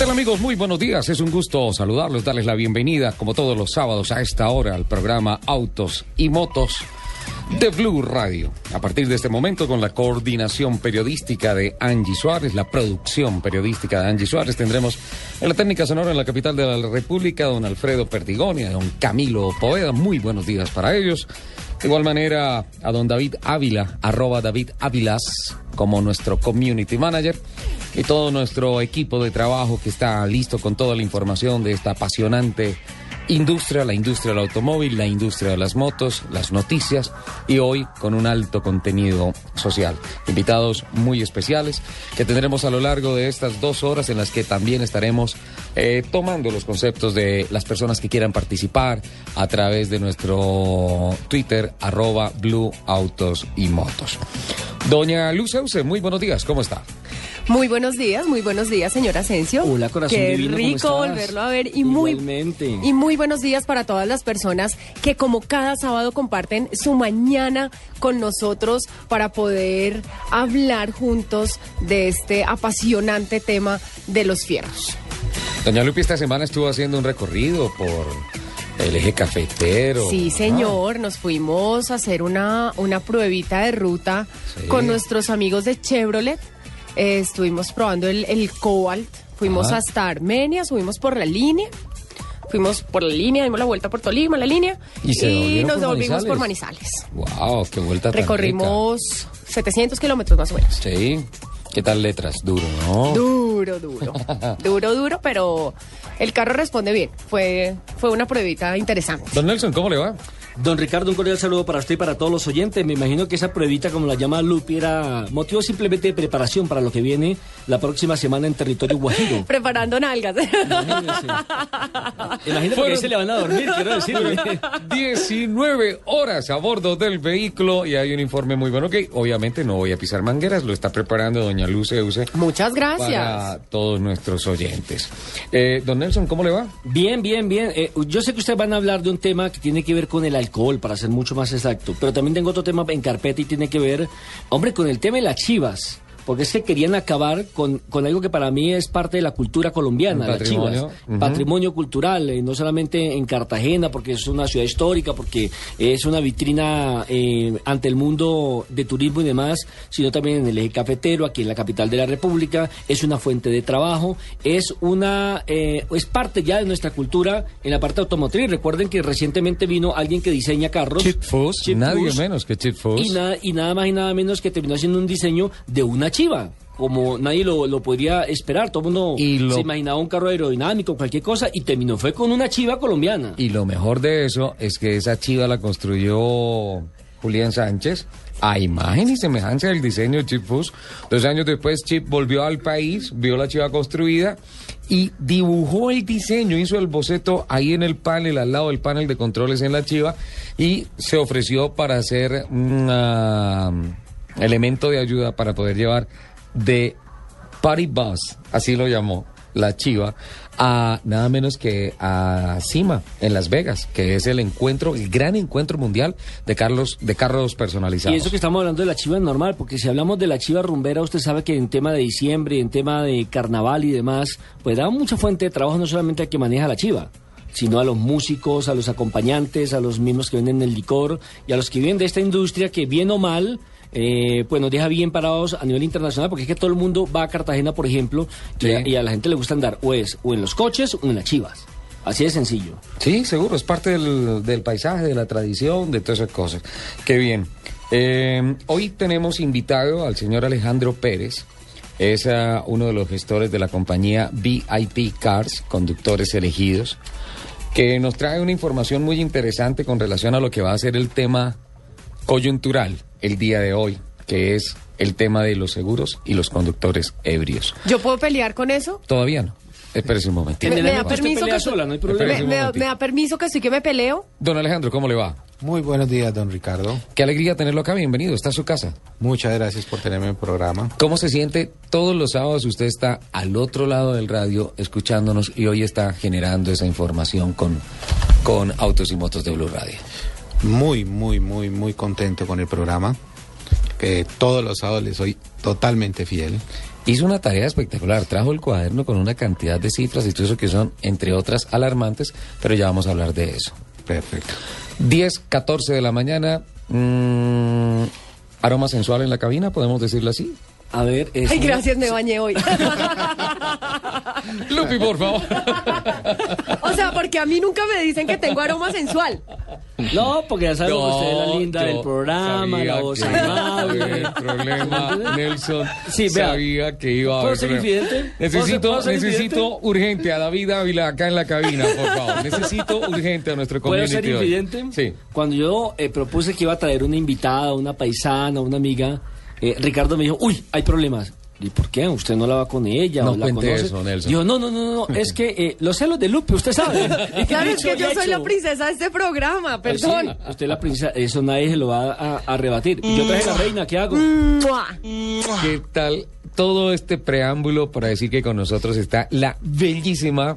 Tal amigos? Muy buenos días. Es un gusto saludarlos, darles la bienvenida como todos los sábados a esta hora al programa Autos y Motos de Blue Radio. A partir de este momento con la coordinación periodística de Angie Suárez, la producción periodística de Angie Suárez, tendremos en la técnica sonora en la capital de la República don Alfredo Perdigoni, a don Camilo Poveda. Muy buenos días para ellos. De igual manera a don David Ávila, arroba David Ávilas, como nuestro community manager y todo nuestro equipo de trabajo que está listo con toda la información de esta apasionante industria, la industria del automóvil, la industria de las motos, las noticias y hoy con un alto contenido social. Invitados muy especiales que tendremos a lo largo de estas dos horas en las que también estaremos eh, tomando los conceptos de las personas que quieran participar a través de nuestro Twitter arroba Blue y Motos. Doña Luz Euse, muy buenos días, ¿cómo está? Muy buenos días, muy buenos días, señor Asensio. Hola, corazón Qué divino, ¿cómo rico estás? volverlo a ver y muy y muy buenos días para todas las personas que como cada sábado comparten su mañana con nosotros para poder hablar juntos de este apasionante tema de los fierros. Doña Lupi esta semana estuvo haciendo un recorrido por el eje cafetero. Sí, señor, nos fuimos a hacer una, una pruebita de ruta Sí. con nuestros amigos de Chevrolet. Eh, estuvimos probando el, el Cobalt, fuimos Ajá. hasta Armenia, subimos por la línea. Fuimos por la línea, dimos la vuelta por Tolima, la línea, ¿Y se nos por devolvimos por Manizales? Wow, qué vuelta tan Recorrimos 700 kilómetros más o menos. rica. Sí. ¿Qué tal letras? Duro, ¿no? Duro, duro. duro, duro, pero el carro responde bien. Fue, fue una pruebita interesante. Don Nelson, ¿cómo le va? Don Ricardo, un cordial saludo para usted y para todos los oyentes. Me imagino que esa pruebita, como la llama Lupi, era motivo simplemente de preparación para lo que viene la próxima semana en territorio guajiro. Preparando nalgas. Imagínese. Imagínate que Fueron- ahí se le van a dormir, quiero decirle. 19 horas a bordo del vehículo y hay un informe muy bueno que obviamente no voy a pisar mangueras, lo está preparando doña Luz Euse Muchas gracias. para todos nuestros oyentes. Eh, don Nelson, ¿cómo le va? Bien, bien, bien. Eh, yo sé que ustedes van a hablar de un tema que tiene que ver con el alcohol, para ser mucho más exacto. Pero también tengo otro tema en carpeta y tiene que ver, hombre, con el tema de las chivas. Porque es que querían acabar con, con algo que para mí es parte de la cultura colombiana, las chivas. Patrimonio cultural, eh, no solamente en Cartagena, porque es una ciudad histórica, porque es una vitrina eh, ante el mundo de turismo y demás, sino también en el eje cafetero, aquí en la capital de la República. Es una fuente de trabajo, es una eh, es parte ya de nuestra cultura en la parte automotriz. Recuerden que recientemente vino alguien que diseña carros. Chip Chip nadie menos que Chip Foos. y nada, y nada más y nada menos que terminó haciendo un diseño de una chiva. Como nadie lo, lo podría esperar, todo el mundo Y lo- se imaginaba un carro aerodinámico, cualquier cosa, y terminó fue con una chiva colombiana. Y lo mejor de eso es que esa chiva la construyó Julián Sánchez a imagen y semejanza del diseño de Chip Foos. Dos años después Chip volvió al país, vio la chiva construida y dibujó el diseño, hizo el boceto ahí en el panel, al lado del panel de controles en la chiva y se ofreció para hacer un ah, elemento de ayuda para poder llevar de Party Bus, así lo llamó la Chiva, a nada menos que a Cima, en Las Vegas, que es el encuentro, el gran encuentro mundial de carros, de carros personalizados. Y eso que estamos hablando de la chiva es normal, porque si hablamos de la chiva rumbera, usted sabe que en tema de diciembre, en tema de carnaval y demás, pues da mucha fuente de trabajo no solamente al que maneja la chiva. sino a los músicos, a los acompañantes, a los mismos que venden el licor y a los que viven de esta industria que bien o mal eh, pues nos deja bien parados a nivel internacional, porque es que todo el mundo va a Cartagena, por ejemplo, y, a, y a la gente le gusta andar o es o en los coches o en las chivas. Así de sencillo. Sí, seguro, es parte del, del paisaje, de la tradición, de todas esas cosas. Qué bien. Eh, hoy tenemos invitado al señor Alejandro Pérez, es ah, uno de los gestores de la compañía VIP Cars, conductores elegidos, que nos trae una información muy interesante con relación a lo que va a ser el tema coyuntural el día de hoy, que es el tema de los seguros y los conductores ebrios. ¿Yo puedo pelear con eso? Todavía no. Espérese un momentito. ¿Me, da permiso que sola, no hay problema. Me da permiso que sí que me peleo? Don Alejandro, ¿cómo le va? Muy buenos días, don Ricardo. Qué alegría tenerlo acá, bienvenido, está a su casa. Muchas gracias por tenerme en el programa. ¿Cómo se siente? Todos los sábados usted está al otro lado del radio escuchándonos y hoy está generando esa información con, con Autos y Motos de Blue Radio. Muy, muy, muy, muy contento con el programa. Que todos los sábados les soy totalmente fiel. Hizo una tarea espectacular, trajo el cuaderno con una cantidad de cifras y todo eso que son, entre otras, alarmantes, pero ya vamos a hablar de eso. Perfecto. 10, 14 de la mañana, mm, aroma sensual en la cabina, podemos decirlo así. A ver, es Ay, una- gracias, me bañé hoy. Lupi, por favor. o sea, porque a mí nunca me dicen que tengo aroma sensual. No, porque ya sabemos que usted es la No, linda del programa, la voz amable. haber problema, Nelson. Sí, vea. sabía que iba a ¿Puedo haber ser? ¿Puedo Necesito, ser- puedo ser necesito infidente? urgente a David Ávila acá en la cabina, por favor. Necesito urgente a nuestro ¿Puedo community. ser hoy. infidente? Sí. Cuando yo eh, propuse que iba a traer una invitada, una paisana, una amiga, eh, Ricardo me dijo, uy, hay problemas. ¿Y por qué? ¿Usted no la va con ella? No o la cuente conoce? eso, Nelson. Dijo, no, no, no, no, es que eh, los celos de Lupe, usted sabe. Y Claro, es que yo soy hecho. la princesa de este programa, Pues perdón. sí, usted es la princesa, eso nadie se lo va a, a rebatir. Y yo traje la reina, ¿qué hago? ¿Qué tal todo este preámbulo para decir que con nosotros está la bellísima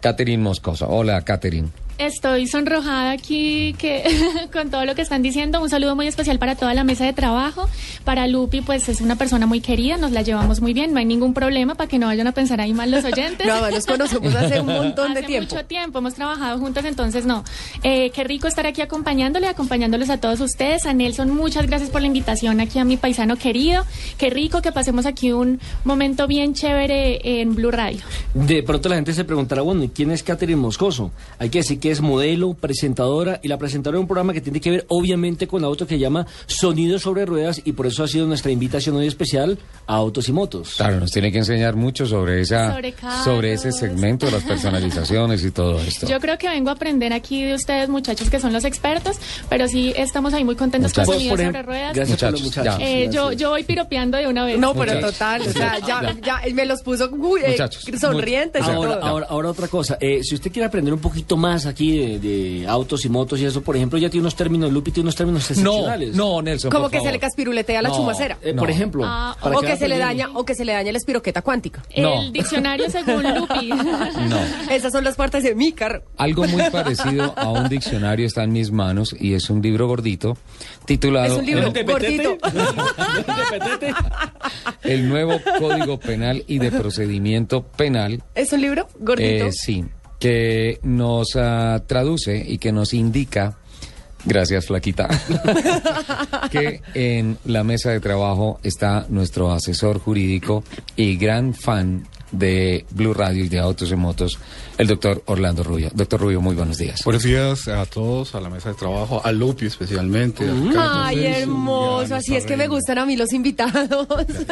Catherine Moscoso? Hola, Catherine. Estoy sonrojada aquí que con todo lo que están diciendo. Un saludo muy especial para toda la mesa de trabajo. Para Lupi, pues es una persona muy querida, nos la llevamos muy bien, no hay ningún problema para que no vayan a pensar ahí mal los oyentes. No, nos conocemos hace un montón de Hace tiempo. mucho tiempo, hemos trabajado juntos, entonces no. Eh, qué rico estar aquí acompañándole, acompañándolos a todos ustedes. A Nelson, muchas gracias por la invitación aquí a mi paisano querido. Qué rico que pasemos aquí un momento bien chévere en Blue Radio. De pronto la gente se preguntará, bueno, ¿y quién es Catherine Moscoso? Hay que decir que es modelo, presentadora y la presentadora de un programa que tiene que ver obviamente con auto que llama Sonido sobre Ruedas y por eso ha sido nuestra invitación hoy especial a Autos y Motos. Claro, nos tiene que enseñar mucho sobre esa Sobre sobre ese segmento de las personalizaciones y todo esto. Yo creo que vengo a aprender aquí de ustedes, muchachos, que son los expertos, pero sí estamos ahí muy contentos con Muchachos. Sonido Por sobre ejemplo, ruedas. Gracias por los Muchachos, muchachos. ya. Eh, yo, Gracias. yo voy piropeando de una vez. No, pero Muchachos. total, o sea, ya, ya, me los puso uy, eh, Muchachos. sonrientes y Ahora, todo. ahora, ahora otra cosa, eh, si usted quiere aprender un poquito más aquí de, de autos y motos y eso, por ejemplo, ya tiene unos términos, Lupi tiene unos términos no, excepcionales. no, Nelson. Como por que se le caspiruletea la No. chumacera. Eh, No. Por ejemplo, Ah, O que se le daña, o que se le daña la espiroqueta cuántica. El No. diccionario según Lupi. No. Esas son las partes de mi carro. Algo muy parecido a un diccionario está en mis manos y es un libro gordito titulado Es un libro ¿El gordito. El nuevo Código Penal y de Procedimiento Penal. ¿Es un libro gordito? Eh, sí, que nos ah, traduce y que nos indica, gracias Flaquita, que en la mesa de trabajo está nuestro asesor jurídico y gran fan de Blue Radio y de Autos y Motos, el doctor Orlando Rubio. Doctor Rubio, muy buenos días. Buenos días a todos, a la mesa de trabajo, a Lupi especialmente. a Mm. Ay, hermoso. Así es que me gustan a mí los invitados.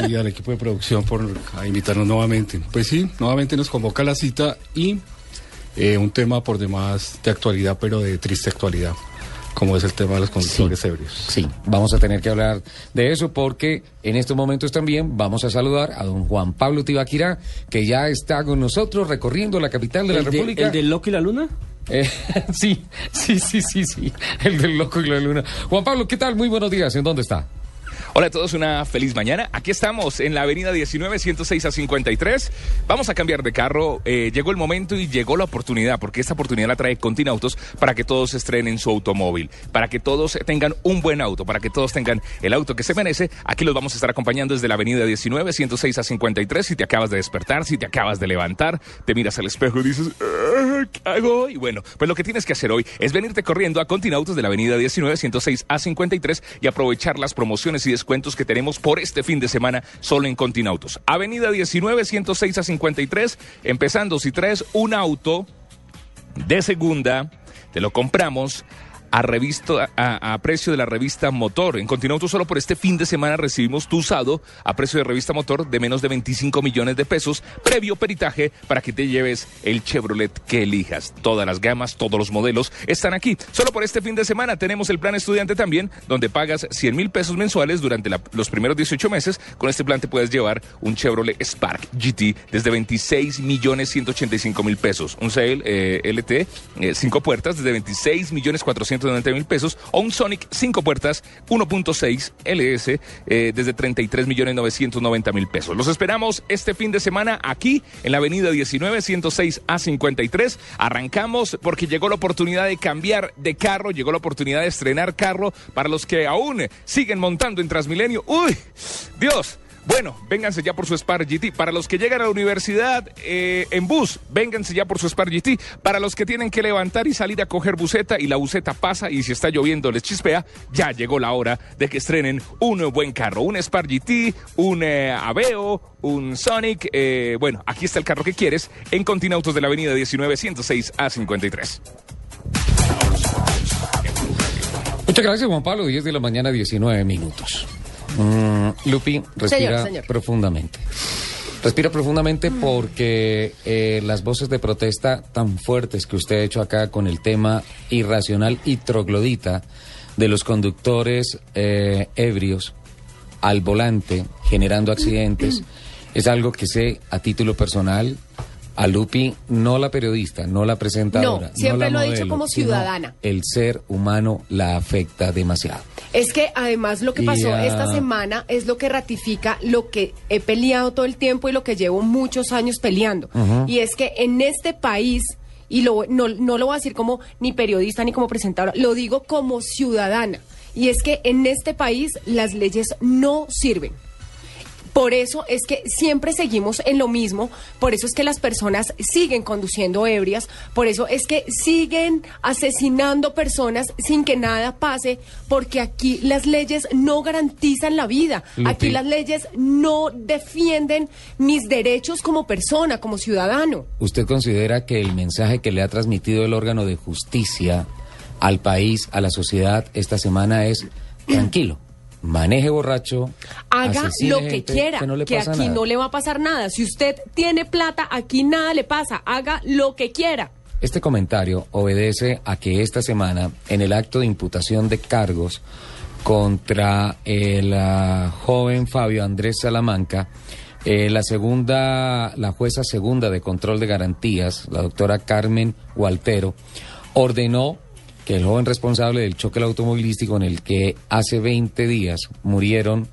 Y al equipo de producción por invitarnos nuevamente. Pues sí, nuevamente nos convoca la cita y eh, un tema por demás de actualidad, pero de triste actualidad, como es el tema de los conductores ebrios. Sí, vamos a tener que hablar de eso porque en estos momentos también vamos a saludar a don Juan Pablo Tibaquirá, que ya está con nosotros recorriendo la capital de la ¿El, de- República. ¿El del Loco y la Luna? Eh, sí, sí, sí, sí, sí, el del loco y la luna. Juan Pablo, ¿qué tal? Muy buenos días, ¿en dónde está? Hola a todos, una feliz mañana. Aquí estamos en la avenida 19, 106 a 53. Vamos a cambiar de carro. Eh, llegó el momento y llegó la oportunidad, porque esta oportunidad la trae Continautos para que todos estrenen su automóvil, para que todos tengan un buen auto, para que todos tengan el auto que se merece. Aquí los vamos a estar acompañando desde la avenida 19, 106 a 53. Si te acabas de despertar, si te acabas de levantar, te miras al espejo y dices, "Ah, ¿qué hago? Y bueno, pues lo que tienes que hacer hoy es venirte corriendo a Continautos de la avenida 19, 106 a 53 y aprovechar las promociones y descuentos que tenemos por este fin de semana solo en Continautos. Avenida 19, 106 a 53, empezando si traes un auto de segunda, te lo compramos a, revista, a, precio de la revista Motor. En Continauto solo por este fin de semana recibimos tu usado a precio de revista Motor de menos de 25 millones de pesos, previo peritaje para que te lleves el Chevrolet que elijas. Todas las gamas, todos los modelos están aquí. Solo por este fin de semana tenemos el plan estudiante también, donde pagas 100 mil pesos mensuales durante los primeros 18 meses. Con este plan te puedes llevar un Chevrolet Spark GT desde 26 millones 185 mil pesos. Un Sail eh, LT, 5 puertas desde 26 millones 490 mil pesos. O un Sonic 5 puertas 1.6 LS eh, desde 33 millones 990 mil pesos. Los esperamos este fin de semana aquí en la avenida 19, 106 a 53. Arrancamos porque llegó la oportunidad de cambiar de carro, llegó la oportunidad de estrenar carro para los que aún siguen montando en Transmilenio. ¡Uy! Dios. Bueno, vénganse ya por su Spark GT. Para los que llegan a la universidad eh, en bus, vénganse ya por su Spark GT. Para los que tienen que levantar y salir a coger buseta y la buseta pasa y si está lloviendo les chispea, ya llegó la hora de que estrenen un buen carro. Un Spark GT, un eh, Aveo, un Sonic. eh, bueno, aquí está el carro que quieres en Continautos de la avenida 19, 106 a 53. Muchas gracias, Juan Pablo. 10 de la mañana, 19 minutos. Mm, Lupi, respira Señor, señor. profundamente. Respira profundamente porque eh, las voces de protesta tan fuertes que usted ha hecho acá con el tema irracional y troglodita de los conductores eh, ebrios al volante generando accidentes es algo que sé a título personal a Lupi, no la periodista, no la presentadora. No, siempre la lo he dicho modelo, como ciudadana. El ser humano la afecta demasiado. Es que además lo que pasó esta semana es lo que ratifica lo que he peleado todo el tiempo y lo que llevo muchos años peleando. Y es que en este país, y lo, no, no lo voy a decir como ni periodista ni como presentadora, lo digo como ciudadana. Y es que en este país las leyes no sirven. Por eso es que siempre seguimos en lo mismo, por eso es que las personas siguen conduciendo ebrias, por eso es que siguen asesinando personas sin que nada pase, porque aquí las leyes no garantizan la vida, Lupi. aquí las leyes no defienden mis derechos como persona, como ciudadano. ¿Usted considera que el mensaje que le ha transmitido el órgano de justicia al país, a la sociedad esta semana es tranquilo, maneje borracho, Haga lo que quiera, que no que aquí nada? no le va a pasar nada. Si usted tiene plata, aquí nada le pasa. Haga lo que quiera. Este comentario obedece a que esta semana, en el acto de imputación de cargos contra el ah, joven Fabio Andrés Salamanca, eh, la segunda, la jueza segunda de control de garantías, la doctora Carmen Gualtero, ordenó que el joven responsable del choque automovilístico en el que hace 20 días murieron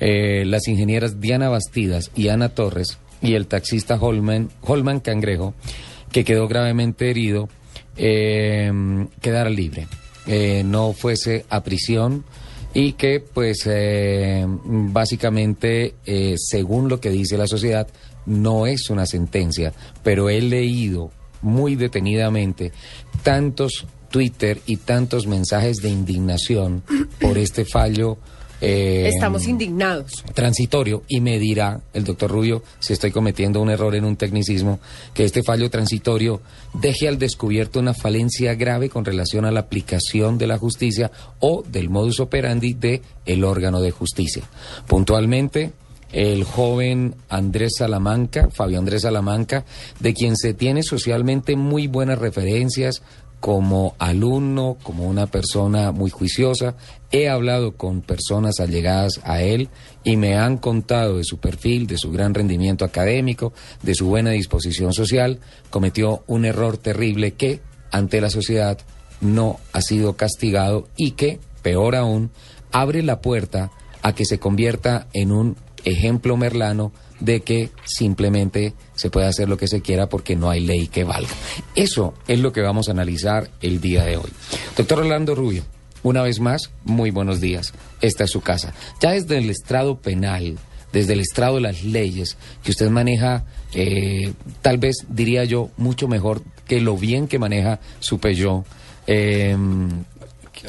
eh, las ingenieras Diana Bastidas y Ana Torres y el taxista Holman, Holman Cangrejo, que quedó gravemente herido, eh, quedara libre, eh, no fuese a prisión y que pues eh, básicamente según lo que dice la sociedad no es una sentencia, pero he leído muy detenidamente tantos Twitter y tantos mensajes de indignación por este fallo eh, Estamos indignados. transitorio y me dirá el doctor Rubio si estoy cometiendo un error en un tecnicismo que este fallo transitorio deje al descubierto una falencia grave con relación a la aplicación de la justicia o del modus operandi de el órgano de justicia. Puntualmente el joven Andrés Salamanca, Fabio Andrés Salamanca, de quien se tiene socialmente muy buenas referencias como alumno, como una persona muy juiciosa. He hablado con personas allegadas a él y me han contado de su perfil, de su gran rendimiento académico, de su buena disposición social. Cometió un error terrible que, ante la sociedad, no ha sido castigado y que, peor aún, abre la puerta a que se convierta en un ejemplo merlano de que simplemente se puede hacer lo que se quiera porque no hay ley que valga. Eso es lo que vamos a analizar el día de hoy. Doctor Orlando Rubio, una vez más, muy buenos días. Esta es su casa. Ya desde el estrado penal, desde el estrado de las leyes, que usted maneja, eh, tal vez diría yo, mucho mejor que lo bien que maneja su Peugeot. Eh,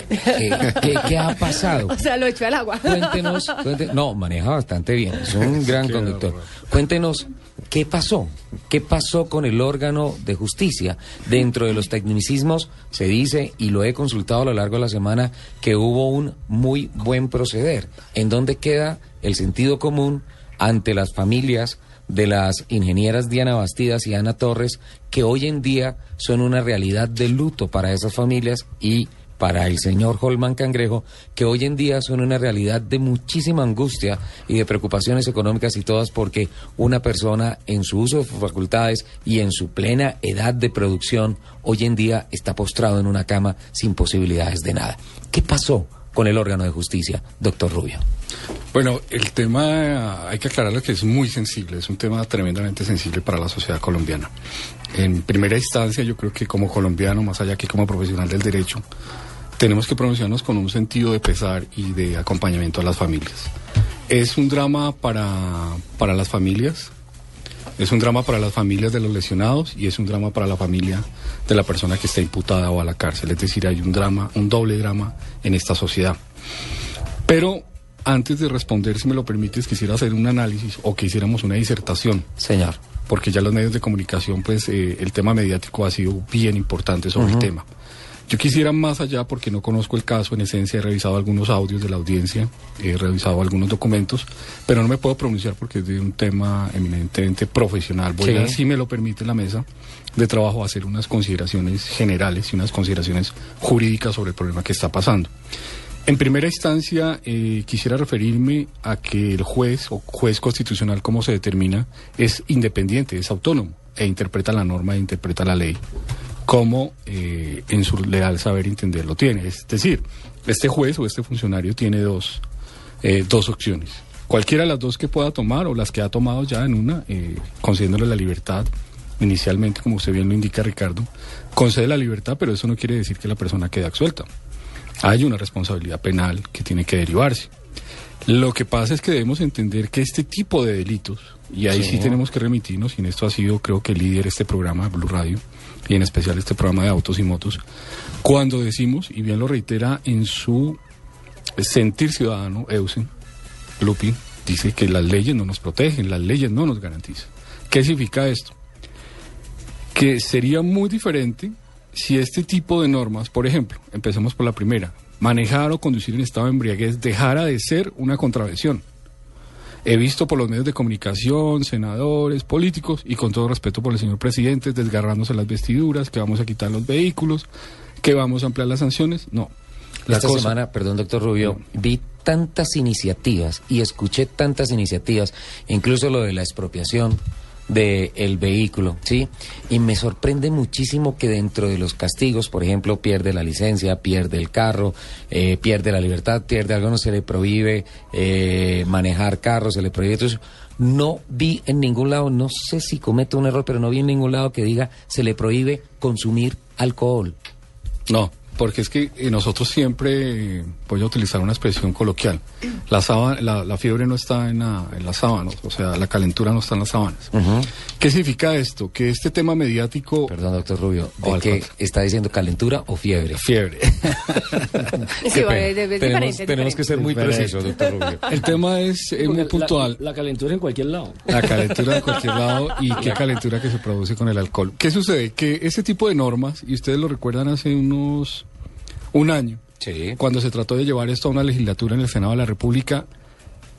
¿qué, qué, qué ha pasado? O sea, lo echó al agua. Cuéntenos, cuente- no, maneja bastante bien, es un gran conductor. Cuéntenos, ¿qué pasó? ¿Qué pasó con el órgano de justicia? Dentro de los tecnicismos se dice, y lo he consultado a lo largo de la semana, que hubo un muy buen proceder. ¿En dónde queda el sentido común ante las familias de las ingenieras Diana Bastidas y Ana Torres, que hoy en día son una realidad de luto para esas familias y para el señor Holman Cangrejo, que hoy en día son una realidad de muchísima angustia y de preocupaciones económicas y todas porque una persona en su uso de sus facultades y en su plena edad de producción hoy en día está postrado en una cama sin posibilidades de nada. ¿Qué pasó con el órgano de justicia, doctor Rubio? Bueno, el tema hay que aclararlo que es muy sensible, es un tema tremendamente sensible para la sociedad colombiana. En primera instancia, yo creo que como colombiano, más allá que como profesional del derecho, tenemos que pronunciarnos con un sentido de pesar y de acompañamiento a las familias. Es un drama para, para las familias, es un drama para las familias de los lesionados y es un drama para la familia de la persona que está imputada o a la cárcel. Es decir, hay un drama, un doble drama en esta sociedad. Pero antes de responder, si me lo permites, quisiera hacer un análisis o que hiciéramos una disertación. Señor. Porque ya los medios de comunicación, pues eh, el tema mediático ha sido bien importante sobre el tema. Yo quisiera más allá, porque no conozco el caso, en esencia he revisado algunos audios de la audiencia, he revisado algunos documentos, pero no me puedo pronunciar porque es de un tema eminentemente profesional. Voy Sí. a, si me lo permite la mesa de trabajo, a hacer unas consideraciones generales y unas consideraciones jurídicas sobre el problema que está pasando. En primera instancia, eh, quisiera referirme a que el juez o juez constitucional, como se determina, es independiente, es autónomo e interpreta la norma e interpreta la ley como eh, en su leal saber entender lo tiene. Es decir, este juez o este funcionario tiene dos, eh, dos opciones. Cualquiera de las dos que pueda tomar o las que ha tomado ya en una, eh, concediéndole la libertad inicialmente, como usted bien lo indica Ricardo, concede la libertad, pero eso no quiere decir que la persona quede absuelta. Hay una responsabilidad penal que tiene que derivarse. Lo que pasa es que debemos entender que este tipo de delitos, y ahí sí, Sí. tenemos que remitirnos, y en esto ha sido creo que líder este programa, Blue Radio, y en especial este programa de autos y motos, cuando decimos, y bien lo reitera en su sentir ciudadano, Eusen, Lupi, dice que las leyes no nos protegen, las leyes no nos garantizan. ¿Qué significa esto? Que sería muy diferente si este tipo de normas, por ejemplo, empecemos por la primera, manejar o conducir en estado de embriaguez dejara de ser una contravención. He visto por los medios de comunicación, senadores, políticos, y con todo respeto por el señor presidente, desgarrándose las vestiduras, que vamos a quitar los vehículos, que vamos a ampliar las sanciones. No. La Esta cosa- semana, perdón, doctor Rubio, vi tantas iniciativas y escuché tantas iniciativas, incluso lo de la expropiación del vehículo, ¿sí? Y me sorprende muchísimo que dentro de los castigos, por ejemplo, pierde la licencia, pierde el carro, eh, pierde la libertad, pierde algo, no se le prohíbe eh, manejar carros, se le prohíbe todo eso. No vi en ningún lado, no sé si cometo un error, pero no vi en ningún lado que diga se le prohíbe consumir alcohol. No, porque es que eh, nosotros siempre, eh, voy a utilizar una expresión coloquial, la, sábana- la, la fiebre no está en, la, en las sábanas, o sea, la calentura no está en las sábanas. ¿Qué significa esto? Que este tema mediático... Perdón, doctor Rubio, ¿de al qué está diciendo calentura o fiebre? Fiebre. Sí, vale, es diferente, tenemos, tenemos que ser muy precisos, doctor Rubio. El tema es eh, muy puntual. La, calentura en cualquier lado. La calentura de cualquier lado y qué calentura que se produce con el alcohol. ¿Qué sucede? Que ese tipo de normas, y ustedes lo recuerdan hace unos un año, Sí. cuando se trató de llevar esto a una legislatura en el Senado de la República,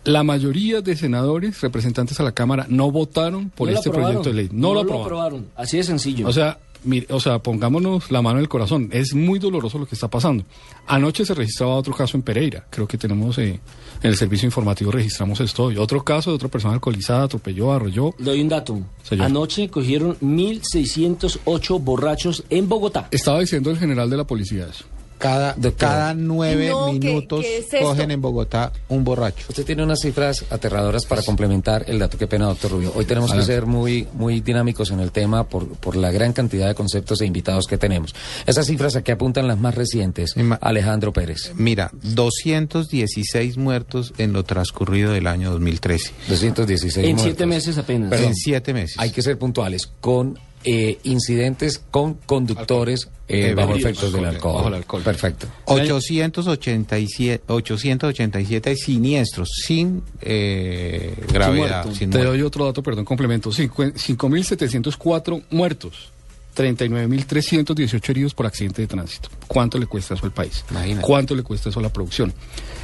la mayoría de senadores, representantes a la Cámara, no votaron por No lo este proyecto de ley. No, lo aprobaron. aprobaron. Así de sencillo. O sea, mire, o sea, pongámonos la mano en el corazón. Es muy doloroso lo que está pasando. Anoche se registraba otro caso en Pereira. Creo que tenemos eh, en el servicio informativo registramos esto hoy. Otro caso de otra persona alcoholizada, atropelló, arrolló. Le doy un dato. Señor. Anoche cogieron 1.608 borrachos en Bogotá. Estaba diciendo el general de la policía eso. Cada, cada nueve No, ¿qué- minutos qué es esto? cogen en Bogotá un borracho. Usted tiene unas cifras aterradoras para complementar el dato. Qué pena, doctor Rubio. Hoy tenemos que ser muy, muy dinámicos en el tema por, por la gran cantidad de conceptos e invitados que tenemos. Esas cifras a qué apuntan las más recientes, Alejandro Pérez. Mira, 216 muertos en lo transcurrido del año 2013. 216 En muertos. siete meses apenas. Perdón. En siete meses. Hay que ser puntuales con eh, incidentes con conductores eh, bajo efectos del alcohol. Bajo el alcohol. Perfecto. 887, 887 siniestros sin eh, gravedad. sin Te doy otro dato, perdón, complemento. Cincu- 5.704 muertos, 39.318 heridos por accidente de tránsito. ¿Cuánto le cuesta eso al país? Imagínate. ¿Cuánto le cuesta eso a la producción?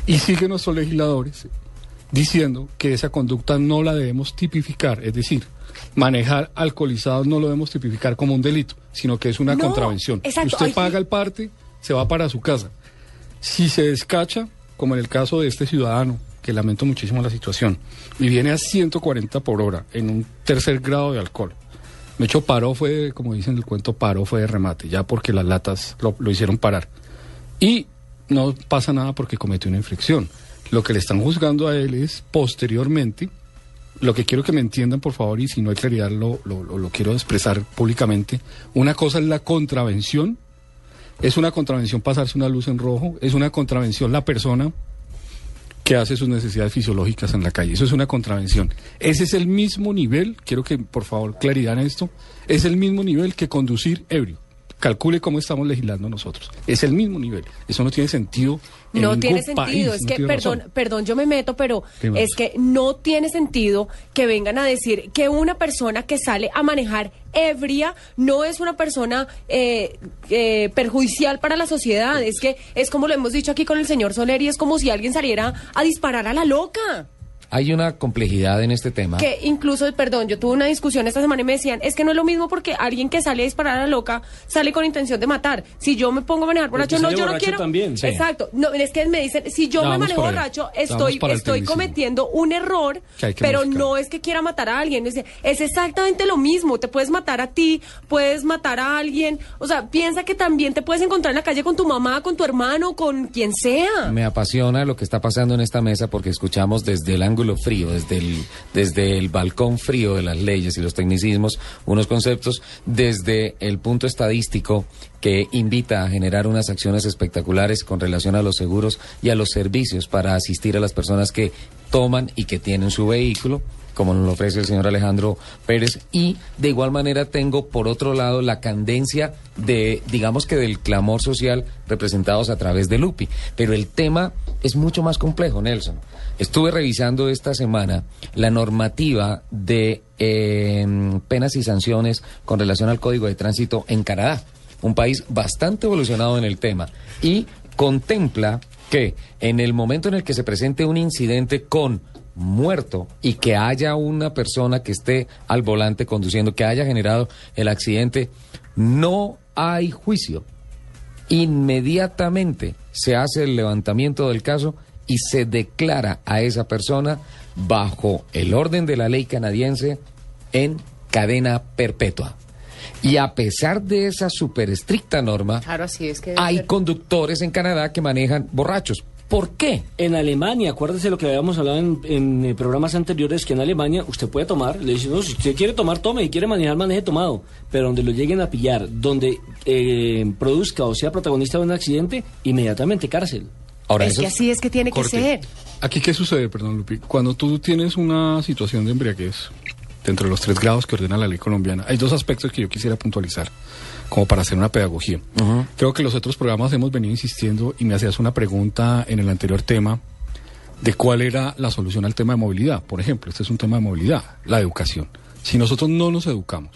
Y siguen nuestros legisladores diciendo que esa conducta no la debemos tipificar, es decir, manejar alcoholizado no lo debemos tipificar como un delito, sino que es una No, contravención. exacto. Usted paga el parte, se va para su casa. Si se descacha, como en el caso de este ciudadano, que lamento muchísimo la situación, y viene a 140 por hora en un tercer grado de alcohol. De hecho, paró fue, como dicen en el cuento, paró fue de remate, ya porque las latas lo, lo hicieron parar. Y no pasa nada porque cometió una infracción. Lo que le están juzgando a él es posteriormente, lo que quiero que me entiendan, por favor, y si no hay claridad lo, lo- lo- quiero expresar públicamente. Una cosa es la contravención, es una contravención pasarse una luz en rojo, es una contravención la persona que hace sus necesidades fisiológicas en la calle. Eso es una contravención. Ese es el mismo nivel, quiero que por favor claridad en esto, es el mismo nivel que conducir ebrio. Calcule cómo estamos legislando nosotros. Es el mismo nivel. Eso no tiene sentido. en No tiene país, sentido, es no que, perdón, razón. perdón, yo me meto, pero es que no tiene sentido que vengan a decir que una persona que sale a manejar ebria no es una persona eh, eh, perjudicial para la sociedad. Es que es como lo hemos dicho aquí con el señor Soler y es como si alguien saliera a disparar a la loca. Hay una complejidad en este tema. Que incluso, perdón, yo tuve una discusión esta semana y me decían, es que no es lo mismo porque alguien que sale a disparar a la loca sale con intención de matar. Si yo me pongo a manejar borracho, no, yo no quiero. también. Sí. Exacto. No, es que me dicen, si yo me manejo borracho, estoy, estoy cometiendo un error, Que hay que pero no es que quiera matar a alguien. Es, es exactamente lo mismo. Te puedes matar a ti, puedes matar a alguien. O sea, piensa que también te puedes encontrar en la calle con tu mamá, con tu hermano, con quien sea. Me apasiona lo que está pasando en esta mesa porque escuchamos desde el ángulo frío, desde el, desde el balcón frío de las leyes y los tecnicismos, unos conceptos, desde el punto estadístico que invita a generar unas acciones espectaculares con relación a los seguros y a los servicios para asistir a las personas que toman y que tienen su vehículo como nos lo ofrece el señor Alejandro Pérez, y de igual manera tengo por otro lado la candencia de, digamos que del clamor social representados a través de Lupi. Pero el tema es mucho más complejo, Nelson. Estuve revisando esta semana la normativa de eh, penas y sanciones con relación al Código de Tránsito en Canadá, un país bastante evolucionado en el tema, y contempla que en el momento en el que se presente un incidente con muerto y que haya una persona que esté al volante conduciendo, que haya generado el accidente, no hay juicio. Inmediatamente se hace el levantamiento del caso y se declara a esa persona bajo el orden de la ley canadiense en cadena perpetua. Y a pesar de esa súper estricta norma, Claro, así es que. hay conductores en Canadá que manejan borrachos. ¿Por qué? En Alemania, acuérdese lo que habíamos hablado en, en, eh, programas anteriores, que en Alemania usted puede tomar, le dicen, no, si usted quiere tomar, tome, y quiere manejar, maneje tomado, pero donde lo lleguen a pillar, donde eh, produzca o sea protagonista de un accidente, inmediatamente cárcel. Ahora, es eso que así es que tiene que ser. Aquí, ¿qué sucede, perdón, Lupi? Cuando tú tienes una situación de embriaguez, dentro de los tres grados que ordena la ley colombiana, hay dos aspectos que yo quisiera puntualizar, como para hacer una pedagogía. Creo que los otros programas hemos venido insistiendo y me hacías una pregunta en el anterior tema de cuál era la solución al tema de movilidad. Por ejemplo, este es un tema de movilidad, la educación. Si nosotros no nos educamos,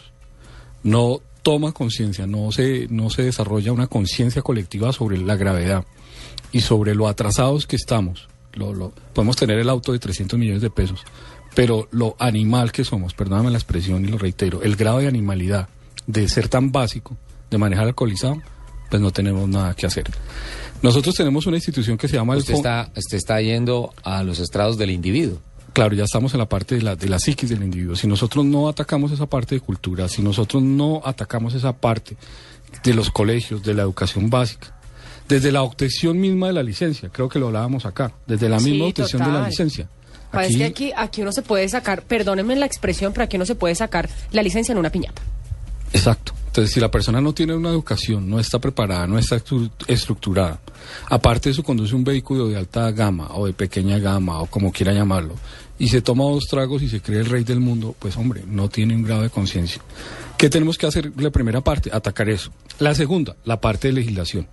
no toma conciencia, no se, no se desarrolla una conciencia colectiva sobre la gravedad y sobre lo atrasados que estamos. Lo, lo- podemos tener el auto de 300 millones de pesos, pero lo animal que somos, perdóname la expresión y lo reitero, el grado de animalidad de ser tan básico, de manejar alcoholizado, pues no tenemos nada que hacer. Nosotros tenemos una institución que se llama el usted Fo- está, usted está yendo a los estrados del individuo. Claro, ya estamos en la parte de la, de la psiquis del individuo. Si nosotros no atacamos esa parte de cultura, si nosotros no atacamos esa parte de los colegios, de la educación básica, Desde la obtención misma de la licencia, creo que lo hablábamos acá, desde la misma Sí, obtención de la licencia. Parece que aquí, aquí uno se puede sacar, perdónenme la expresión, pero aquí uno se puede sacar la licencia en una piñata. Exacto. Entonces, si la persona no tiene una educación, no está preparada, no está estru- estructurada, aparte de eso conduce un vehículo de alta gama o de pequeña gama o como quiera llamarlo, y se toma dos tragos y se cree el rey del mundo, pues hombre, no tiene un grado de conciencia. ¿Qué tenemos que hacer? La primera parte, atacar eso. La segunda, la parte de legislación.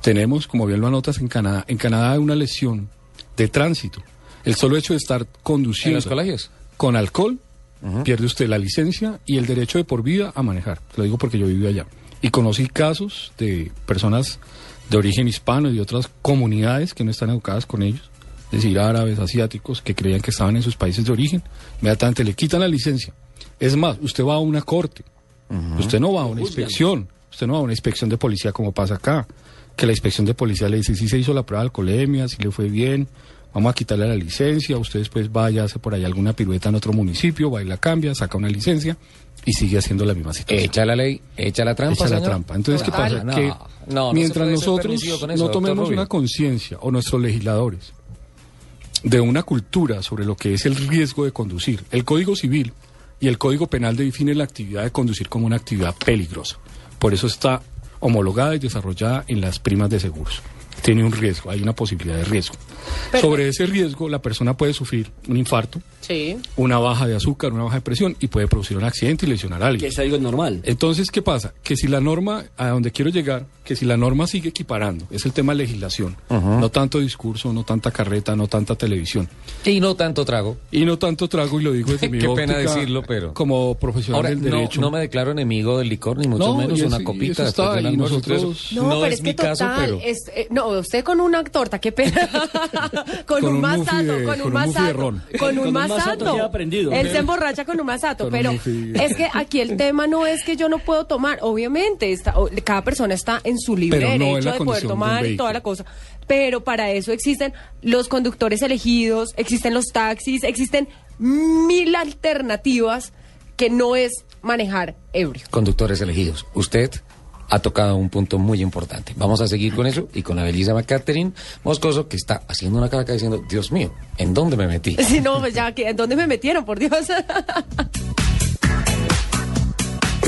Tenemos, como bien lo anotas en Canadá, en Canadá hay una lesión de tránsito. El solo hecho de estar conduciendo ¿En los colegios? con alcohol, pierde usted la licencia y el derecho de por vida a manejar. Lo digo porque yo viví allá. Y conocí casos de personas de origen hispano y de otras comunidades que no están educadas con ellos, es decir, árabes, asiáticos, que creían que estaban en sus países de origen, inmediatamente le quitan la licencia. Es más, usted va a una corte, usted no va a una inspección, usted no va a una inspección de policía como pasa acá, que la inspección de policía le dice si se hizo la prueba de alcoholemia, si le fue bien, vamos a quitarle la licencia, usted después vaya, hace por ahí alguna pirueta en otro municipio, va y la cambia, saca una licencia y sigue haciendo la misma situación. Echa la ley, echa la trampa. Echa la trampa. Entonces, ¿qué pasa? No, que no, mientras nosotros eso, no tomemos una conciencia o nuestros legisladores de una cultura sobre lo que es el riesgo de conducir, el Código Civil y el Código Penal definen la actividad de conducir como una actividad peligrosa. Por eso está homologada y desarrollada en las primas de seguros. Tiene un riesgo, hay una posibilidad de riesgo. Pero- Sobre ese riesgo, la persona puede sufrir un infarto, Sí. una baja de azúcar, una baja de presión y puede producir un accidente y lesionar a alguien. Que es algo normal. Entonces, ¿qué pasa? Que si la norma, a donde quiero llegar, que si la norma sigue equiparando, es el tema de legislación, no tanto discurso, no tanta carreta, no tanta televisión, Y no tanto trago. y no tanto trago, y lo digo desde mi Qué pena decirlo, pero- como profesional Ahora, del no, derecho. no me declaro enemigo del licor, ni mucho No, menos y una copita está, y almuerzo, nosotros- entonces, No, pero es, es, mi que caso, total, pero... es- eh, no, usted con una torta, qué pena. con, Con un un de- con un con de ron. con un masato. Él se emborracha con un masato, pero es que aquí el tema no es que yo no puedo tomar, obviamente, está, o- cada persona está en su libre Pero no derecho la de poder de tomar y toda la cosa. Pero para eso existen los conductores elegidos, existen los taxis, existen mil alternativas que no es manejar ebrio. Conductores elegidos. Usted ha tocado un punto muy importante. Vamos a seguir con eso y con la bellísima Catherine Moscoso, que está haciendo una cara acá diciendo, Dios mío, ¿en dónde me metí? Si no, pues ya, ¿en dónde me metieron, por Dios?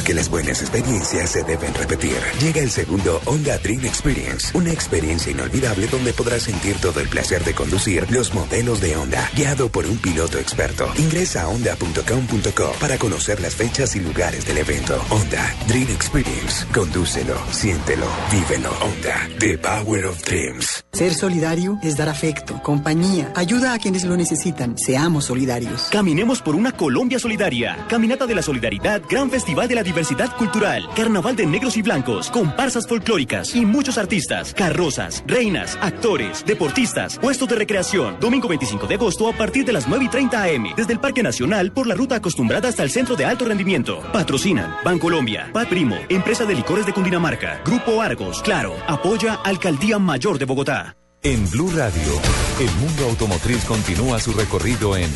Porque las buenas experiencias se deben repetir. Llega el segundo Honda Dream Experience, una experiencia inolvidable donde podrás sentir todo el placer de conducir los modelos de Honda, guiado por un piloto experto. Ingresa a honda.com.co para conocer las fechas y lugares del evento. Honda Dream Experience. Condúcelo, siéntelo, vívelo. Honda, The Power of Dreams. Ser solidario es dar afecto, compañía, ayuda a quienes lo necesitan. Seamos solidarios. Caminemos por una Colombia solidaria. Caminata de la Solidaridad, Gran Festival de la Diversidad Cultural, Carnaval de Negros y Blancos, comparsas folclóricas y muchos artistas, carrozas, reinas, actores, deportistas, puestos de recreación. Domingo 25 de agosto a partir de las 9 y 30 am, desde el Parque Nacional por la ruta acostumbrada hasta el Centro de Alto Rendimiento. Patrocinan Bancolombia, Pat Primo, Empresa de Licores de Cundinamarca, Grupo Argos, Claro, apoya Alcaldía Mayor de Bogotá. En Blue Radio, el mundo automotriz continúa su recorrido en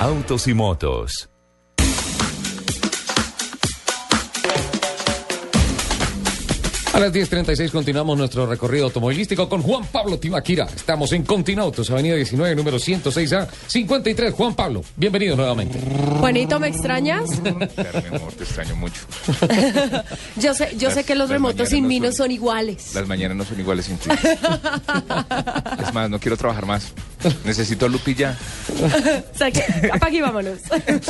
Autos y Motos. A las 10.36 continuamos nuestro recorrido automovilístico con Juan Pablo Tibaquira. Estamos en Continautos, Avenida 19, número 106A, 53. Juan Pablo, bienvenido nuevamente. Juanito, ¿me extrañas? Claro, mi amor, te extraño mucho. Yo sé, yo sé que los remotos sin no mí no son- son iguales. Las mañanas no son iguales sin ti. Es más, no quiero trabajar más. Necesito a Lupi ya. O sea que, apague y vámonos.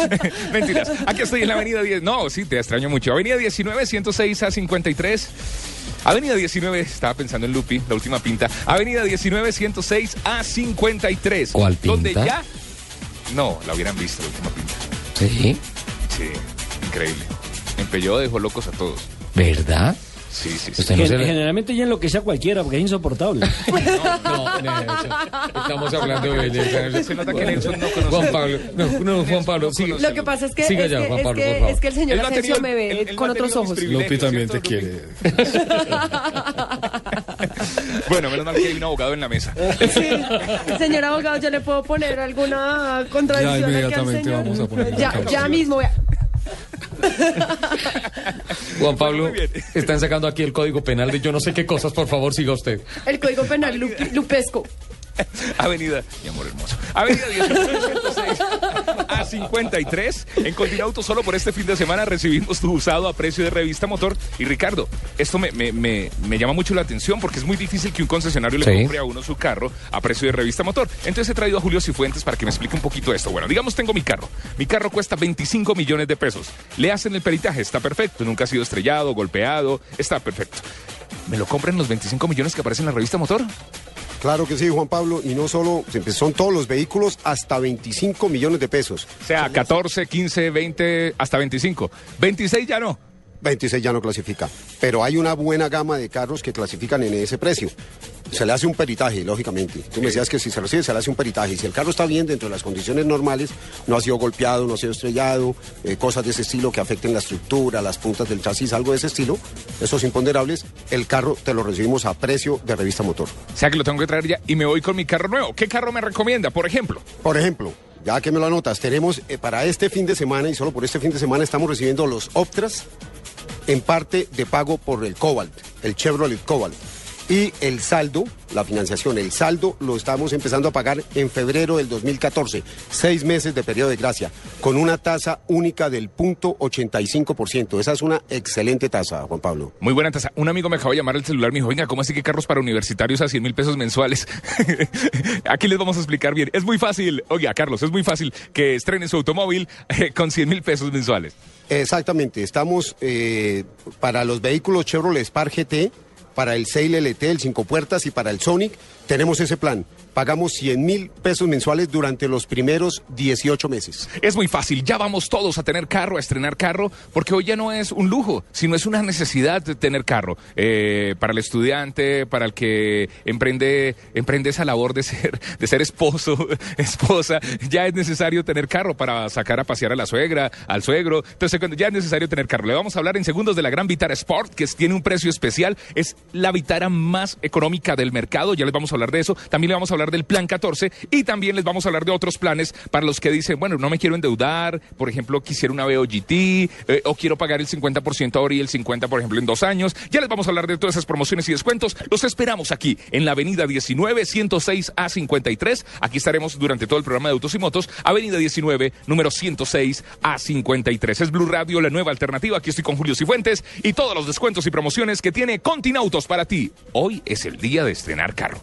Mentiras. Aquí estoy en la avenida 10. No, sí, te extraño mucho. Avenida 19, 106 a 53. Avenida 19, estaba pensando en Lupi, la última pinta. Avenida 19, 106 a 53. ¿Cuál Donde pinta? ya. No, la hubieran visto, la última pinta. Sí, Sí, increíble. En Pello dejó locos a todos. ¿verdad? Sí, sí, sí. Usted no Gen- se Generalmente ya enloquece a cualquiera porque es insoportable. No, Nelson, estamos hablando de belleza. Se nota que Nelson no conoce. Juan Pablo, no, no, Juan Pablo, sí. Lo que pasa es que, Siga es, ya, que, Juan es Pablo, que- por favor. es que el señor no Asensio me ve él- él con no otros ojos. Lupi también te quiere. Bueno, menos mal que hay un abogado en la mesa. Sí. Señor abogado, yo le puedo poner alguna contradicción Ya aquí al inmediatamente señor. vamos a poner ya, ya mismo. vea. Juan Pablo, están sacando aquí el código penal de yo no sé qué cosas, por favor, siga usted. El código penal lup- lupesco. Avenida, mi amor hermoso. Avenida 1906 a 53. En Continauto, solo por este fin de semana recibimos tu usado a precio de revista motor. Y Ricardo, esto me, me- me- me llama mucho la atención porque es muy difícil que un concesionario le Sí. compre a uno su carro a precio de revista motor. Entonces he traído a Julio Cifuentes para que me explique un poquito esto. Bueno, digamos, tengo mi carro. Mi carro cuesta 25 millones de pesos. Le hacen el peritaje, está perfecto. Nunca ha sido estrellado, golpeado, está perfecto. ¿Me lo compran los 25 millones que aparecen en la revista motor? Claro que sí, Juan Pablo, y no solo, son todos los vehículos hasta 25 millones de pesos. O sea, 14, 15, 20, hasta 25. 26 ya no. 26 ya no clasifica, pero hay una buena gama de carros que clasifican en ese precio. Se le hace un peritaje, lógicamente. Tú me decías que si se recibe, se le hace un peritaje. Si el carro está bien dentro de las condiciones normales, no ha sido golpeado, no ha sido estrellado, eh, cosas de ese estilo que afecten la estructura, las puntas del chasis, algo de ese estilo, esos imponderables, el carro te lo recibimos a precio de revista motor. O sea que lo tengo que traer ya y me voy con mi carro nuevo. ¿Qué carro me recomienda, por ejemplo? Por ejemplo, ya que me lo anotas, tenemos eh, para este fin de semana y solo por este fin de semana estamos recibiendo los Optras en parte de pago por el Cobalt, el Chevrolet Cobalt. Y el saldo, la financiación, el saldo lo estamos empezando a pagar en febrero del 2014, seis meses de periodo de gracia, con una tasa única del punto 85%. Esa es una excelente tasa, Juan Pablo. Muy buena tasa. Un amigo me acaba de llamar al celular me dijo, venga, ¿cómo así que carros para universitarios a 100 mil pesos mensuales? Aquí les vamos a explicar bien. Es muy fácil, oiga, Carlos, es muy fácil que estrenen su automóvil eh, con 100 mil pesos mensuales. Exactamente, estamos eh, para los vehículos Chevrolet Spark GT, para el Sail LT, el 5 puertas y para el Sonic, tenemos ese plan. Pagamos 100 mil pesos mensuales durante los primeros 18 meses. Es muy fácil, ya vamos todos a tener carro, a estrenar carro, porque hoy ya no es un lujo, sino es una necesidad de tener carro. Eh, para el estudiante, para el que emprende, emprende esa labor de ser, de ser esposo, esposa, ya es necesario tener carro para sacar a pasear a la suegra, al suegro. Entonces, cuando ya es necesario tener carro. Le vamos a hablar en segundos de la gran Vitara Sport, que tiene un precio especial. Es la Vitara más económica del mercado. Ya les vamos a hablar de eso. También le vamos a hablar del plan 14 y también les vamos a hablar de otros planes para los que dicen, bueno, no me quiero endeudar, por ejemplo, quisiera una VOGT eh, o quiero pagar el 50% ahora y el 50% por ejemplo en dos años. Ya les vamos a hablar de todas esas promociones y descuentos. Los esperamos aquí en la avenida 19 106 a 53. Aquí estaremos durante todo el programa de Autos y Motos, avenida 19 número 106 a 53. Es Blue Radio, la nueva alternativa. Aquí estoy con Julio Cifuentes y todos los descuentos y promociones que tiene Continautos para ti. Hoy es el día de estrenar carro.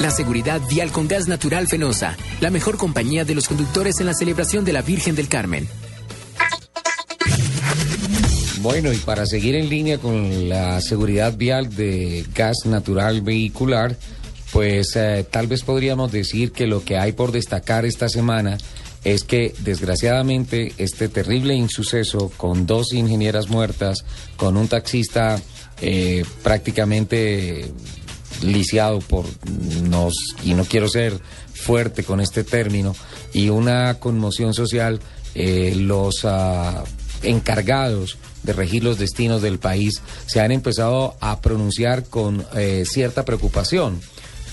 La seguridad vial con gas natural Fenosa, la mejor compañía de los conductores en la celebración de la Virgen del Carmen. Bueno, y para seguir en línea con la seguridad vial de gas natural vehicular, pues eh, tal vez podríamos decir que lo que hay por destacar esta semana es que desgraciadamente este terrible insuceso con dos ingenieras muertas, con un taxista eh, prácticamente lisiado por nos y no quiero ser fuerte con este término y una conmoción social eh, los ah, encargados de regir los destinos del país se han empezado a pronunciar con eh, cierta preocupación.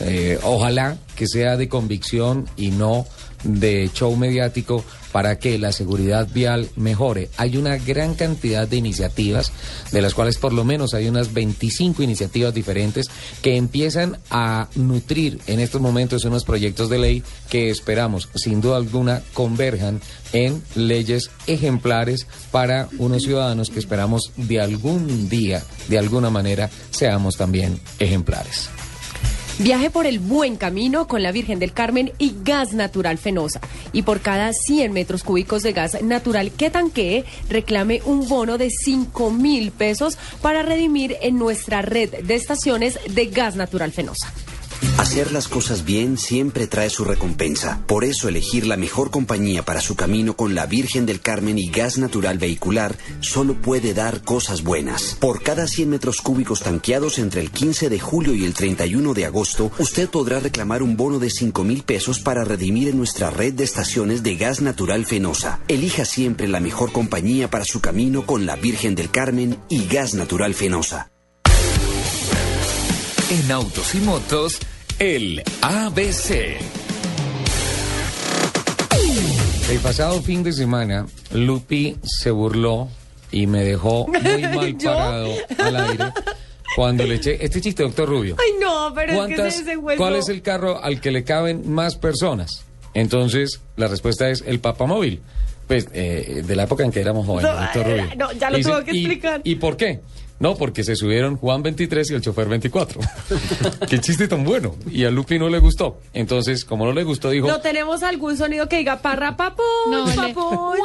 Eh, ojalá que sea de convicción y no de show mediático para que la seguridad vial mejore. Hay una gran cantidad de iniciativas, de las cuales por lo menos hay unas 25 iniciativas diferentes que empiezan a nutrir en estos momentos unos proyectos de ley que esperamos, sin duda alguna, converjan en leyes ejemplares para unos ciudadanos que esperamos de algún día, de alguna manera, seamos también ejemplares. Viaje por el buen camino con la Virgen del Carmen y gas natural fenosa. Y por cada 100 metros cúbicos de gas natural que tanquee, reclame un bono de 5 mil pesos para redimir en nuestra red de estaciones de gas natural fenosa. Hacer las cosas bien siempre trae su recompensa. Por eso elegir la mejor compañía para su camino con la Virgen del Carmen y gas natural vehicular solo puede dar cosas buenas. Por cada 100 metros cúbicos tanqueados entre el 15 de julio y el 31 de agosto, usted podrá reclamar un bono de 5 mil pesos para redimir en nuestra red de estaciones de gas natural Fenosa. Elija siempre la mejor compañía para su camino con la Virgen del Carmen y gas natural Fenosa. En autos y motos, el ABC. El pasado fin de semana, Lupi se burló y me dejó muy mal ¿Yo? parado al aire cuando le eché este chiste, doctor Rubio. Ay, no, pero es que ¿Cuántas- se desenvuelvo. ¿Cuál es el carro al que le caben más personas? Entonces, la respuesta es el papamóvil. Pues, eh, de la época en que éramos jóvenes, No, doctor Rubio. no, ya lo tuvo que "¿Y- explicar". ¿Y por qué? No, porque se subieron Juan 23 y el chofer 24. Qué chiste tan bueno. Y a Lupi no le gustó. Entonces, como no le gustó, dijo, ¿No tenemos algún sonido que diga parra papuch, No, le- papuch?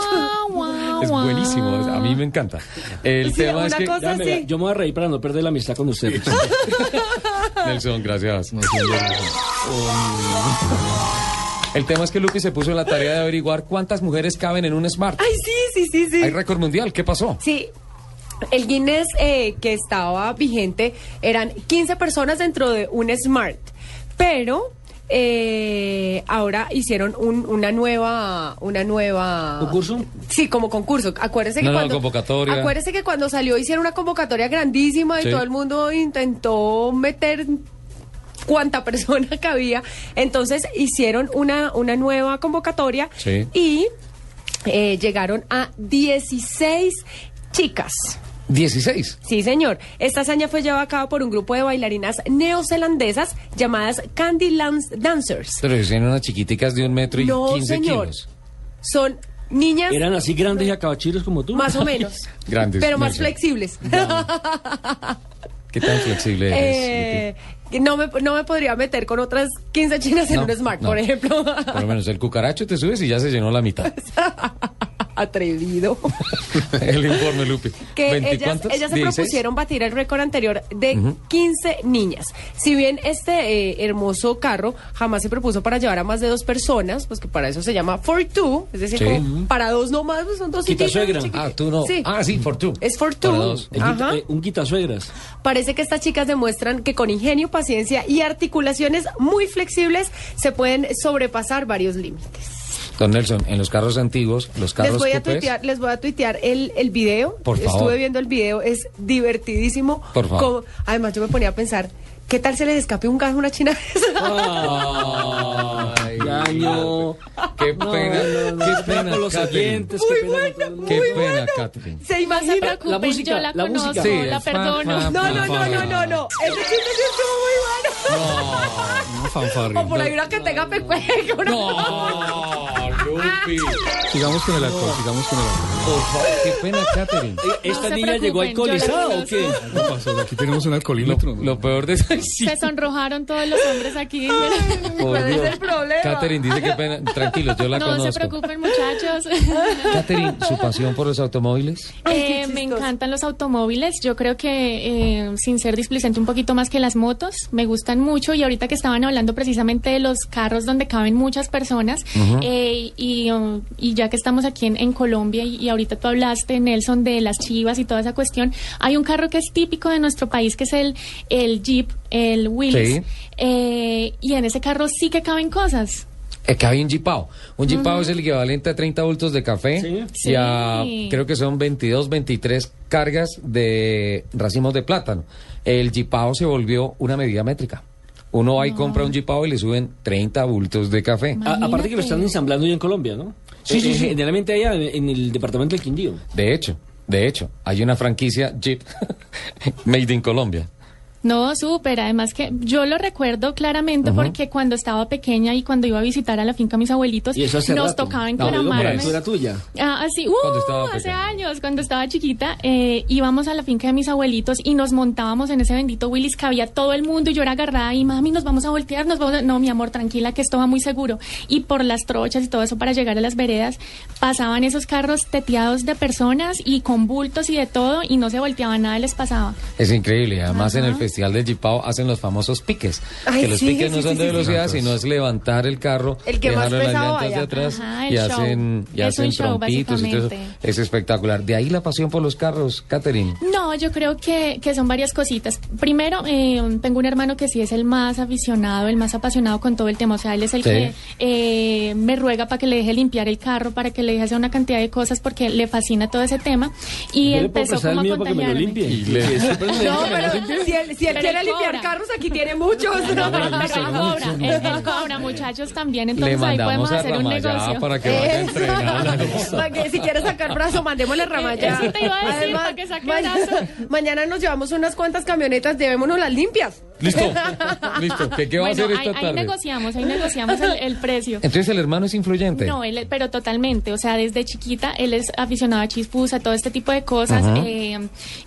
es buenísimo. A mí me encanta. El Sí, tema es que... cosa Ya, yo me voy a reír para no perder la amistad con usted. Nelson, gracias. El tema es que Lupi se puso en la tarea de averiguar cuántas mujeres caben en un Smart. Ay, sí, sí, sí, sí. Hay récord mundial, ¿qué pasó? Sí. El Guinness eh, que estaba vigente eran 15 personas dentro de un Smart, pero eh, ahora hicieron un- una nueva, una nueva ¿Concurso? Sí, como concurso. Acuérdese que No, no, cuando convocatoria. acuérdese que cuando salió hicieron una convocatoria grandísima y Sí. todo el mundo intentó meter cuánta persona cabía. Entonces hicieron una, una nueva convocatoria Sí. y eh, llegaron a 16 chicas. 16. Sí, señor. Esta hazaña fue llevada a cabo por un grupo de bailarinas neozelandesas llamadas Candy Lance Dancers. Pero tienen unas chiquiticas de un metro y No, 15 señor. kilos. Son niñas ¿Eran así grandes y acabachiros como tú? más o menos, Grandes. pero más flexibles. ¿Qué tan flexible eres? Eh, no, me, no me podría meter con otras 15 chinas en un Smart, no. por ejemplo. Por lo menos el cucaracho te subes y ya se llenó la mitad. Atrevido. el informe, Lupi. que ¿Veinte ellas, ellas se 16. propusieron batir el récord anterior de Ujú. 15 niñas. Si bien este eh, hermoso carro jamás se propuso para llevar a más de dos personas, pues que para eso se llama for two, es decir, Sí. como para dos nomás, pues son dos Quitasuegra. Ah, tú no. Sí. Ah, sí, for two. Es for two. Para dos. Quita- eh, un quitasuegras. Parece que estas chicas demuestran que con ingenio, paciencia y articulaciones muy flexibles se pueden sobrepasar varios límites. Don Nelson, en los carros antiguos, los carros Les voy a tuitear, les voy a tuitear el, el video. Por favor. Estuve viendo el video, es divertidísimo. Por favor. Como- además, yo me ponía a pensar, ¿qué tal se les escape un gas a una china? Ay, Yaño. Qué No, pena, no, no, qué qué pena con los oyentes, qué pena mundo. Qué Muy pena, bueno. Catherine. ¿Se No preocupen, la música, yo la, la conozco, música. Sí, la perdono. No, no, no, no, no, no. Ese chiste sí estuvo muy bueno. No, fanfarria. O por ahí una que tenga pecueca. una- No, Lupi. Sigamos con el alcohol, sigamos con el alcohol. Por favor, qué pena, Catherine. ¿Esta niña llegó alcoholizada o qué? ¿Qué pasó? Aquí tenemos un Lo, alcoholímetro. lo peor de eso sí, Se sonrojaron todos los hombres aquí. ¿Cuál es el problema? Catherine dice que pena. Tranquilos, yo la no se conozco. preocupen, muchachos. Catherine, ¿su pasión por los automóviles? Eh, me encantan los automóviles. Yo creo que, eh, sin ser displicente, un poquito más que las motos. Me gustan mucho. Y ahorita que estaban hablando precisamente de los carros donde caben muchas personas, eh, y, um, y ya que estamos aquí en, en Colombia, y, y ahorita tú hablaste, Nelson, de las chivas y toda esa cuestión, hay un carro que es típico de nuestro país, que es el, el Jeep, el Willys. Sí. Eh, y en ese carro sí que caben cosas. Que hay un jipao. Un jipao es el equivalente a 30 bultos de café Sí. y a Sí. creo que son 22, 23 cargas de racimos de plátano. El jipao se volvió una medida métrica. Uno va y compra un jipao y le suben 30 bultos de café. A- aparte que lo están ensamblando ya en Colombia, ¿no? Sí, Eh, sí, eh, sí. Generalmente allá en, en el departamento del Quindío. De hecho, de hecho, hay una franquicia Jeep made in Colombia. No, súper. Además que yo lo recuerdo claramente porque cuando estaba pequeña y cuando iba a visitar a la finca a mis abuelitos, Y eso nos rato. tocaba encaramarme. eso era tuya. Ah, así, uh, hace años, cuando estaba chiquita, eh, íbamos a la finca de mis abuelitos y nos montábamos en ese bendito Willis que había todo el mundo y yo era agarrada y mami, nos vamos a voltear, nos vamos a... No, mi amor, tranquila, que esto va muy seguro. Y por las trochas y todo eso para llegar a las veredas, pasaban esos carros teteados de personas y con bultos y de todo y no se volteaba, nada les pasaba. Es increíble. Además, en el Ajá. Festival del Jipao hacen los famosos piques. Ay, que los sí, piques no sí, son sí, de sí, velocidad, sí. sino es levantar el carro, El que más dejarlo en las pesado llantas de atrás Ajá, y show. hacen, y Es hacen show, trompitos y todo eso. Es espectacular. De ahí la pasión por los carros, Catherine. No, yo creo que, que son varias cositas. Primero, eh, tengo un hermano que sí es el más aficionado, el más apasionado con todo el tema. O sea, él es el Sí. que eh, me ruega para que le deje limpiar el carro, para que le deje hacer una cantidad de cosas porque le fascina todo ese tema. Y empezó como a mío para que me lo contagiarme. No, pero si él, si él quiere limpiar cobra. carros, aquí tiene muchos. No, pero él cobra, él, él cobra, muchachos, también. Entonces ahí podemos a hacer un negocio. para que vaya a Eso. entrenar. Para que si quiere sacar brazo, mandémosle ramayá. Eso te iba a decir, Además, para que saque mañana, brazo. mañana nos llevamos unas cuantas camionetas, llevémonos las limpias. Listo, listo. ¿Qué, qué va a Bueno, hacer ahí, esta ahí tarde? negociamos, ahí negociamos el, el precio. Entonces el hermano es influyente. No, él, pero totalmente. O sea, desde chiquita él es aficionado a chispus, a todo este tipo de cosas. Eh,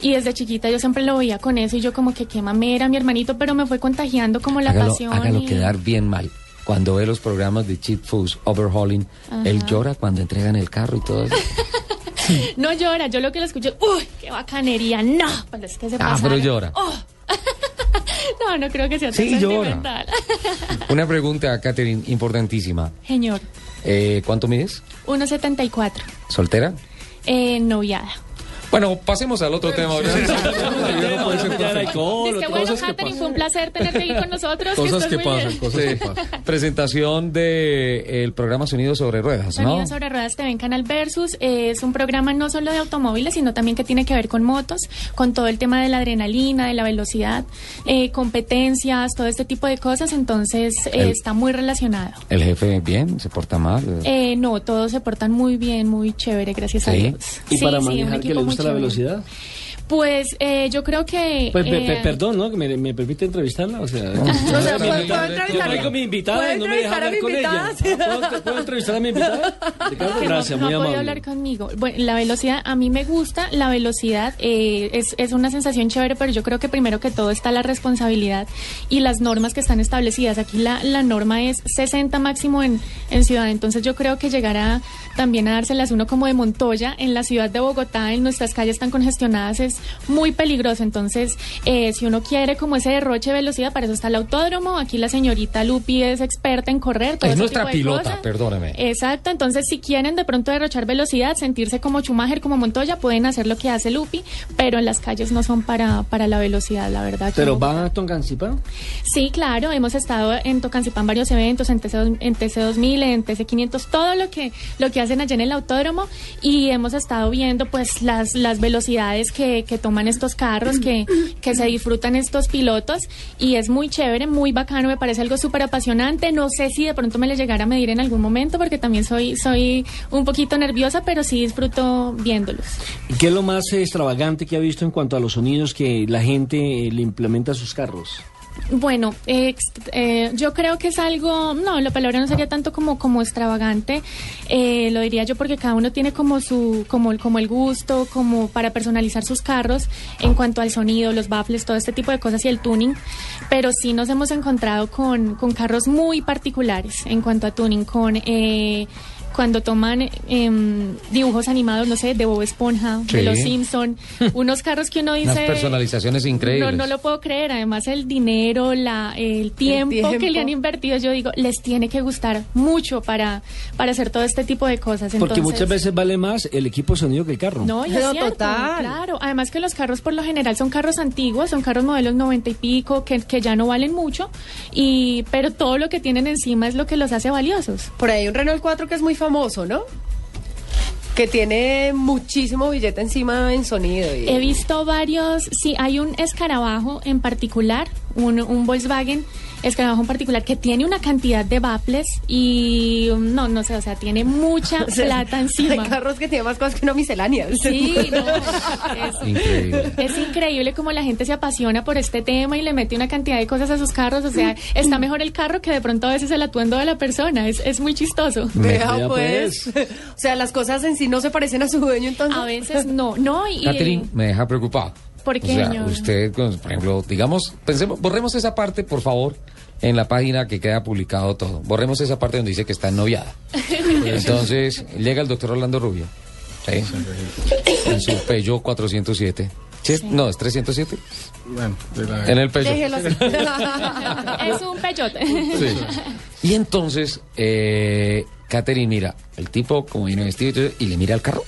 y desde chiquita yo siempre lo veía con eso y yo como que qué mamera, mi hermanito, pero me fue contagiando como la hágalo, pasión. hágalo y- quedar bien mal. Cuando ve los programas de Cheat Foods, Overhauling, Ajá. él llora cuando entregan el carro y todo eso. No llora, yo lo que lo escucho, uy, qué bacanería, no, pero es que se Ah, pasa. pero llora. Oh. no, no creo que sea tan Sí, llora. sentimental. Una pregunta, Catherine, importantísima. Señor, Eh, ¿Cuánto mides? 1.74, ¿Soltera? eh, noviada. Bueno, pasemos al otro tema. que bueno, Katherine, fue un placer tenerte aquí con nosotros. Cosas que pasan, cosas que pasan. Presentación del programa Sonido sobre Ruedas, ¿no? Sonido sobre Ruedas TV en Canal Versus eh, es un programa no solo de automóviles, sino también que tiene que ver con motos, con todo el tema de la adrenalina, de la velocidad, eh, competencias, todo este tipo de cosas. Entonces eh, El- está muy relacionado. ¿El jefe bien? ¿Se porta mal? Eh, no, todos se portan muy bien, muy chévere, gracias a. Dios. ¿Y Sí, para sí, un manejar que equipo le muy gusta la velocidad? Pues eh, yo creo que... Pues, eh, perdón, ¿no? Que me, me permite entrevistarla, o sea... O sea, mi ¿puedo- puedo entrevistar- traigo mi invitada ¿puedo no me deja hablar mi con ella. invitada? ¿Puedo, puedo entrevistar a mi invitada? Ricardo, que gracias, no, muy no amable. hablar conmigo. Bueno, la velocidad, a mí me gusta la velocidad, eh, es, es una sensación chévere, pero yo creo que primero que todo está la responsabilidad y las normas que están establecidas. Aquí la, la norma es 60 máximo en, en ciudad, entonces yo creo que llegará también a dárselas uno como de Montoya en la ciudad de Bogotá, en nuestras calles tan congestionadas, es muy peligroso. Entonces, eh, si uno quiere como ese derroche de velocidad, para eso está el autódromo. Aquí la señorita Lupi es experta en correr. todo Es nuestra pilota, cosas. perdóname. Exacto, entonces si quieren de pronto derrochar velocidad, sentirse como Schumacher, como Montoya, pueden hacer lo que hace Lupi, pero en las calles no son para, para la velocidad, la verdad. ¿Pero no. va a Tongancipa? Sí, claro, hemos estado en Tocancipán varios eventos, en TC, en TC2000, en TC500, todo lo que, lo que hacen allá en el autódromo y hemos estado viendo pues las, las velocidades que, que toman estos carros, que, que se disfrutan estos pilotos y es muy chévere, muy bacano, me parece algo súper apasionante, no sé si de pronto me le llegara a medir en algún momento porque también soy, soy un poquito nerviosa, pero sí disfruto viéndolos. ¿Y ¿Qué es lo más extravagante que ha visto en cuanto a los sonidos que la gente eh, le implementa a sus carros? Bueno, eh, yo creo que es algo, no, la palabra no sería tanto como como extravagante, eh, lo diría yo porque cada uno tiene como su, como el, como el gusto, como para personalizar sus carros en cuanto al sonido, los baffles, todo este tipo de cosas y el tuning, pero sí nos hemos encontrado con, con carros muy particulares en cuanto a tuning, con eh, cuando toman em, dibujos animados, no sé, de Bob Esponja, de los Simpson, unos carros que uno dice Unas personalizaciones increíbles. no, no lo puedo creer. Además, el dinero, la, el, tiempo que tiempo. le han invertido, yo digo, les tiene que gustar mucho para, para hacer todo este tipo de cosas. Porque Entonces, muchas veces vale más el equipo sonido que el carro. No, y es No, cierto, total. claro. Además que los carros por lo general son carros antiguos, son carros modelos 90 y pico, que, que ya no valen mucho, y pero todo lo que tienen encima es lo que los hace valiosos. Por ahí un Renault 4 que es muy famoso, ¿no? Que tiene muchísimo billete encima en sonido. y- He visto varios, sí, hay un escarabajo en particular, un, un Volkswagen escarabajo en particular que tiene una cantidad de baffles y um, no, no sé, o sea, tiene mucha O sea, plata encima. Hay carros que tienen más cosas que una miscelánea. Sí, no, es, Increíble. es increíble como la gente se apasiona por este tema y le mete una cantidad de cosas a sus carros. O sea, está mejor el carro que de pronto a veces el atuendo de la persona. Es, es muy chistoso. Vea, Vea, pues. o sea, las cosas en sí no se parecen a su dueño, entonces. A veces no, no. Y, Catherine, me deja preocupado. ¿Por O qué, sea, señor? usted, con- por ejemplo, digamos, pensemos, borremos esa parte, por favor, en la página que queda publicado todo. Borremos esa parte donde dice que está noviada. Entonces, llega el doctor Orlando Rubio, ¿sí? en su Peugeot 407, ¿Sí? No, es 307. Bueno, de la- En el así. es un peyote. Sí. Y entonces, eh, Catherine mira, el tipo como viene vestido y le mira al carro.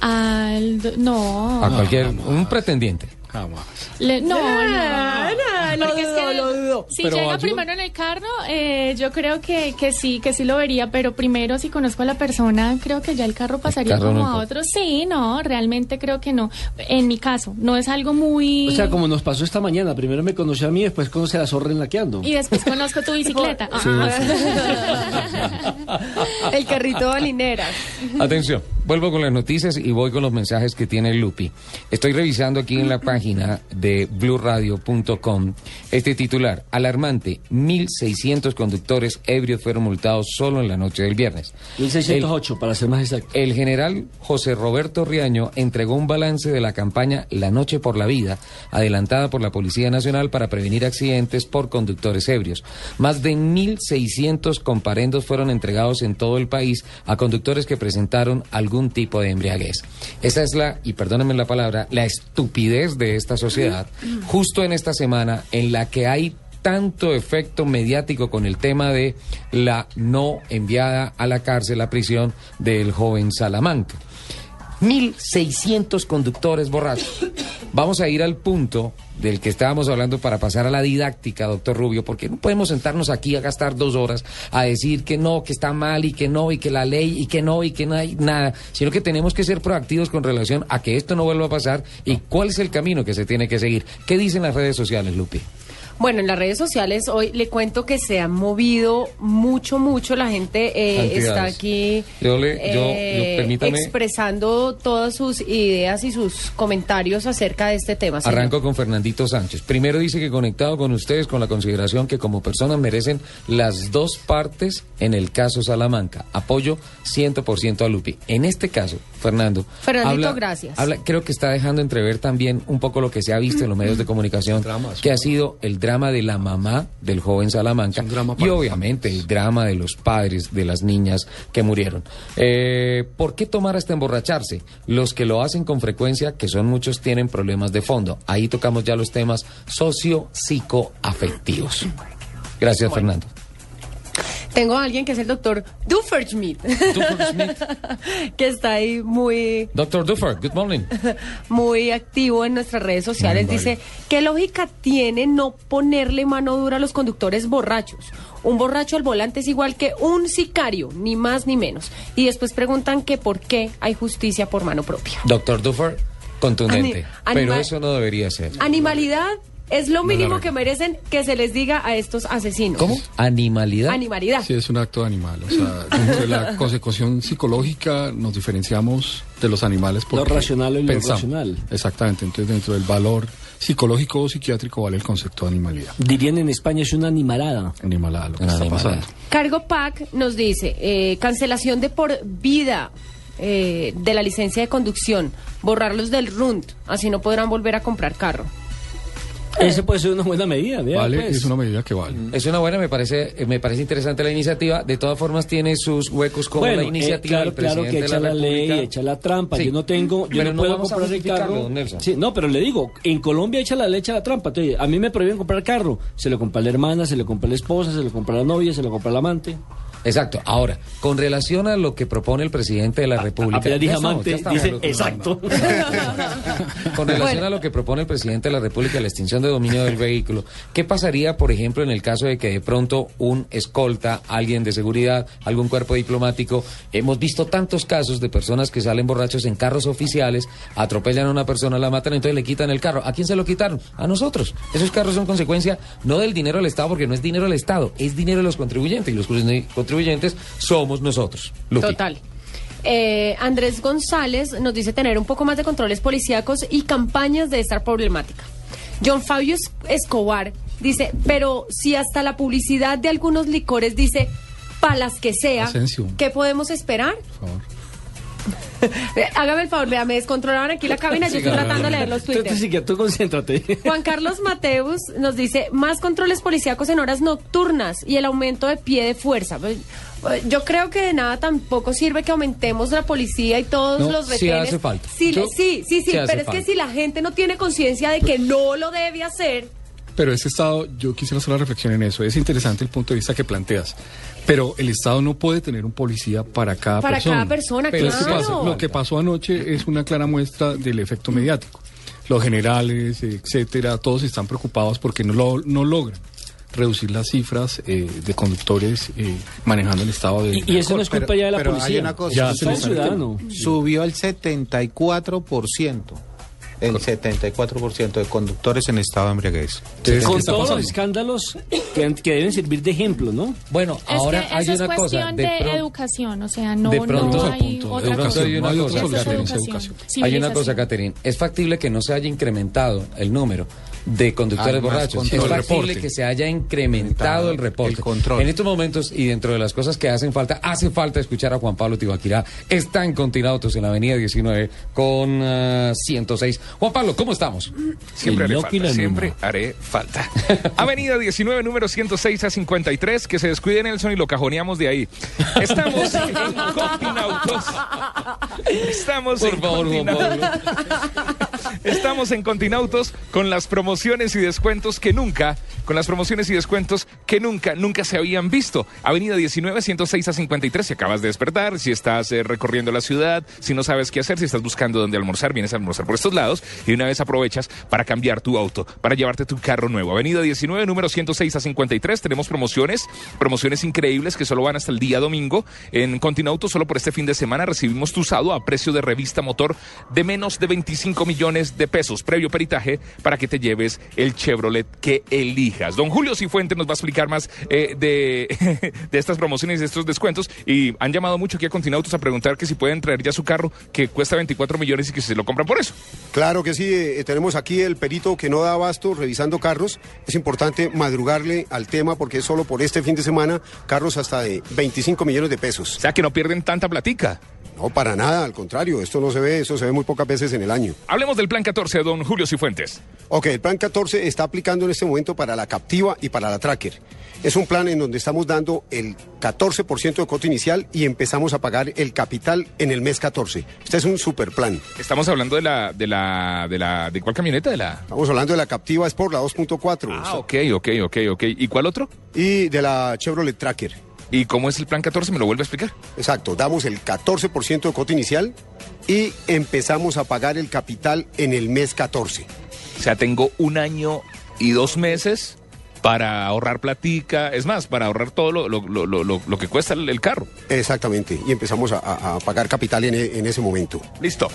Al, no. A cualquier, un pretendiente. Jamás. Le- no, No, no. no, Porque es lo que dudo, lo dudo. Si Pero llega ayuda- primero en el carro, eh, yo creo que, que sí, que sí lo vería, pero primero si conozco a la persona, creo que ya el carro pasaría carro como no a otro. Sí, no, realmente creo que no. En mi caso, no es algo muy... O sea, como nos pasó esta mañana, primero me conoció a mí, después conoce a la zorra enlaqueando. Y después conozco tu bicicleta. Sí, El carrito de. Atención, vuelvo con las noticias y voy con los mensajes que tiene Lupi. Estoy revisando aquí en la página de blurradio.com este titular. Alarmante, 1.600 conductores ebrios fueron multados solo en la noche del viernes. 1608, para ser más exacto. El general José Roberto Riaño entregó un balance de la campaña La Noche por la Vida, adelantada por la Policía Nacional para prevenir accidentes por conductores ebrios. Más de 1.600 comparendos fueron entregados en todo el país a conductores que presentaron algún tipo de embriaguez. Esa es la, y perdónenme la palabra, la estupidez de esta sociedad, justo en esta semana en la que hay tanto efecto mediático con el tema de la no enviada a la cárcel, a prisión del joven Salamanca. 1.600 conductores borrachos. Vamos a ir al punto del que estábamos hablando para pasar a la didáctica, doctor Rubio, porque no podemos sentarnos aquí a gastar dos horas a decir que no, que está mal y que no, y que la ley y que no, y que no hay nada, sino que tenemos que ser proactivos con relación a que esto no vuelva a pasar y cuál es el camino que se tiene que seguir. ¿Qué dicen las redes sociales, Lupi? Bueno, en las redes sociales hoy le cuento que se han movido mucho, mucho. La gente eh, está aquí Yo le- yo- eh, yo- expresando todas sus ideas y sus comentarios acerca de este tema. señor. Arranco con Fernandito Sánchez. Primero dice que conectado con ustedes con la consideración que como personas merecen las dos partes en el caso Salamanca. Apoyo 100% a Lupi. En este caso, Fernando. Fernandito, gracias. habla- creo que está dejando entrever también un poco lo que se ha visto en los medios de comunicación, que ha sido el drama de la mamá del joven Salamanca y obviamente el drama de los padres de las niñas que murieron. Eh, ¿Por qué tomar hasta emborracharse? Los que lo hacen con frecuencia, que son muchos, tienen problemas de fondo. Ahí tocamos ya los temas socio-psicoafectivos. Gracias, Fernando. Tengo a alguien que es el doctor Dufferschmidt, que está ahí muy, Doctor Duffer, good morning. muy activo en nuestras redes sociales. Dice, ¿qué lógica tiene no ponerle mano dura a los conductores borrachos? Un borracho al volante es igual que un sicario, ni más ni menos. Y después preguntan que por qué hay justicia por mano propia. Doctor Duffer, contundente. Ani- pero eso no debería ser. Animalidad es lo mínimo que merecen que se les diga a estos asesinos. ¿Cómo? Animalidad. Animalidad. Sí, es un acto animal. O sea, dentro de la consecución psicológica nos diferenciamos de los animales por Lo racional y lo irracional. Exactamente. Entonces, dentro del valor psicológico o psiquiátrico vale el concepto de animalidad. Dirían en España es una animalada. Animalada, lo que Una está animalada. pasando. Cargo Pack nos dice, eh, cancelación de por vida eh, de la licencia de conducción, borrarlos del RUNT, así no podrán volver a comprar carro. Ese puede ser una buena medida, Vale, pues. es una medida que vale. Es una buena, me parece, eh, me parece interesante la iniciativa. De todas formas, tiene sus huecos como Bueno, la eh, iniciativa claro, del claro presidente que de echa la, la, ley, echa la trampa. Sí, Yo no tengo, yo pero no, no puedo comprar el carro. Sí, no, pero le digo, en Colombia echa la ley, echa la trampa. Entonces, a mí me prohíben comprar carro. Se lo compra la hermana, se lo compra la esposa, se lo compra la novia, se lo compra el amante. Exacto. Ahora, con relación a lo que propone el presidente de la República. apenas dije Ya estamos, amante, ya estamos, dice, exacto. Con relación Bueno. a lo que propone el presidente de la República, la extinción de dominio del vehículo, ¿qué pasaría, por ejemplo, en el caso de que de pronto un escolta, alguien de seguridad, algún cuerpo diplomático, hemos visto tantos casos de personas que salen borrachos en carros oficiales, atropellan a una persona, la matan, entonces le quitan el carro. ¿A quién se lo quitaron? A nosotros. Esos carros son consecuencia no del dinero del Estado, porque no es dinero del Estado, es dinero de los contribuyentes, y los contribuyentes somos nosotros. Lupi. Total. Eh, Andrés González nos dice tener un poco más de controles policíacos y campañas de esta problemática. John Fabio Escobar dice, pero si hasta la publicidad de algunos licores dice, palas que sea. ¿qué podemos esperar? Por favor. Hágame el favor, vea, me descontrolaban aquí la cabina, yo estoy tratando de leer los sí que tú concéntrate. Juan Carlos Mateus nos dice, más controles policíacos en horas nocturnas y el aumento de pie de fuerza. Pues, eh, Yo creo que de nada tampoco sirve que aumentemos la policía y todos No, los sí retenes. hace falta. Sí, Yo- sí, sí, sí, sí pero es que si la gente no tiene conciencia de que no lo debe hacer, Pero ese Estado, yo quisiera hacer una reflexión en eso. Es interesante el punto de vista que planteas. Pero el Estado no puede tener un policía para cada Para persona. cada persona, Pero ¿qué claro. pasa? Lo que pasó anoche es una clara muestra del efecto mediático. Los generales, etcétera, todos están preocupados porque no, lo, no logran reducir las cifras eh, de conductores eh, manejando el estado de... Y- y eso no es culpa Pero- ya de la pero policía. Hay una cosa, Ya es el ciudadano. Subió el 74%. El 74% de conductores en estado de embriaguez. Con todos los escándalos que, han- que deben servir de ejemplo, ¿no? Bueno, Es que eso es cuestión de, educación, o sea, no, de pronto, no hay de otra pronto cosa. hay una hay cosa, es Catherine. educación, Hay una cosa, civilización. Es factible que no se haya incrementado el número de conductores borrachos. Es factible que se haya incrementado el reporte. El control. En estos momentos, y dentro de las cosas que hacen falta, hace falta escuchar a Juan Pablo Tibaquirá. Está en Continautos, en la avenida 19, con ah, 106. Juan Pablo, ¿cómo estamos? Siempre El haré falta, siempre haré falta. Avenida 19, número 106 a 53, que se descuide Nelson y lo cajoneamos de ahí. Estamos en Continautos. Estamos Por en favor, Juan Continautos. Estamos en Continautos con las promociones y descuentos que nunca, con las promociones y descuentos que nunca, nunca se habían visto. Avenida 19, 106 a 53, si acabas de despertar, si estás eh, recorriendo la ciudad, si no sabes qué hacer, si estás buscando dónde almorzar, vienes a almorzar por estos lados y una vez aprovechas para cambiar tu auto, para llevarte tu carro nuevo. Avenida 19, número 106 a 53, tenemos promociones, promociones increíbles que solo van hasta el día domingo. En Continauto, solo por este fin de semana, recibimos tu usado a precio de revista motor de menos de 25 millones de pesos, previo peritaje, para que te lleves el Chevrolet que elijas. Don Julio Cifuentes nos va a explicar más eh, de, de estas promociones y de estos descuentos. Y han llamado mucho aquí a Continautos a preguntar que si pueden traer ya su carro, que cuesta 24 millones y que se lo compran por eso. Claro que sí, eh, tenemos aquí el perito que no da abasto revisando carros. Es importante madrugarle al tema porque es solo por este fin de semana carros hasta de 25 millones de pesos. O sea que no pierden tanta platica. No, para nada, al contrario, esto no se ve, eso se ve muy pocas veces en el año. Hablemos del plan 14 de don Julio Cifuentes. Ok, el plan 14 está aplicando en este momento para la captiva y para la tracker. Es un plan en donde estamos dando el 14% de cuota inicial y empezamos a pagar el capital en el mes 14. Este es un super plan. Estamos hablando de la, de la, de la, ¿de cuál camioneta? De la. Estamos hablando de la captiva Sport, la 2.4. Ah, ok, ok, ok, ok. ¿Y cuál otro? Y de la Chevrolet Tracker. ¿Y cómo es el plan 14? ¿Me lo vuelve a explicar? Exacto, damos el 14% de cuota inicial y empezamos a pagar el capital en el mes 14. O sea, tengo un año y dos meses para ahorrar platica, es más, para ahorrar todo lo, lo, lo, lo, que cuesta el, el carro. Exactamente, y empezamos a, pagar capital en, en ese momento. Listo.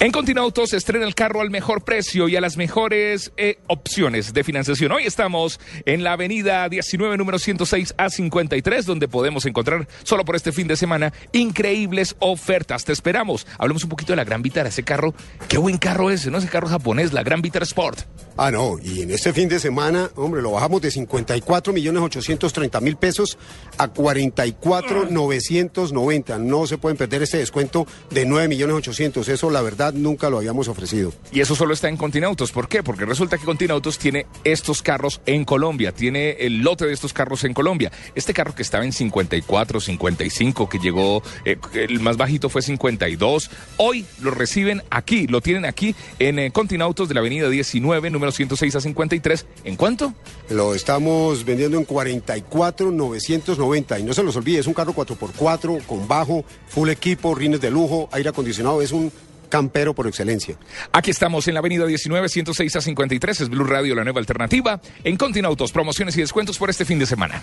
En Continautos estrena el carro al mejor precio y a las mejores eh, opciones de financiación. Hoy estamos en la avenida 19, número 106 a 53, donde podemos encontrar, solo por este fin de semana, increíbles ofertas. Te esperamos. Hablemos un poquito de la Gran Vitara, ese carro. Qué buen carro ese, ¿no? Ese carro japonés, la Gran Vitara Sport. Ah, no, y en este fin de semana, hombre, lo bajamos de 54 millones 830 mil pesos a 44 990. No se pueden perder este descuento de 9 millones 800. Eso, la verdad, nunca lo habíamos ofrecido. Y eso solo está en Continautos. ¿Por qué? Porque resulta que Continautos tiene estos carros en Colombia, tiene el lote de estos carros en Colombia. Este carro que estaba en 54, 55, que llegó, eh, el más bajito fue 52, hoy lo reciben aquí, lo tienen aquí en eh, Continautos de la avenida 19, número 106 a 53. ¿En cuánto? Lo estamos vendiendo en 44 990. Y no se los olvide, es un carro 4x4 con bajo, full equipo, rines de lujo, aire acondicionado. Es un campero por excelencia. Aquí estamos en la avenida 19, 106 a 53, es Blue Radio, la nueva alternativa. En Continautos, promociones y descuentos por este fin de semana.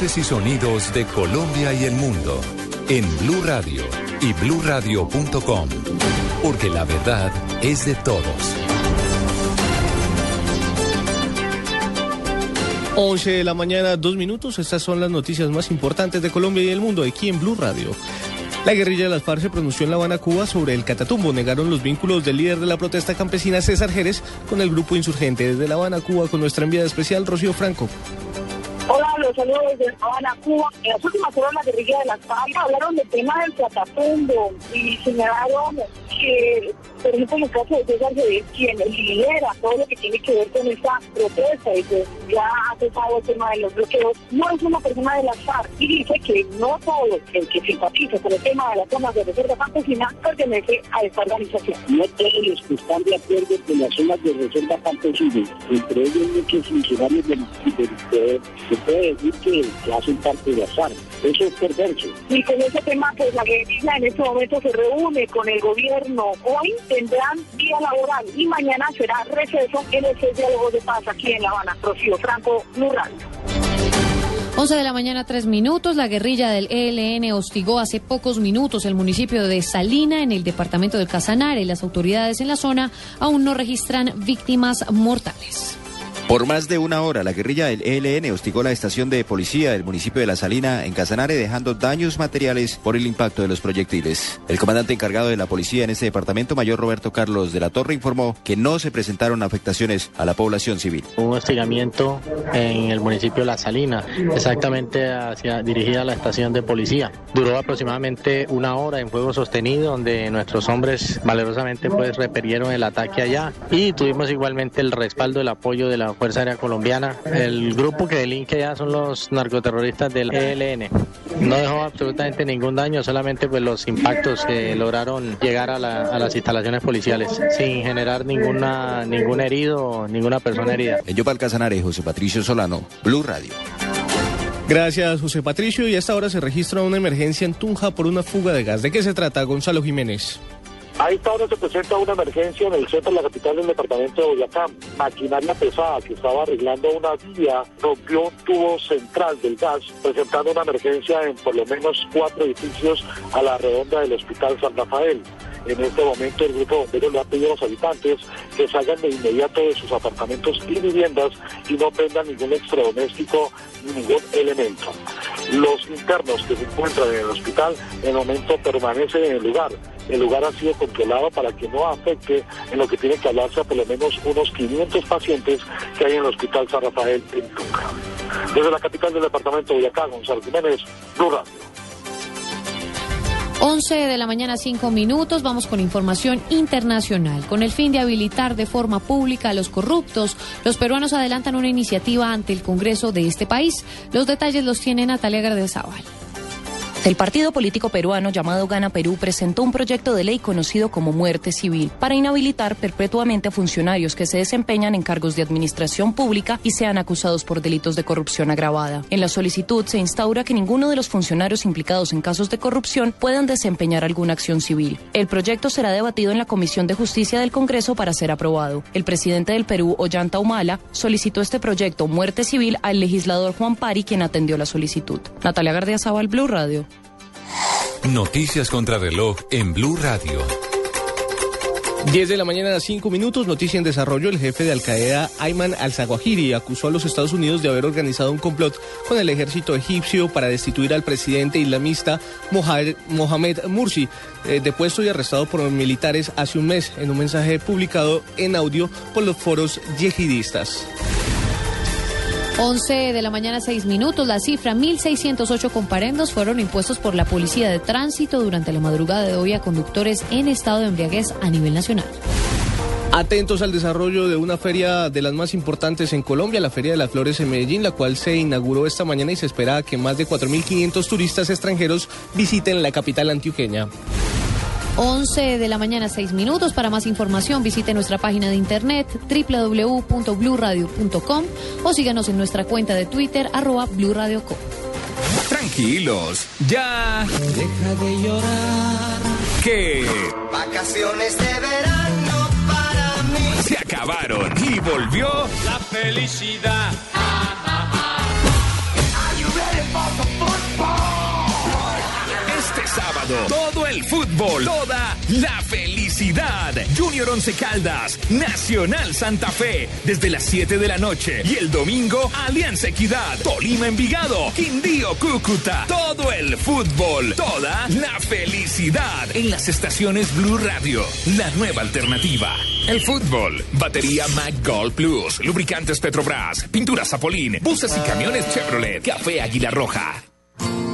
Y sonidos de Colombia y el mundo en Blue Radio y bluradio.com, porque la verdad es de todos. 11 de la mañana, dos minutos. Estas son las noticias más importantes de Colombia y el mundo aquí en Blue Radio. La guerrilla de las FARC se pronunció en La Habana, Cuba, sobre el Catatumbo. Negaron los vínculos del líder de la protesta campesina César Jerez con el grupo insurgente. Desde La Habana, Cuba, con nuestra enviada especial Rocío Franco. Hola, los saludos desde Habana, Cuba. En las últimas horas la guerrilla de las FARC hablaron del tema del Catatumbo y señalaron que, por ejemplo, en el caso de César Jerez, quien lidera todo lo que tiene que ver con esta protesta y que ya ha cesado el tema de los bloqueos, no es una persona de las FARC y dice que no todo el que simpatiza con el tema de las zonas de reserva campesina pertenece a esta organización. No todos los que están de acuerdo con las zonas de reserva campesina, entre ellos muchos funcionarios del, poder, se puede decir que, que hacen parte de las FARC. Eso es perverso. Y con ese tema, pues la guerrilla en este momento se reúne con el gobierno. Hoy tendrán día laboral y mañana será receso en ese diálogo de paz aquí en La Habana. Rocío Franco, Radio. 11 de la mañana, tres minutos. La guerrilla del ELN hostigó hace pocos minutos el municipio de Salina, en el departamento del Casanare. Las autoridades en la zona aún no registran víctimas mortales. Por más de una hora, la guerrilla del ELN hostigó la estación de policía del municipio de La Salina en Casanare, dejando daños materiales por el impacto de los proyectiles. El comandante encargado de la policía en este departamento, mayor Roberto Carlos de la Torre, informó que no se presentaron afectaciones a la población civil. Un hostigamiento en el municipio de La Salina, exactamente hacia, dirigida a la estación de policía. Duró aproximadamente una hora en fuego sostenido, donde nuestros hombres valerosamente pues repelieron el ataque allá y tuvimos igualmente el respaldo, el apoyo de la Fuerza Aérea Colombiana. El grupo que delinque allá son los narcoterroristas del ELN. No dejó absolutamente ningún daño, solamente pues los impactos que lograron llegar a, la- a las instalaciones policiales sin generar ninguna ningún herido, ninguna persona herida. En Yopal Casanare, José Patricio Solano, Blue Radio. Gracias, José Patricio. Y a esta hora se registra una emergencia en Tunja por una fuga de gas. ¿De qué se trata, Gonzalo Jiménez? A esta hora se presenta una emergencia en el centro de la capital del departamento de Boyacá. Maquinaria pesada que estaba arreglando una vía rompió un tubo central del gas, presentando una emergencia en por lo menos cuatro edificios a la redonda del Hospital San Rafael. En este momento el grupo de bomberos le ha pedido a los habitantes que salgan de inmediato de sus apartamentos y viviendas y no prendan ningún extradoméstico ni ningún elemento. Los internos que se encuentran en el hospital en el momento permanecen en el lugar. El lugar ha sido controlado para que no afecte en lo que tiene que hablarse a por lo menos unos 500 pacientes que hay en el Hospital San Rafael en Tunca. Desde la capital del departamento de Boyacá, Gonzalo Jiménez, Blue Radio. 11 de la mañana, 5 minutos. Vamos con información internacional. Con el fin de habilitar de forma pública a los corruptos, los peruanos adelantan una iniciativa ante el Congreso de este país. Los detalles los tiene Natalia Gardezábal. El partido político peruano llamado Gana Perú presentó un proyecto de ley conocido como muerte civil para inhabilitar perpetuamente a funcionarios que se desempeñan en cargos de administración pública y sean acusados por delitos de corrupción agravada. En la solicitud se instaura que ninguno de los funcionarios implicados en casos de corrupción puedan desempeñar alguna acción civil. El proyecto será debatido en la Comisión de Justicia del Congreso para ser aprobado. El presidente del Perú, Ollanta Humala, solicitó este proyecto muerte civil al legislador Juan Pari, quien atendió la solicitud. Natalia Gardiazabal, Blue Radio. Noticias contra reloj en Blue Radio. 10 de la mañana, 5 minutos, noticia en desarrollo. El jefe de Al Qaeda, Ayman al-Zawahiri, acusó a los Estados Unidos de haber organizado un complot con el ejército egipcio para destituir al presidente islamista Mohamed, Mursi, eh, depuesto y arrestado por militares hace un mes, en un mensaje publicado en audio por los foros yihadistas. 11 de la mañana, 6 minutos. La cifra 1.608 comparendos fueron impuestos por la Policía de Tránsito durante la madrugada de hoy a conductores en estado de embriaguez a nivel nacional. Atentos al desarrollo de una feria de las más importantes en Colombia, la Feria de las Flores en Medellín, la cual se inauguró esta mañana y se espera que más de 4.500 turistas extranjeros visiten la capital antioqueña. 11 de la mañana, 6 minutos. Para más información, visite nuestra página de internet www.bluradio.com o síganos en nuestra cuenta de Twitter, arroba Blue Radio Co. Tranquilos, ya. Deja de llorar. Que Vacaciones de verano para mí. se acabaron y volvió La felicidad. este sábado. Todo el fútbol, toda la felicidad. Junior Once Caldas, Nacional Santa Fe, desde las 7 de la noche. Y el domingo, Alianza Equidad, Tolima Envigado, Quindío Cúcuta. Todo el fútbol, toda la felicidad. En las estaciones Blue Radio, la nueva alternativa. El fútbol, batería Mac Gold Plus, lubricantes Petrobras, pinturas Zapolín, buses y camiones Chevrolet, café Águila Roja.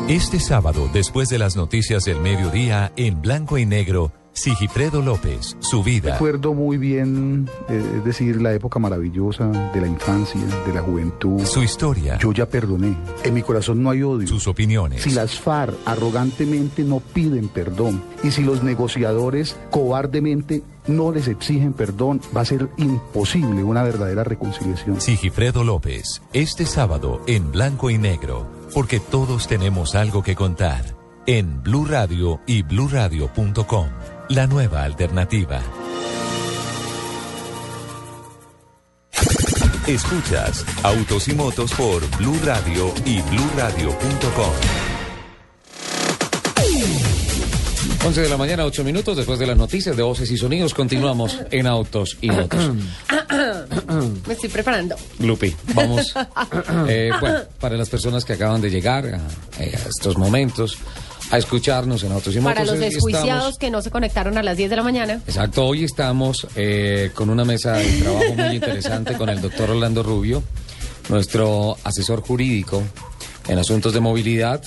Este sábado, después de las noticias del mediodía, en blanco y negro, Sigifredo López, su vida. Recuerdo muy bien, eh, es decir, la época maravillosa de la infancia, de la juventud. Su historia. Yo ya perdoné. En mi corazón no hay odio. Sus opiniones. Si las FARC arrogantemente no piden perdón y si los negociadores cobardemente no les exigen perdón, va a ser imposible una verdadera reconciliación. Sigifredo López, este sábado en blanco y negro, porque todos tenemos algo que contar. En Blue Radio y bluradio.com, la nueva alternativa. Escuchas Autos y Motos por Blue Radio y bluradio.com. 11 de la mañana, 8 minutos después de las noticias de voces y sonidos. Continuamos en Autos y Motos. Me estoy preparando. Lupi, vamos. eh, bueno, para las personas que acaban de llegar a, eh, a estos momentos a escucharnos en Autos y. Para los desjuiciados estamos- que no se conectaron a las 10 de la mañana. Exacto, hoy estamos eh, con una mesa de trabajo muy interesante con el doctor Orlando Rubio, nuestro asesor jurídico en asuntos de movilidad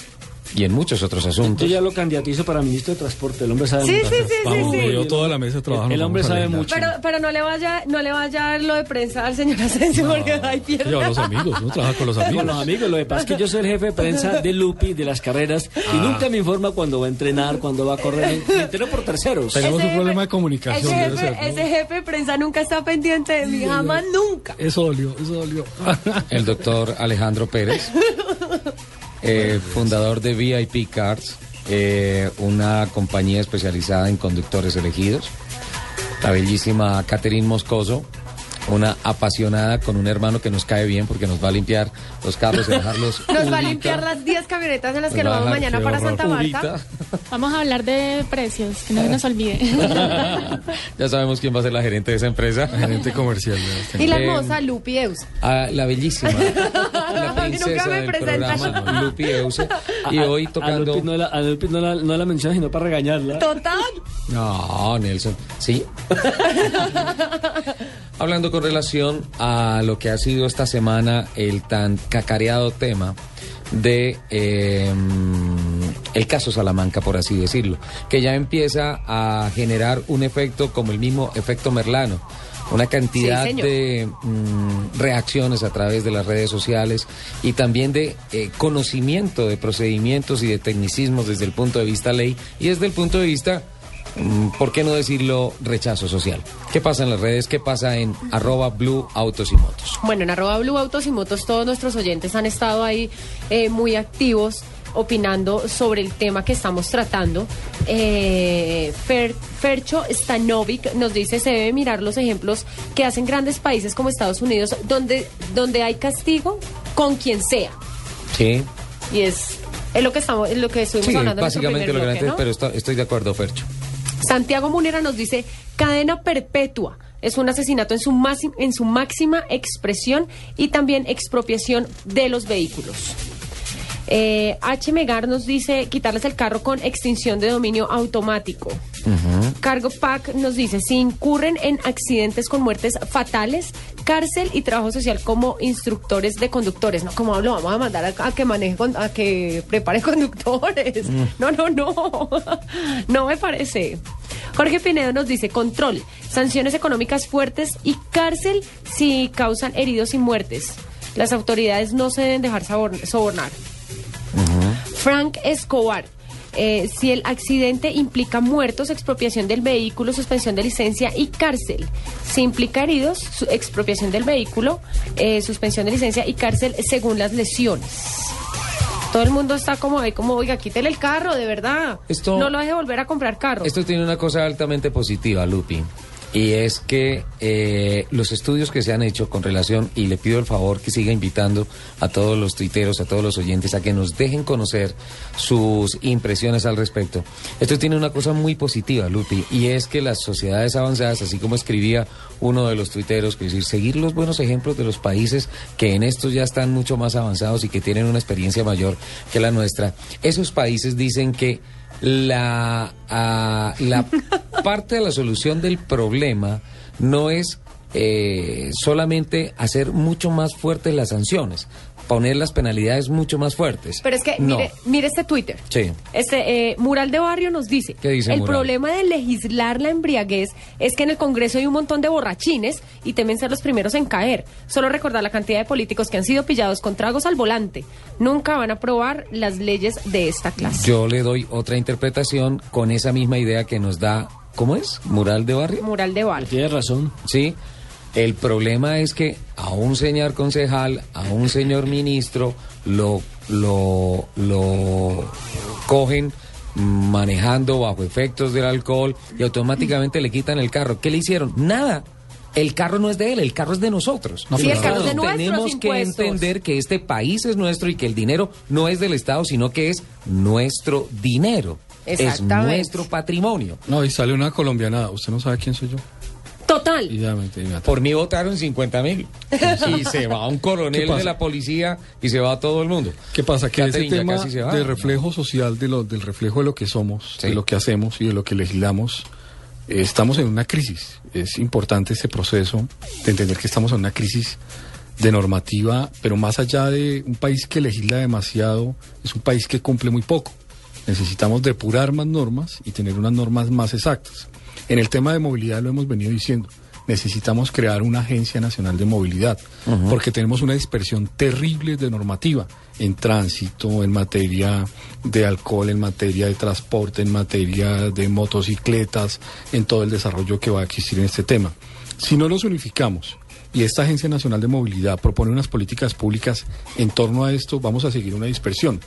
y en muchos otros asuntos. Yo ya lo candidatizo para ministro de Transporte. El hombre sabe Sí, mucho. sí, sí, Vamos, sí, sí. yo toda la mesa de trabajo. El, hombre a sabe mucho. Pero, pero no le vaya, no le vaya a lo de prensa al señor Asensio porque ahí pierde. Yo, los amigos, uno trabaja con los amigos. Con los amigos, lo que pasa es que yo soy el jefe de prensa de Lupi, de las carreras, y Ah. nunca me informa cuando va a entrenar, cuando va a correr. Me entero por terceros. Tenemos Ese un problema de Ese comunicación, debe jefe, ser, ¿no? ese jefe de prensa nunca está pendiente de mí, jamás nunca. Eso dolió, eso dolió. El doctor Alejandro Pérez, eh, fundador de VIP Cars, eh, una compañía especializada en conductores elegidos. La bellísima Catherine Moscoso, una apasionada con un hermano que nos cae bien porque nos va a limpiar los carros y dejarlos. Nos va a limpiar las 10 camionetas en las que Nos nos va a vamos mañana para Santa Marta. Vamos a hablar de precios, que no se nos olvide. Ya sabemos quién va a ser la gerente de esa empresa. Gerente comercial. Y la Eh, hermosa Lupi Eus. Ah, la bellísima, la A nunca princesa me del presentan. programa, Lupi Euse. Y A- hoy a tocando... Lupi no la, a Lupi no la, no la menciona sino para regañarla. Total. No, Nelson. Sí. Hablando con relación a lo que ha sido esta semana el tan cacareado tema de eh, el caso Salamanca, por así decirlo, que ya empieza a generar un efecto como el mismo efecto Merlano. Una cantidad Sí, de mm, reacciones a través de las redes sociales y también de eh, conocimiento de procedimientos y de tecnicismos desde el punto de vista ley y desde el punto de vista ¿por qué no decirlo rechazo social? ¿Qué pasa en las redes? ¿Qué pasa en arroba blue autos y motos? Bueno, en arroba Blue Autos y Motos todos nuestros oyentes han estado ahí eh, muy activos opinando sobre el tema que estamos tratando. Eh, Fer- Fercho Stanovic nos dice se debe mirar los ejemplos que hacen grandes países como Estados Unidos donde, donde hay castigo con quien sea. Sí, Y es, es lo que estamos, es lo que estuvimos sí hablando en básicamente lo que ¿no? pero esto- estoy de acuerdo, Fercho. Santiago Munera nos dice, cadena perpetua. Es un asesinato en su, máxim- en su máxima expresión y también expropiación de los vehículos. Eh, H. Megar nos dice quitarles el carro con extinción de dominio automático. Cargo Pack nos dice, si incurren en accidentes con muertes fatales, cárcel y trabajo social como instructores de conductores. No, como lo vamos a mandar a, a que maneje, con- a que prepare conductores. Mm. No, no, no. No me parece. Jorge Pinedo nos dice, control, sanciones económicas fuertes y cárcel si causan heridos y muertes. Las autoridades no se deben dejar sobornar. Frank Escobar. eh, si el accidente implica muertos, expropiación del vehículo, suspensión de licencia y cárcel. Si implica heridos, su- expropiación del vehículo, eh, suspensión de licencia y cárcel según las lesiones. Todo el mundo está como ahí, como, oiga, quítele el carro, de verdad. Esto- no lo deje volver a comprar carro. Esto tiene una cosa altamente positiva, Lupi, y es que eh, los estudios que se han hecho con relación, y le pido el favor que siga invitando a todos los tuiteros, a todos los oyentes, a que nos dejen conocer sus impresiones al respecto. Esto tiene una cosa muy positiva, Lupi, y es que las sociedades avanzadas, así como escribía uno de los tuiteros, que decir, seguir los buenos ejemplos de los países que en estos ya están mucho más avanzados y que tienen una experiencia mayor que la nuestra, esos países dicen que la, la parte de la solución del problema no es eh, solamente hacer mucho más fuertes las sanciones, poner las penalidades mucho más fuertes. Pero es que, no. mire, mire este Twitter. Sí. Este eh, Mural de Barrio nos dice, ¿Qué dice el Mural? problema de legislar la embriaguez es que en el Congreso hay un montón de borrachines y temen ser los primeros en caer. Solo recordar la cantidad de políticos que han sido pillados con tragos al volante. Nunca van a aprobar las leyes de esta clase. Yo le doy otra interpretación con esa misma idea que nos da, ¿cómo es? Mural de barrio. Mural de Barrio. Tienes razón. Sí. El problema es que a un señor concejal, a un señor ministro, lo, lo, lo cogen manejando bajo efectos del alcohol y automáticamente le quitan el carro. ¿Qué le hicieron? Nada. El carro no es de él, el carro es de nosotros. Sí, el carro es de nuestros Tenemos que impuestos. entender que este país es nuestro y que el dinero no es del Estado, sino que es nuestro dinero. Es nuestro patrimonio. No, y sale una colombiana. ¿Usted no sabe quién soy yo? Total. Por mí votaron 50 mil. Y se va un ¿Qué coronel de la policía y se va todo el mundo. ¿Qué pasa? Que ese Catherine tema casi se va, de ¿no? reflejo social, de lo, del reflejo de lo que somos, Sí. de lo que hacemos y de lo que legislamos, eh, estamos en una crisis. Es importante este proceso de entender que estamos en una crisis de normativa, pero más allá de un país que legisla demasiado, es un país que cumple muy poco. Necesitamos depurar más normas y tener unas normas más exactas. En el tema de movilidad lo hemos venido diciendo. Necesitamos crear una agencia nacional de movilidad, porque tenemos una dispersión terrible de normativa en tránsito, en materia de alcohol, en materia de transporte, en materia de motocicletas, en todo el desarrollo que va a existir en este tema. Si no los unificamos y esta Agencia Nacional de Movilidad propone unas políticas públicas en torno a esto, vamos a seguir una dispersión.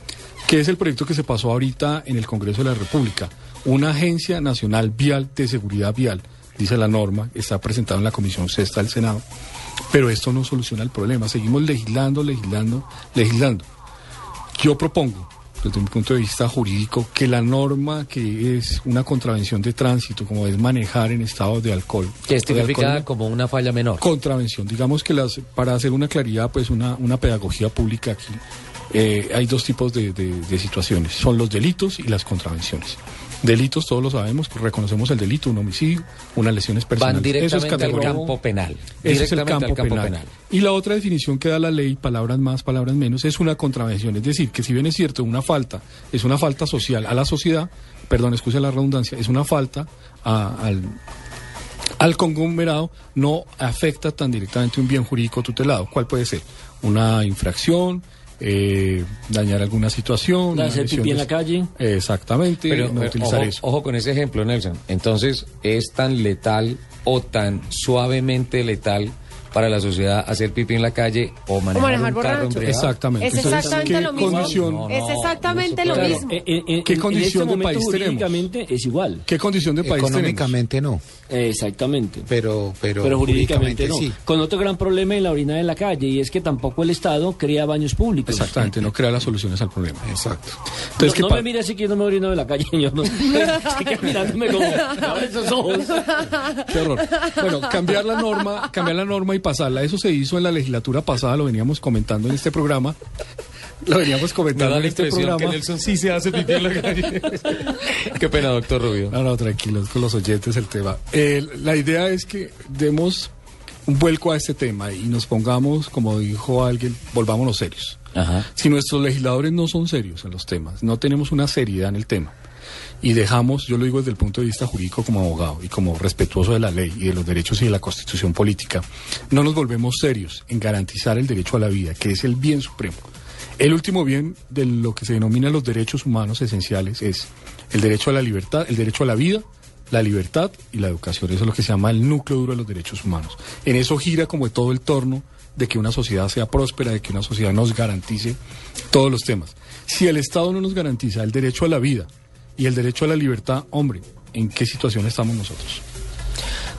¿Qué es el proyecto que se pasó ahorita en el Congreso de la República? Una Agencia Nacional Vial de Seguridad Vial, dice la norma, está presentado en la Comisión Sexta del Senado, pero esto no soluciona el problema. Seguimos legislando, legislando, legislando. Yo propongo, desde un punto de vista jurídico, que la norma que es una contravención de tránsito, como es manejar en estado de alcohol, Que es tipificada como una falla menor. contravención. Digamos que las, para hacer una claridad, pues una, una pedagogía pública aquí, eh, hay dos tipos de, de- de situaciones. Son los delitos y las contravenciones. Delitos, todos lo sabemos, reconocemos el delito, un homicidio, unas lesiones personales. Van directamente Eso es al campo penal. ese es el campo, al campo penal. penal. Y la otra definición que da la ley, palabras más, palabras menos, es una contravención. Es decir, que si bien es cierto, una falta es una falta social a la sociedad, perdón, excusa la redundancia, es una falta a- al, al conglomerado, no afecta tan directamente un bien jurídico tutelado. ¿Cuál puede ser? Una infracción, eh, dañar alguna situación. De hacer pipí en la calle. Exactamente, Pero no eh, utilizar ojo, eso. ojo con ese ejemplo, Nelson. Entonces, ¿es tan letal o tan suavemente letal para la sociedad hacer pipí en la calle o manejar, manejar un carro embriagado? Exactamente. Es Entonces, exactamente ¿qué lo mismo. condición- No, es no, exactamente lo mismo. ¿Qué en- condición en este de país tenemos? es igual. ¿Qué condición de país tenemos? Económicamente no, Exactamente. pero, pero, Pero jurídicamente no. sí. Con otro gran problema en la orina de la calle y es que tampoco el Estado crea baños públicos. Exactamente, no crea las soluciones al problema. Exacto. Entonces, no ¿qué no pa- me mire así que yo no me orino de la calle, señor. No. Mirándome como, abre esos ojos. Qué horror. Bueno, cambiar la norma, cambiar la norma y pasarla. Eso se hizo en la legislatura pasada, lo veníamos comentando en este programa. Lo veníamos Me comentando da en la este impresión que programa. Nelson sí se hace pipí en la calle. Qué pena, doctor Rubio. No, no, tranquilos con los oyentes el tema. Eh, la idea es que demos un vuelco a este tema y nos pongamos, como dijo alguien, volvámonos serios. Ajá. Si nuestros legisladores no son serios en los temas, no tenemos una seriedad en el tema y dejamos, yo lo digo desde el punto de vista jurídico como abogado y como respetuoso de la ley y de los derechos y de la constitución política, no nos volvemos serios en garantizar el derecho a la vida, que es el bien supremo, El último bien de lo que se denomina los derechos humanos esenciales es el derecho a la libertad, el derecho a la vida, la libertad y la educación. Eso es lo que se llama el núcleo duro de los derechos humanos. En eso gira como todo el torno de que una sociedad sea próspera, de que una sociedad nos garantice todos los temas. Si el Estado no nos garantiza el derecho a la vida y el derecho a la libertad, hombre, ¿en qué situación estamos nosotros?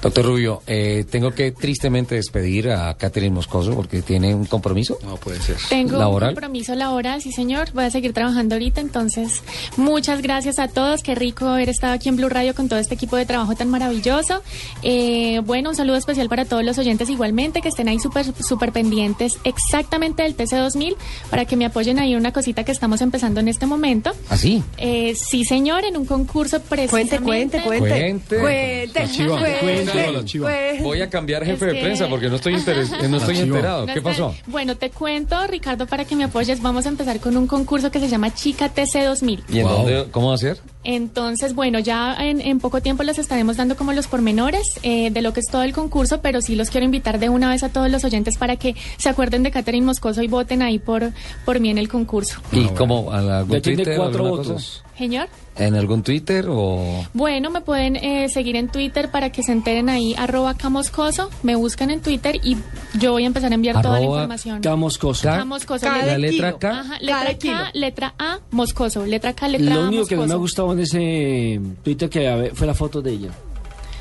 Doctor Rubio, eh, tengo que tristemente despedir a Catherine Moscoso porque tiene un compromiso. No puede ser. Tengo ¿Laboral? un compromiso laboral, sí señor. Voy a seguir trabajando ahorita, entonces muchas gracias a todos. Qué rico haber estado aquí en Blue Radio con todo este equipo de trabajo tan maravilloso. Eh, bueno, un saludo especial para todos los oyentes igualmente que estén ahí súper súper pendientes exactamente del TC2000 para que me apoyen ahí en una cosita que estamos empezando en este momento. ¿Así? Eh, sí señor, en un concurso precisamente. Cuente, cuente, cuente. Cuente. Cuente. La chiva, cuente, cuente. La cuente. Voy a cambiar jefe Es de que- prensa porque no estoy, interes- no estoy enterado. No ¿Qué está- pasó? Bueno, te cuento, Ricardo, para que me apoyes. Vamos a empezar con un concurso que se llama Chica TC 2000. ¿Y en Wow. dónde? ¿Cómo va a ser? Entonces, bueno, ya en, en poco tiempo les estaremos dando como los pormenores eh, de lo que es todo el concurso, pero sí los quiero invitar de una vez a todos los oyentes para que se acuerden de Catherine Moscoso y voten ahí por, por mí en el concurso. ¿Y cómo? ¿En algún Ya tiene Twitter? cuatro cosa? votos. Señor. ¿En algún Twitter o...? Bueno, me pueden eh, seguir en Twitter para que se enteren ahí, arroba camoscoso, me buscan en Twitter y yo voy a empezar a enviar toda la información. Camoscoso. Ca- Camoscoso. Cada ¿La letra kilo. K? Ajá, letra K, letra A, Moscoso. Letra K, letra Lo A, único que no me ha Moscoso. gustado en ese Twitter que fue la foto de ella.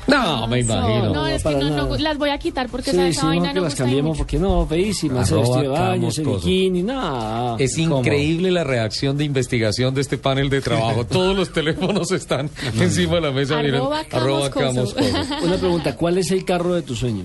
No, me imagino. No, es que no, no, las voy a quitar porque Sí, esa, sí, esa no, vaina que no las gusta cambiemos mucho. porque no, feísima, ese Arroba vestido de baño, ese Camoscoso. bikini, nada. Es increíble la reacción de investigación de este panel de trabajo. Todos los teléfonos están encima de la mesa. miren. Arroba Arroba Camoscoso. Camoscoso. Una pregunta, ¿cuál es el carro de tu sueño?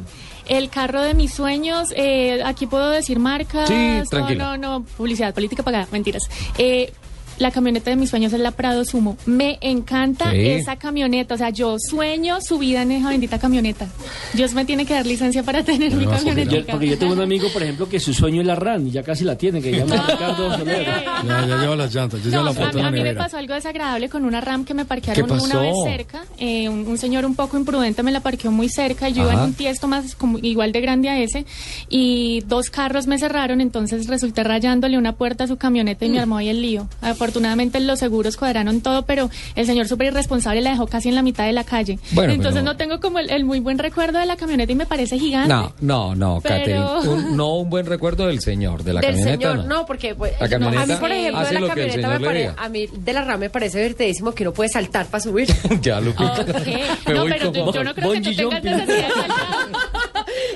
El carro de mis sueños, eh, aquí puedo decir marcas. Sí, tranquila. No, no, no, publicidad, política pagada, mentiras. Eh, la camioneta de mis sueños es la Prado Sumo. Me encanta Sí. esa camioneta. O sea, yo sueño su vida en esa bendita camioneta. Dios me tiene que dar licencia para tener mi camioneta. Yo- porque yo tengo un amigo, por ejemplo, que su sueño es la RAN y ya casi la tiene, que llama Ricardo Soler. Ya, ya lleva las llantas, ya lleva No, la foto a, a mí me pasó algo desagradable con una RAM que me parquearon ¿Qué una vez cerca. Eh, un, un señor un poco imprudente me la parqueó muy cerca. Yo iba en Ajá. un tiesto más como igual de grande a ese y dos carros me cerraron. Entonces resulté rayándole una puerta a su camioneta y me armó ahí el lío. Afortunadamente los seguros cuadraron todo, pero el señor súper irresponsable la dejó casi en la mitad de la calle. Bueno, entonces pero- no tengo como el, el muy buen recuerdo de la camioneta y me parece gigante. No, no, no, Pero- Catherine. Un- no un buen recuerdo del señor, de la del camioneta. señor, no, porque pues, La no, camioneta a mí, por ejemplo, hace de lo la camioneta me diga. a mí de la RAM me parece divertidísimo que uno puede saltar para subir. ya, Lupita. Ok. Me No, pero como- yo no creo que tú tengas necesidad de saltar.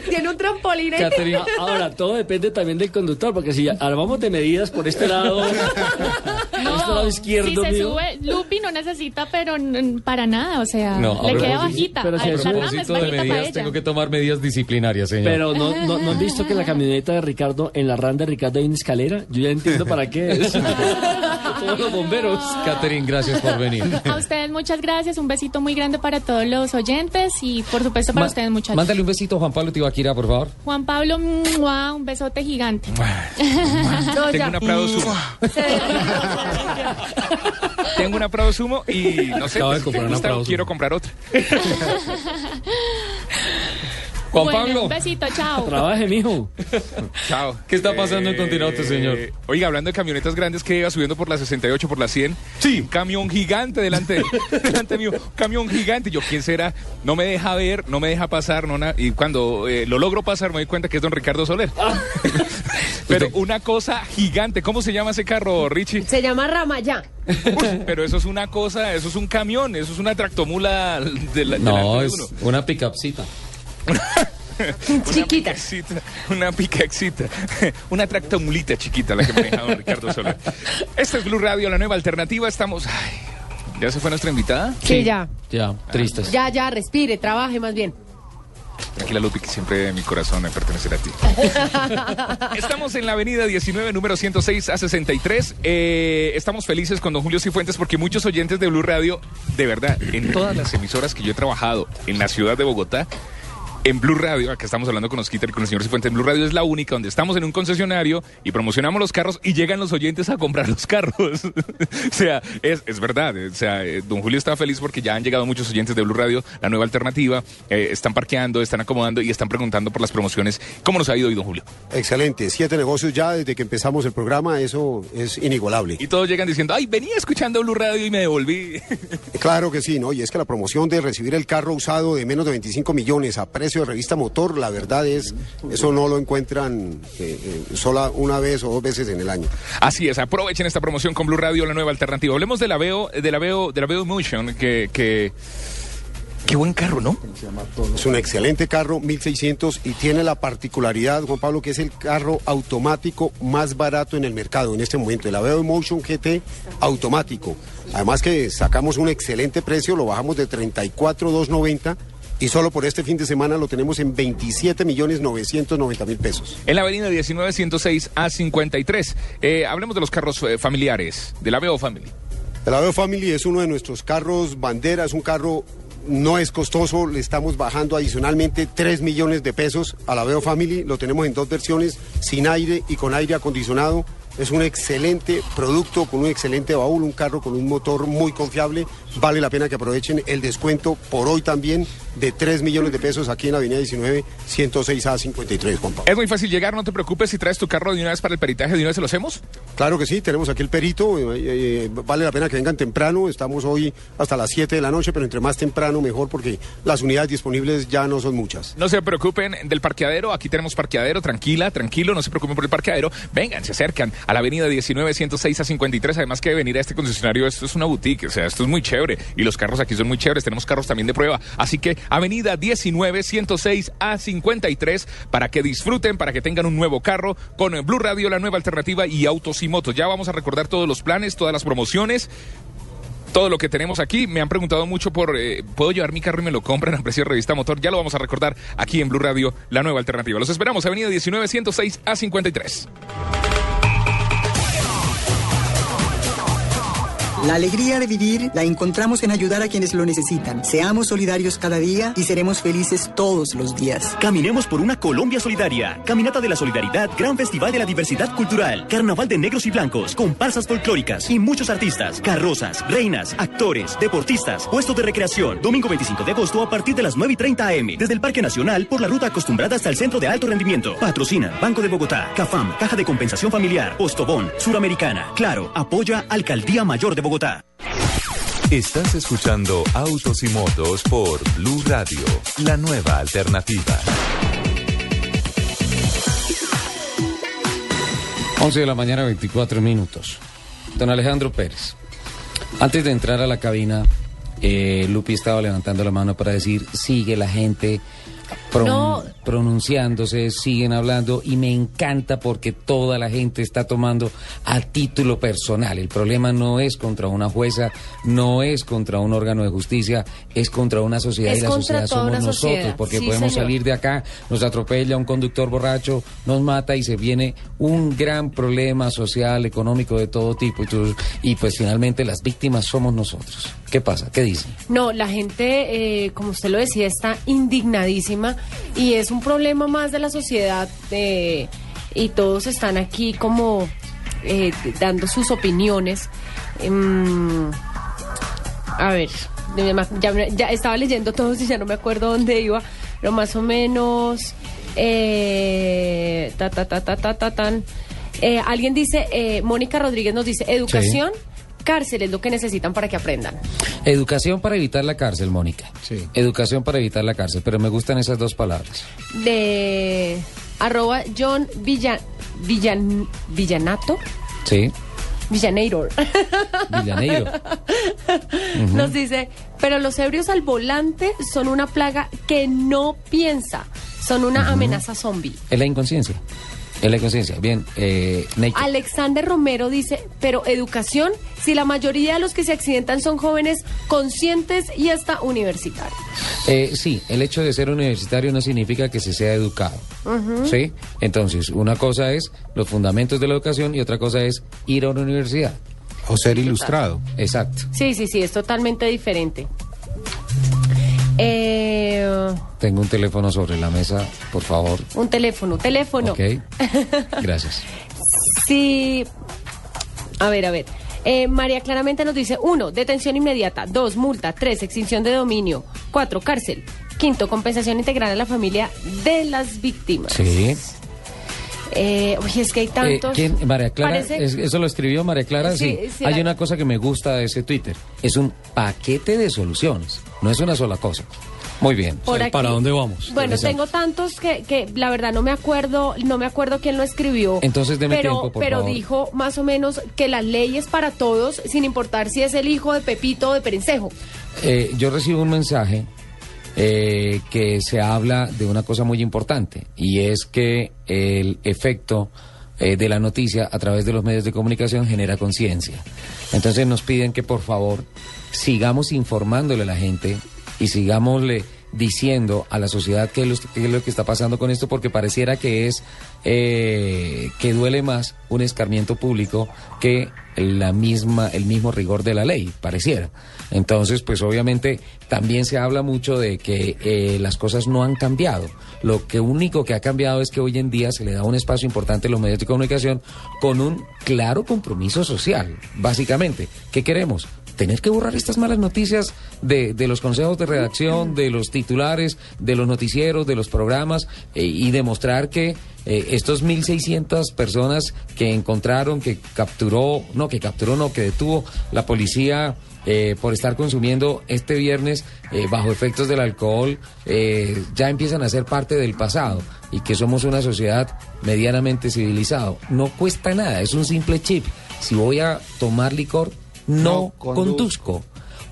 Tiene un trampolín ahí. Catherine, a- ahora todo depende también del conductor, porque si armamos de medidas por este lado, por este lado izquierdo si se mío. sube, Lupi no necesita, pero para nada, o sea, No, le queda bajita. pero si a propósito de medidas, tengo que tomar medidas disciplinarias, señor. Pero no, no, no han visto que en la camioneta de Ricardo, en la RAN de Ricardo hay una escalera. Yo ya entiendo para qué es. Todos los bomberos. Catherine, gracias por venir. A ustedes muchas gracias, un besito muy grande para todos los oyentes y por supuesto para Ma- ustedes muchachos. Mándale un besito a Juan Pablo Tibaquira, por favor. Juan Pablo, ¡mua! un besote gigante. No, Tengo ya. una Prado Sumo. Tengo una Prado Sumo y no sé, pues, comprar gusta, Sumo. quiero comprar otra. Juan Bueno, Pablo. Un besito, chao. Trabaje, mijo. Chao. ¿Qué está pasando en Continente, señor? Oiga, hablando de camionetas grandes que iba subiendo por la 68, por la 100. Sí. Un camión gigante delante, delante mío. Un camión gigante. Yo, ¿quién será? No me deja ver, no me deja pasar. No na- y cuando eh, lo logro pasar me doy cuenta que es don Ricardo Soler. Pero una cosa gigante. ¿Cómo se llama ese carro, Richie? Se llama Ramayá. Uy, pero eso es una cosa, eso es un camión, eso es una tractomula de la, No, es uno. Una. Chiquita. Picacita, una picacita, una tractomulita chiquita la que maneja don Ricardo Soler. Esta es Blue Radio, la nueva alternativa. Estamos. ay, ¿Ya se fue nuestra invitada? Sí, ya. Ya, tristes. Ya, ya, respire, trabaje más bien. Tranquila, Lupi, que siempre mi corazón me pertenecerá a ti. Estamos en la avenida 19, número 106 a 63. Eh, estamos felices con don Julio Cifuentes porque muchos oyentes de Blue Radio, de verdad, en todas las emisoras que yo he trabajado en la ciudad de Bogotá, en Blue Radio, acá estamos hablando con Osquiter y con el señor Cifuentes, Blue Radio es la única donde estamos en un concesionario y promocionamos los carros y llegan los oyentes a comprar los carros. o sea, es, es verdad. O sea, eh, don Julio está feliz porque ya han llegado muchos oyentes de Blue Radio, la nueva alternativa. eh, están parqueando, están acomodando y están preguntando por las promociones. ¿Cómo nos ha ido hoy, don Julio? Excelente, siete negocios ya desde que empezamos el programa, eso es inigualable. Y todos llegan diciendo, ay, venía escuchando Blue Radio y me devolví. Claro que sí, ¿no? Y es que la promoción de recibir el carro usado de menos de 25 millones a precio de revista motor, la verdad es, eso no lo encuentran eh, eh, sola una vez o dos veces en el año. Así es, aprovechen esta promoción con Blue Radio, la nueva alternativa. Hablemos de la Veo, de la Veo, de la Veo Motion, que, que qué buen carro, ¿no? Es un excelente carro, 1600, y tiene la particularidad, Juan Pablo, que es el carro automático más barato en el mercado en este momento. El Aveo Emotion GT automático. Además que sacamos un excelente precio, lo bajamos de 34,290 y solo por este fin de semana lo tenemos en 27 millones 990 mil pesos. En la avenida 19106 A53. Eh, hablemos de los carros eh, familiares, de la Veo Family. El Aveo Family es uno de nuestros carros bandera, es un carro no es costoso, le estamos bajando adicionalmente 3 millones de pesos al Aveo Family, lo tenemos en dos versiones, sin aire y con aire acondicionado. Es un excelente producto con un excelente baúl, un carro con un motor muy confiable. Vale la pena que aprovechen el descuento por hoy también de 3 millones de pesos aquí en la Avenida 19, 106 a 53, Juan Pablo. Es muy fácil llegar, no te preocupes si traes tu carro de una vez para el peritaje, de una vez se lo hacemos. Claro que sí, tenemos aquí el perito, eh, eh, vale la pena que vengan temprano, estamos hoy hasta las 7 de la noche, pero entre más temprano mejor porque las unidades disponibles ya no son muchas. No se preocupen del parqueadero, aquí tenemos parqueadero, tranquila, tranquilo, no se preocupen por el parqueadero. Vengan, se acercan a la avenida 19, 106 a 53. Además que venir a este concesionario, esto es una boutique, o sea, esto es muy chévere. Y los carros aquí son muy chéveres, tenemos carros también de prueba. Así que avenida 19, 106 a 53 para que disfruten, para que tengan un nuevo carro con Blue Radio, la nueva alternativa y autos y motos. Ya vamos a recordar todos los planes, todas las promociones todo lo que tenemos aquí. Me han preguntado mucho por, eh, ¿puedo llevar mi carro y me lo compran a precio de revista motor? Ya lo vamos a recordar aquí en Blue Radio, la nueva alternativa. Los esperamos, Avenida 19, 106 a 53. La alegría de vivir la encontramos en ayudar a quienes lo necesitan. Seamos solidarios cada día y seremos felices todos los días. Caminemos por una Colombia solidaria. Caminata de la Solidaridad, Gran Festival de la Diversidad Cultural, Carnaval de Negros y Blancos, comparsas folclóricas y muchos artistas, carrozas, reinas, actores, deportistas, puestos de recreación. Domingo 25 de agosto a partir de las 9 y 30 am. Desde el Parque Nacional por la ruta acostumbrada hasta el Centro de Alto Rendimiento. Patrocina Banco de Bogotá, CAFAM, Caja de Compensación Familiar, Postobón, Suramericana. Claro, apoya Alcaldía Mayor de Bogotá. Estás escuchando Autos y Motos por Blue Radio, la nueva alternativa. 11 de la mañana, 24 minutos. Don Alejandro Pérez, antes de entrar a la cabina, eh, Lupi estaba levantando la mano para decir, sigue la gente pron- No. pronunciándose, siguen hablando y me encanta porque toda la gente está tomando a título personal. El problema no es contra una jueza, no es contra un órgano de justicia, es contra una sociedad Es y la sociedad somos nosotros sociedad. porque Sí, podemos señor. salir de acá, nos atropella un conductor borracho, nos mata y se viene un gran problema social, económico de todo tipo y pues finalmente las víctimas somos nosotros. ¿Qué pasa? ¿Qué dicen? No, la gente, eh, como usted lo decía, está indignadísima y es un problema más de la sociedad eh, y todos están aquí como eh, dando sus opiniones. Em, a ver, ya, estaba leyendo todos y ya no me acuerdo dónde iba, pero más o menos... eh, ta, ta, ta, ta, ta, ta, tan. Eh, alguien dice, eh, Mónica Rodríguez nos dice, educación, cárcel es lo que necesitan para que aprendan. Educación para evitar la cárcel, Mónica. Sí. Educación para evitar la cárcel, pero me gustan esas dos palabras. de arroba John Villa, Villan, Villanato, Sí. Villaneiro. Villaneiro. Nos dice, pero los ebrios al volante son una plaga que no piensa, son una amenaza zombie. Es la inconsciencia. Es la inconsciencia. Bien, eh. Alexander Romero dice, pero educación, si la mayoría de los que se accidentan son jóvenes conscientes y hasta universitarios. Eh, sí, el hecho de ser universitario no significa que se sea educado. ¿Sí? Entonces, una cosa es los fundamentos de la educación y otra cosa es ir a una universidad. O ser ilustrado. Exacto. Sí, sí, sí, es totalmente diferente. Eh, Tengo un teléfono sobre la mesa, por favor. un teléfono, teléfono. Ok. Gracias. Sí. A ver, a ver. Eh, María claramente nos dice, uno, detención inmediata, dos, multa, tres, extinción de dominio, cuatro, cárcel, quinto, compensación integral a la familia de las víctimas. Sí. Eh, uy, es que hay Eh, tantos. ¿quién? María Clara, Parece- ¿es- ¿eso lo escribió María Clara? Sí, Sí. sí, Hay la- una cosa que me gusta de ese Twitter. Es un paquete de soluciones. No es una sola cosa. Muy bien. Por aquí. vamos? Bueno, tengo tantos que, que la verdad no me acuerdo, no me acuerdo quién lo escribió. Entonces, deme pero, tiempo, por pero favor. dijo más o menos que la ley es para todos, sin importar si es el hijo de Pepito o de Perencejo. Eh, yo recibo un mensaje eh, que se habla de una cosa muy importante y es que el efecto eh, de la noticia a través de los medios de comunicación genera conciencia. Entonces nos piden que por favor sigamos informándole a la gente y sigámosle diciendo a la sociedad qué es es lo que está pasando con esto porque pareciera que es eh, que duele más un escarmiento público que la misma el mismo rigor de la ley pareciera. Entonces pues obviamente también se habla mucho de que eh, las cosas no han cambiado. Lo que único que ha cambiado es que hoy en día se le da un espacio importante a los medios de comunicación con un claro compromiso social básicamente. Qué queremos tener que borrar estas malas noticias de, de los consejos de redacción, de los titulares, de los noticieros, de los programas eh, y demostrar que eh, estos 1.600 personas que encontraron, que capturó, no, que capturó, no, que detuvo la policía eh, por estar consumiendo este viernes eh, bajo efectos del alcohol, ya empiezan a ser parte del pasado y que somos una sociedad medianamente civilizado. No cuesta nada, es un simple chip. Si voy a tomar licor, no, conduzco.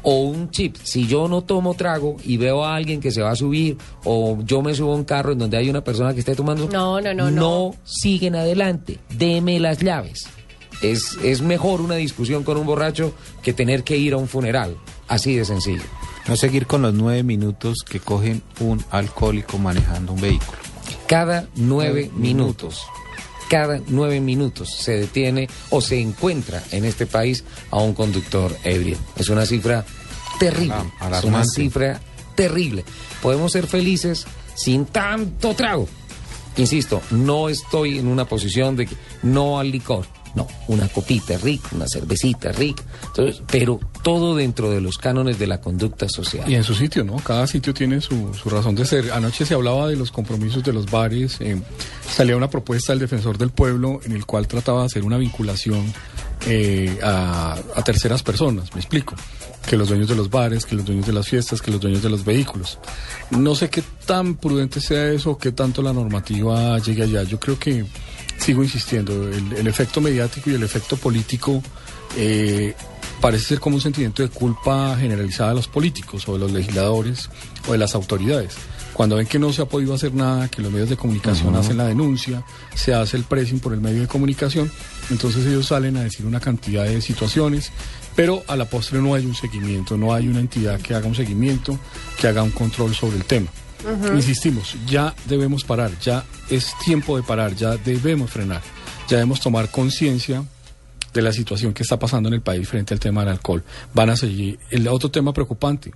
O un chip, si yo no tomo trago y veo a alguien que se va a subir o yo me subo a un carro en donde hay una persona que esté tomando, No, no, no, no. no siguen adelante, deme las llaves. Es, es mejor una discusión con un borracho que tener que ir a un funeral, así de sencillo. No seguir con los nueve minutos que cogen un alcohólico manejando un vehículo. Cada nueve minutos, cada nueve minutos se detiene o se encuentra en este país a un conductor ebrio. Es una cifra terrible. Es una cifra terrible. Podemos ser felices sin tanto trago. Insisto, no estoy en una posición de que no al licor. No, una copita rica, una cervecita rica, entonces, pero todo dentro de los cánones de la conducta social. Y en su sitio, ¿no? Cada sitio tiene su, su razón de ser. Anoche se hablaba de los compromisos de los bares. eh, salía una propuesta del defensor del pueblo en el cual trataba de hacer una vinculación eh, a, a terceras personas. Me explico. Que los dueños de los bares, que los dueños de las fiestas, que los dueños de los vehículos. No sé qué tan prudente sea eso, qué tanto la normativa llegue allá. Yo creo que sigo insistiendo, el, el efecto mediático y el efecto político eh, parece ser como un sentimiento de culpa generalizada de los políticos o de los legisladores o de las autoridades. Cuando ven que no se ha podido hacer nada, que los medios de comunicación hacen la denuncia, se hace el pressing por el medio de comunicación, entonces ellos salen a decir una cantidad de situaciones, pero a la postre no hay un seguimiento, no hay una entidad que haga un seguimiento, que haga un control sobre el tema. Ujú. Insistimos, ya debemos parar, ya es tiempo de parar, ya debemos frenar, ya debemos tomar conciencia de la situación que está pasando en el país frente al tema del alcohol. Van a seguir. El otro tema preocupante,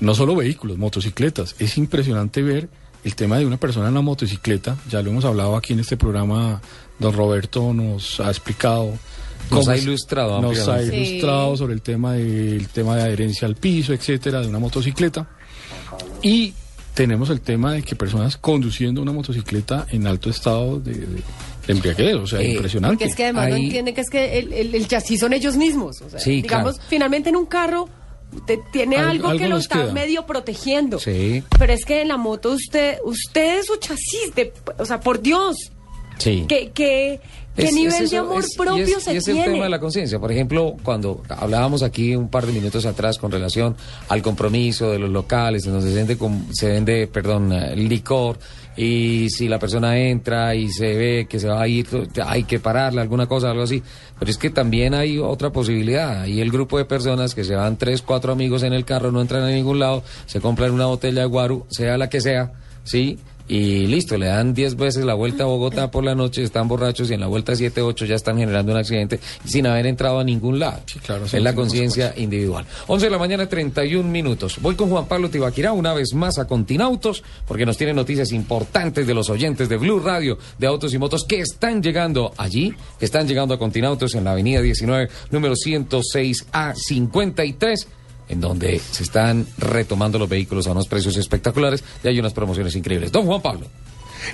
no solo vehículos, motocicletas. Es impresionante ver el tema de una persona en la motocicleta. Ya lo hemos hablado aquí en este programa. Don Roberto nos ha explicado. Nos ha ilustrado Nos ha ilustrado sobre el tema del tema de adherencia al piso, etcétera, de una motocicleta. Y tenemos el tema de que personas conduciendo una motocicleta en alto estado de, de- de embriaguez, o sea, Eh, impresionante. Porque es que además no entienden que es que el, el, el chasis son ellos mismos. O sea, Sí, digamos, claro. finalmente en un carro te- tiene Al- algo, algo que lo está queda. medio protegiendo. Sí. Pero es que en la moto usted, usted es su chasis, de, o sea, por Dios, Sí. ¿qué, qué, qué Es- nivel es de eso, amor es- y propio es- se y es tiene? el tema de la conciencia. Por ejemplo, cuando hablábamos aquí un par de minutos atrás con relación al compromiso de los locales, en donde se vende, se vende perdón, eh, licor, y si la persona entra y se ve que se va a ir, hay que pararle, alguna cosa, algo así. Pero es que también hay otra posibilidad. Hay el grupo de personas que se van tres, cuatro amigos en el carro, no entran a ningún lado, se compran una botella de guaru, sea la que sea, ¿sí? Y listo, le dan 10 veces la vuelta a Bogotá por la noche, están borrachos y en la vuelta 7, 8 ya están generando un accidente sin haber entrado a ningún lado. claro, es sí, la sí, conciencia individual. 11 de la mañana, 31 minutos. Voy con Juan Pablo Tibaquirá una vez más a Continautos porque nos tiene noticias importantes de los oyentes de Blue Radio de Autos y Motos que están llegando allí, que están llegando a Continautos en la avenida 19, número 106 a 53 en donde se están retomando los vehículos a unos precios espectaculares y hay unas promociones increíbles. Don Juan Pablo.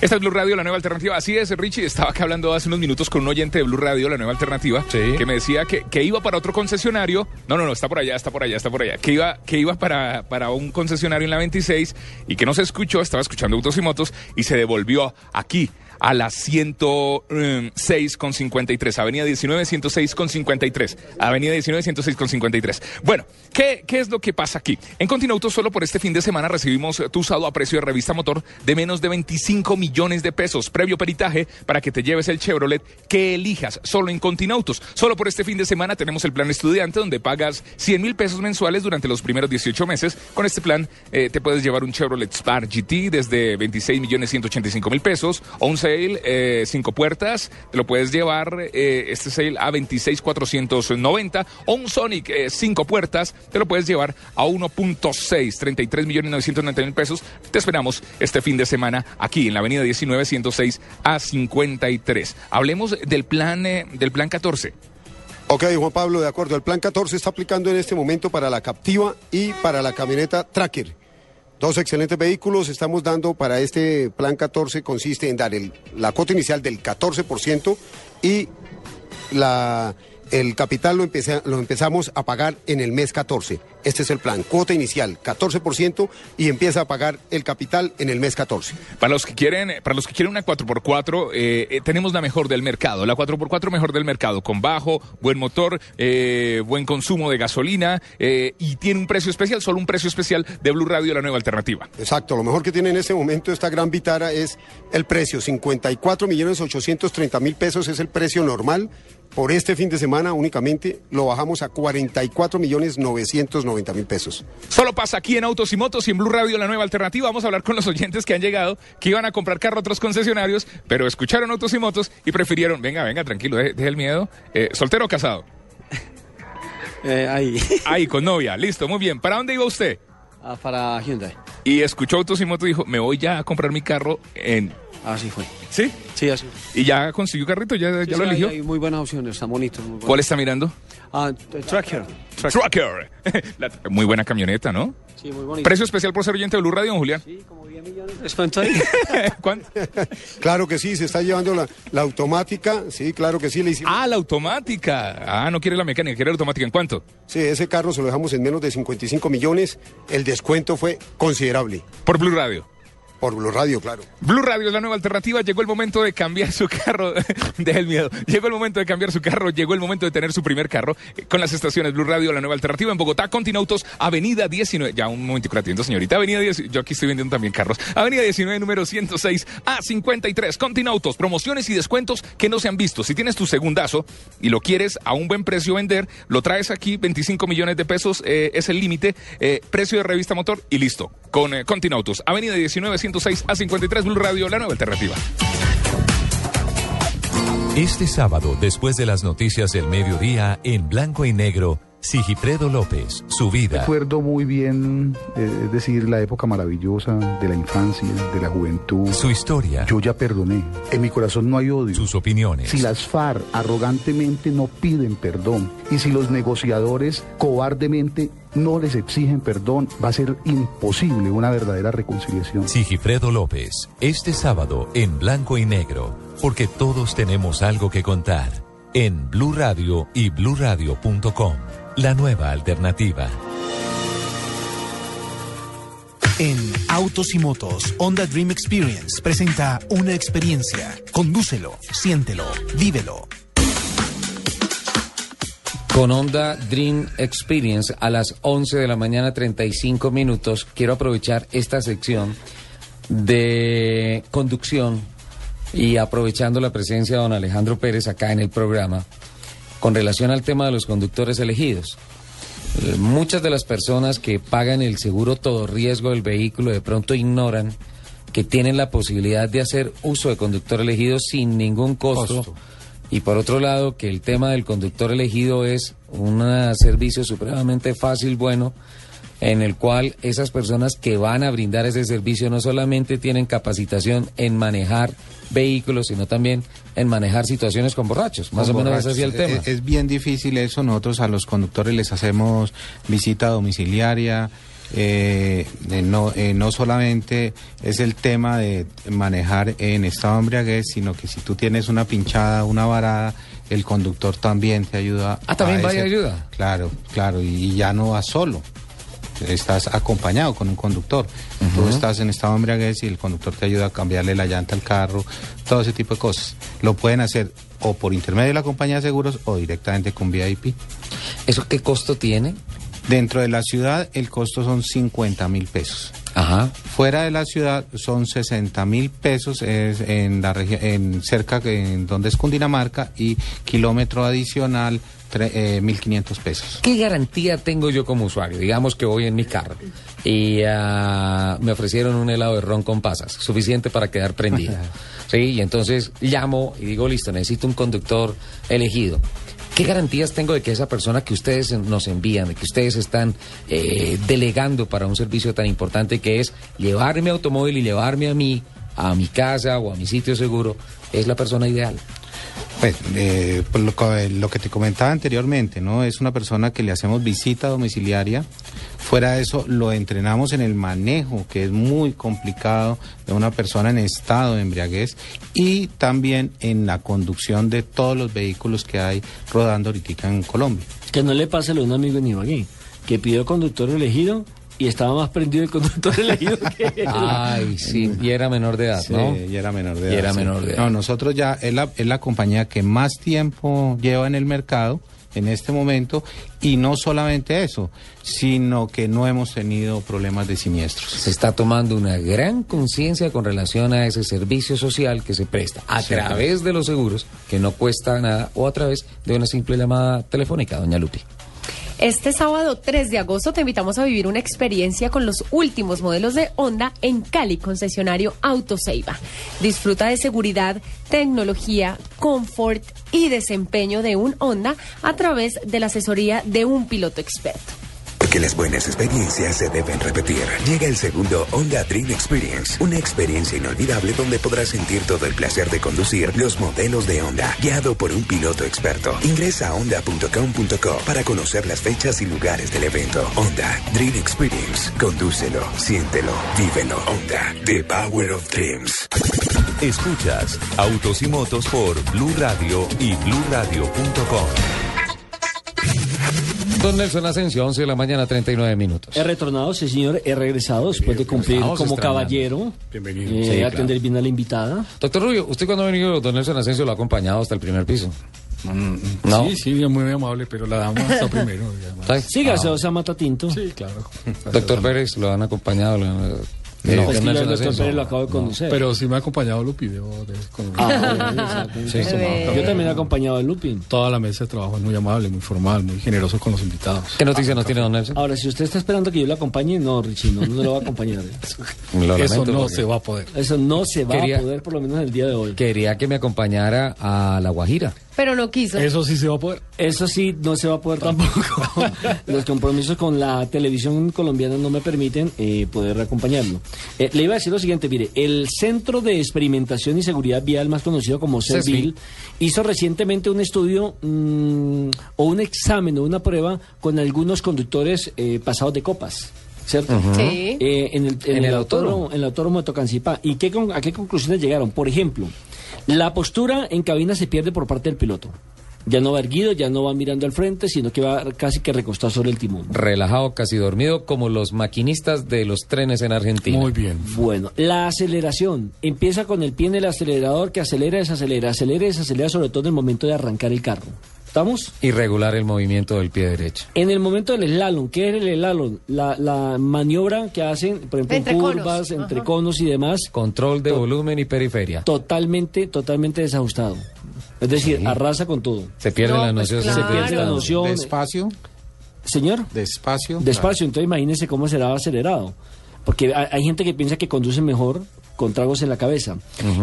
Esta es Blue Radio, la nueva alternativa. Así es, Richie. Estaba acá hablando hace unos minutos con un oyente de Blue Radio, la nueva alternativa, que me decía que, que iba para otro concesionario. No, no, no, está por allá, está por allá, está por allá. Que iba, que iba para, para un concesionario en la 26 y que no se escuchó, estaba escuchando autos y motos y se devolvió aquí a la 106 con 53, Avenida 19, 106 con 53, Avenida 19, 106 con 53. Bueno, ¿qué, ¿qué es lo que pasa aquí? En Continauto solo por este fin de semana recibimos tu usado a precio de revista motor de menos de 25 millones de pesos, previo peritaje para que te lleves el Chevrolet que elijas, solo en Continautos. Solo por este fin de semana tenemos el plan estudiante donde pagas 100 mil pesos mensuales durante los primeros 18 meses. Con este plan eh, te puedes llevar un Chevrolet Spark GT desde 26 millones 185 mil pesos o un Sail eh, cinco puertas, te lo puedes llevar eh, este Sail a 26,490 o un Sonic eh, cinco puertas, te lo puedes llevar a 1.6, 33 millones 990 mil pesos. Te esperamos este fin de semana aquí en la avenida 19, 106 a 53. Hablemos del plan, eh, del plan 14. Ok, Juan Pablo, de acuerdo. El plan 14 está aplicando en este momento para la Captiva y para la camioneta Tracker. Dos excelentes vehículos estamos dando para este plan 14. Consiste en dar el- la cuota inicial del 14% y la, el capital lo, empeza- lo empezamos a pagar en el mes 14. Este es el plan. Cuota inicial 14% y empieza a pagar el capital en el mes 14. Para los que quieren, para los que quieren una 4x4, eh, eh, tenemos la mejor del mercado. La 4x4 mejor del mercado, con bajo, buen motor, eh, buen consumo de gasolina eh, y tiene un precio especial, solo un precio especial de Blue Radio, la nueva alternativa. Exacto, lo mejor que tiene en este momento esta gran Vitara es el precio, 54 millones 830 mil pesos es el precio normal. Por este fin de semana únicamente lo bajamos a 44 millones 990 mil pesos. Solo pasa aquí en Autos y Motos y en Blue Radio, la nueva alternativa. Vamos a hablar con los oyentes que han llegado, que iban a comprar carro a otros concesionarios, pero escucharon Autos y Motos y prefirieron, venga, venga, tranquilo, deje, deje el miedo. Eh, ¿Soltero o casado? ahí. Ahí, con novia, listo, muy bien. ¿Para dónde iba usted? Ah, para Hyundai. Y escuchó Autos y Motos y dijo, me voy ya a comprar mi carro en... Así fue. ¿Sí? Sí, así. ¿Y ya consiguió carrito? ¿Ya, ya Sí, lo sí, hay- eligió? Hay muy buenas opciones, muy buenos. ¿Cuál está mirando? Ah, Tracker. Trucker. La- muy buena camioneta, ¿no? Sí, muy bonito. Precio especial por ser oyente de Blue Radio, don Julián. Descuento ahí. ¿Cuánto? Claro que sí, se está llevando la, la automática, sí, claro que sí, le hicimos. Ah, la automática. Ah, no quiere la mecánica, quiere la automática. ¿En cuánto? Sí, ese carro se lo dejamos en menos de 55 millones, el descuento fue considerable. Por Blue Radio. Por Blue Radio, claro. Blue Radio es la nueva alternativa. Llegó el momento de cambiar su carro. Deja el miedo. Llegó el momento de cambiar su carro. Llegó el momento de tener su primer carro eh, con las estaciones Blue Radio, la nueva alternativa en Bogotá, Continautos, Avenida 19. Ya un momentico la atiendo, señorita. Avenida 10. Yo aquí estoy vendiendo también carros. Avenida 19, número 106 a 53. Continautos, promociones y descuentos que no se han visto. Si tienes tu segundazo y lo quieres a un buen precio vender, lo traes aquí. 25 millones de pesos eh, es el límite. eh, precio de revista motor y listo. Con eh, Continautos, Avenida 19, 106 a 53. Blue Radio, la nueva alternativa. Este sábado, después de las noticias del mediodía, en blanco y negro, Sigifredo López, su vida. Recuerdo muy bien, eh, es decir, la época maravillosa de la infancia, de la juventud. Su historia. Yo ya perdoné. En mi corazón no hay odio. Sus opiniones. Si las FARC arrogantemente no piden perdón y si los negociadores cobardemente no les exigen perdón, va a ser imposible una verdadera reconciliación. Sigifredo López, este sábado en blanco y negro, porque todos tenemos algo que contar. En Blue Radio y bluradio.com, la nueva alternativa. En Autos y Motos, Honda Dream Experience presenta una experiencia. Condúcelo, siéntelo, vívelo. Con Honda Dream Experience a las 11 de la mañana 35 minutos, quiero aprovechar esta sección de conducción y aprovechando la presencia de don Alejandro Pérez acá en el programa con relación al tema de los conductores elegidos. Eh, Muchas de las personas que pagan el seguro todo riesgo del vehículo de pronto ignoran que tienen la posibilidad de hacer uso de conductor elegido sin ningún costo. Costo. Y por otro lado, que el tema del conductor elegido es un servicio supremamente fácil, bueno, en el cual esas personas que van a brindar ese servicio no solamente tienen capacitación en manejar vehículos, sino también en manejar situaciones con borrachos. Más Con o menos ese es el tema. Es, es bien difícil eso. Nosotros a los conductores les hacemos visita domiciliaria. Eh, no, eh, no solamente es el tema de manejar en estado de embriaguez, sino que si tú tienes una pinchada, una varada, el conductor también te ayuda. Ah, también va y ayuda. Claro, claro, y, y ya no vas solo. Estás acompañado con un conductor. Tú Ujú. estás en estado de embriaguez y el conductor te ayuda a cambiarle la llanta al carro, todo ese tipo de cosas. Lo pueden hacer o por intermedio de la compañía de seguros o directamente con VIP. ¿Eso qué costo tiene? Dentro de la ciudad el costo son 50 mil pesos. Ajá. Fuera de la ciudad son 60 mil pesos es en la región, en cerca en donde es Cundinamarca y kilómetro adicional eh, 1.500 pesos. ¿Qué garantía tengo yo como usuario? Digamos que voy en mi carro y ah, me ofrecieron un helado de ron con pasas, suficiente para quedar prendido. sí, y entonces llamo y digo, listo, necesito un conductor elegido. ¿Qué garantías tengo de que esa persona que ustedes nos envían, de que ustedes están eh, delegando para un servicio tan importante que es llevarme automóvil y llevarme a mí, a mi casa o a mi sitio seguro, es la persona ideal? Pues, eh, lo, co- lo que te comentaba anteriormente, ¿no? Es una persona que le hacemos visita domiciliaria. Fuera de eso, lo entrenamos en el manejo, que es muy complicado de una persona en estado de embriaguez, y también en la conducción de todos los vehículos que hay rodando ahorita en Colombia. Que no le pase a un amigo en Ibagué, que pidió conductor elegido y estaba más prendido el conductor elegido que él. Ay, sí, y era menor de edad, Sí, ¿no? y era menor de Y edad. era sí. menor de edad. No, nosotros ya es la, es la compañía que más tiempo lleva en el mercado en este momento y no solamente eso, sino que no hemos tenido problemas de siniestros. se está tomando una gran conciencia con relación a ese servicio social que se presta a Sí. través de los seguros, que no cuesta nada, o a través de una simple llamada telefónica, doña Lupi. Este sábado 3 de agosto te invitamos a vivir una experiencia con los últimos modelos de Honda en Cali, concesionario Autoseiva. Disfruta de seguridad, tecnología, confort y desempeño de un Honda a través de la asesoría de un piloto experto. Porque las buenas experiencias se deben repetir. Llega el segundo Honda Dream Experience, una experiencia inolvidable donde podrás sentir todo el placer de conducir los modelos de Honda, guiado por un piloto experto. Ingresa a honda.com.co para conocer las fechas y lugares del evento. Honda Dream Experience, condúcelo, siéntelo, vívelo. Honda, the power of dreams. Escuchas Autos y Motos por Blue Radio y BlueRadio.com. Don Nelson Asensio, 11 de la mañana, 39 minutos. He retornado, sí señor, he regresado después de cumplir Estamos como extrañando. caballero. Bienvenido. eh, Sí, atender bien a la invitada. Doctor Rubio, ¿usted cuando ha venido Don Nelson Asensio lo ha acompañado hasta el primer piso? No. Sí, sí, muy amable, pero la dama está primero. y además- ¿Está? Sí, gaseosa mata tinto. Sí, claro. Doctor Pérez, ¿lo han acompañado? ¿Lo han- No, Don es que yo doctor Asensio? Pérez lo acabo de conocer. Pero sí me ha acompañado Lupi, debo de con- Ah. Sí, sí, Yo también he acompañado a Lupin. Toda la mesa de trabajo es muy amable, muy formal, muy generoso con los invitados. ¿Qué noticia nos tiene Don Nelson? Ahora, si usted está esperando que yo lo acompañe, no, Richie, no, no lo va a acompañar. Lo Eso no porque se va a poder. Eso no se va Quería- a poder, por lo menos el día de hoy. Quería que me acompañara a La Guajira. Pero no quiso. Eso sí se va a poder. Eso sí, no se va a poder tampoco. Los compromisos con la televisión colombiana no me permiten eh, poder acompañarlo. Eh, le iba a decir lo siguiente, mire, el Centro de Experimentación y Seguridad Vial, más conocido como. CESVIL, hizo recientemente un estudio mm, o un examen o una prueba con algunos conductores eh, pasados de copas. ¿Cierto? Sí. Eh, en el, en En el el autódromo, autódromo. en el autódromo de Tocancipá. ¿Y qué, con- a qué conclusiones llegaron? Por ejemplo, la postura en cabina se pierde por parte del piloto. Ya no va erguido, ya no va mirando al frente, sino que va casi que recostado sobre el timón. Relajado, casi dormido, como los maquinistas de los trenes en Argentina. Muy bien. Bueno, la aceleración empieza con el pie en el acelerador que acelera, desacelera, acelera, y desacelera, sobre todo en el momento de arrancar el carro. ¿Estamos? Y regular el movimiento del pie derecho. En el momento del slalom, ¿qué es el slalom? La, la maniobra que hacen, por ejemplo, Entre conos. curvas, entre Ajá. conos y demás, Control de To- volumen y periferia. totalmente, totalmente desajustado. Es decir, Sí. arrasa con todo. Se pierde No, la pues noción. claro. Se pierde la noción. Despacio, Señor, despacio. despacio, entonces imagínese cómo será acelerado. Porque hay, hay gente que piensa que conduce mejor con tragos en la cabeza.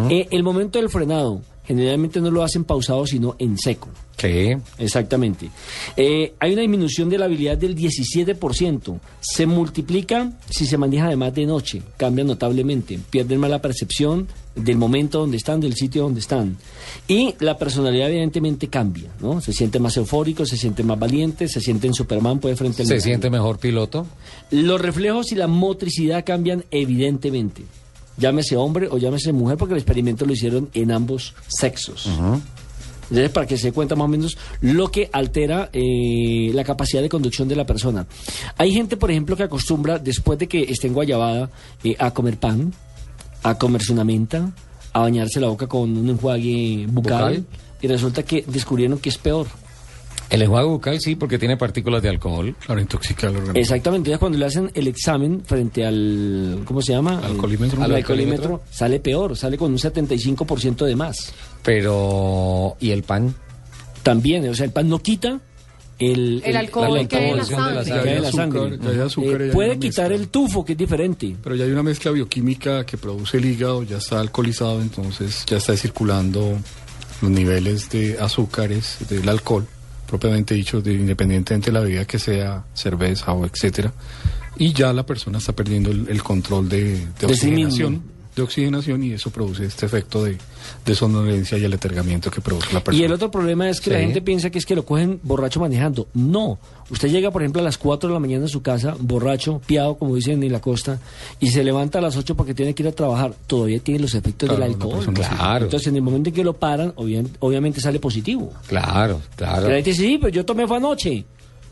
Eh, el momento del frenado, generalmente no lo hacen pausado, sino en seco. Sí. Exactamente. Eh, hay una disminución de la habilidad del 17%. Se multiplica si se maneja además de noche. Cambia notablemente. Pierden más la percepción del momento donde están, del sitio donde están. Y la personalidad evidentemente cambia, ¿no? Se siente más eufórico, se siente más valiente, se siente en Superman, puede frente al ¿Se siente mejor piloto? Los reflejos y la motricidad cambian evidentemente. Llámese hombre o llámese mujer, porque el experimento lo hicieron en ambos sexos. Entonces, para que se dé cuenta más o menos lo que altera eh, la capacidad de conducción de la persona. Hay gente, por ejemplo, que acostumbra, después de que esté en Guayabada, eh, a comer pan, a comerse una menta, a bañarse la boca con un enjuague bucal, ¿Bucal? y resulta que descubrieron que es peor. El enjuague bucal sí, porque tiene partículas de alcohol. Claro, intoxica al organismo. Exactamente, entonces cuando le hacen el examen frente al, ¿cómo se llama? Alcoholímetro. Al ¿Al alcoholímetro, sale peor, sale con un 75% de más. Pero... ¿Y el pan? También, o sea, el pan no quita el, El alcohol la que hay en la alcoholización de sangre. la Ya hay sangre. azúcar, ya hay azúcar Eh, puede quitar mezcla. el tufo, que es diferente. Pero ya hay una mezcla bioquímica que produce el hígado, ya está alcoholizado, entonces ya está circulando los niveles de azúcares del alcohol, propiamente dicho, de, independientemente de la bebida que sea, cerveza o etcétera, y ya la persona está perdiendo el, el control de, de De sí mismo. oxigenación, de oxigenación y eso produce este efecto de, de somnolencia y el atergamiento que produce la persona. Y el otro problema es que la gente piensa que es que lo cogen borracho manejando. No. Usted llega, por ejemplo, a las 4 de la mañana a su casa, borracho, piado, como dicen en la costa, y se levanta a las 8 porque tiene que ir a trabajar. Todavía tiene los efectos Claro, del alcohol. sí. Claro. Entonces, en el momento en que lo paran, obvia- obviamente sale positivo. Claro, claro. La gente dice, sí, pero yo tomé fue anoche.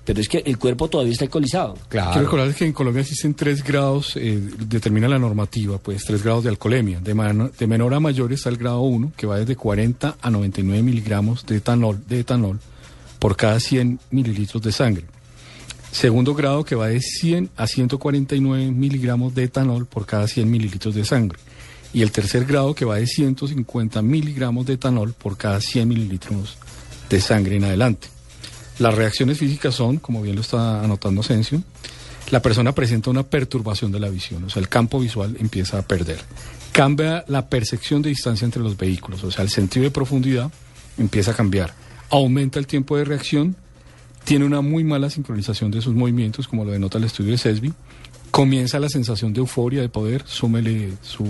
Pero es que el cuerpo todavía está alcoholizado. Claro. Quiero recordar que en Colombia existen tres grados, eh, determina la normativa, pues tres grados de alcoholemia. De menor a mayor está el grado 1, que va desde 40 a 99 miligramos de etanol, de etanol por cada 100 mililitros de sangre. Segundo grado, que va de 100 a 149 miligramos de etanol por cada 100 mililitros de sangre. Y el tercer grado, que va de 150 miligramos de etanol por cada 100 mililitros de sangre en adelante. Las reacciones físicas son, como bien lo está anotando Asensio, la persona presenta una perturbación de la visión, o sea, el campo visual empieza a perder. Cambia la percepción de distancia entre los vehículos, o sea, el sentido de profundidad empieza a cambiar. Aumenta el tiempo de reacción, tiene una muy mala sincronización de sus movimientos, como lo denota el estudio de CESBI. Comienza la sensación de euforia, de poder, súmele su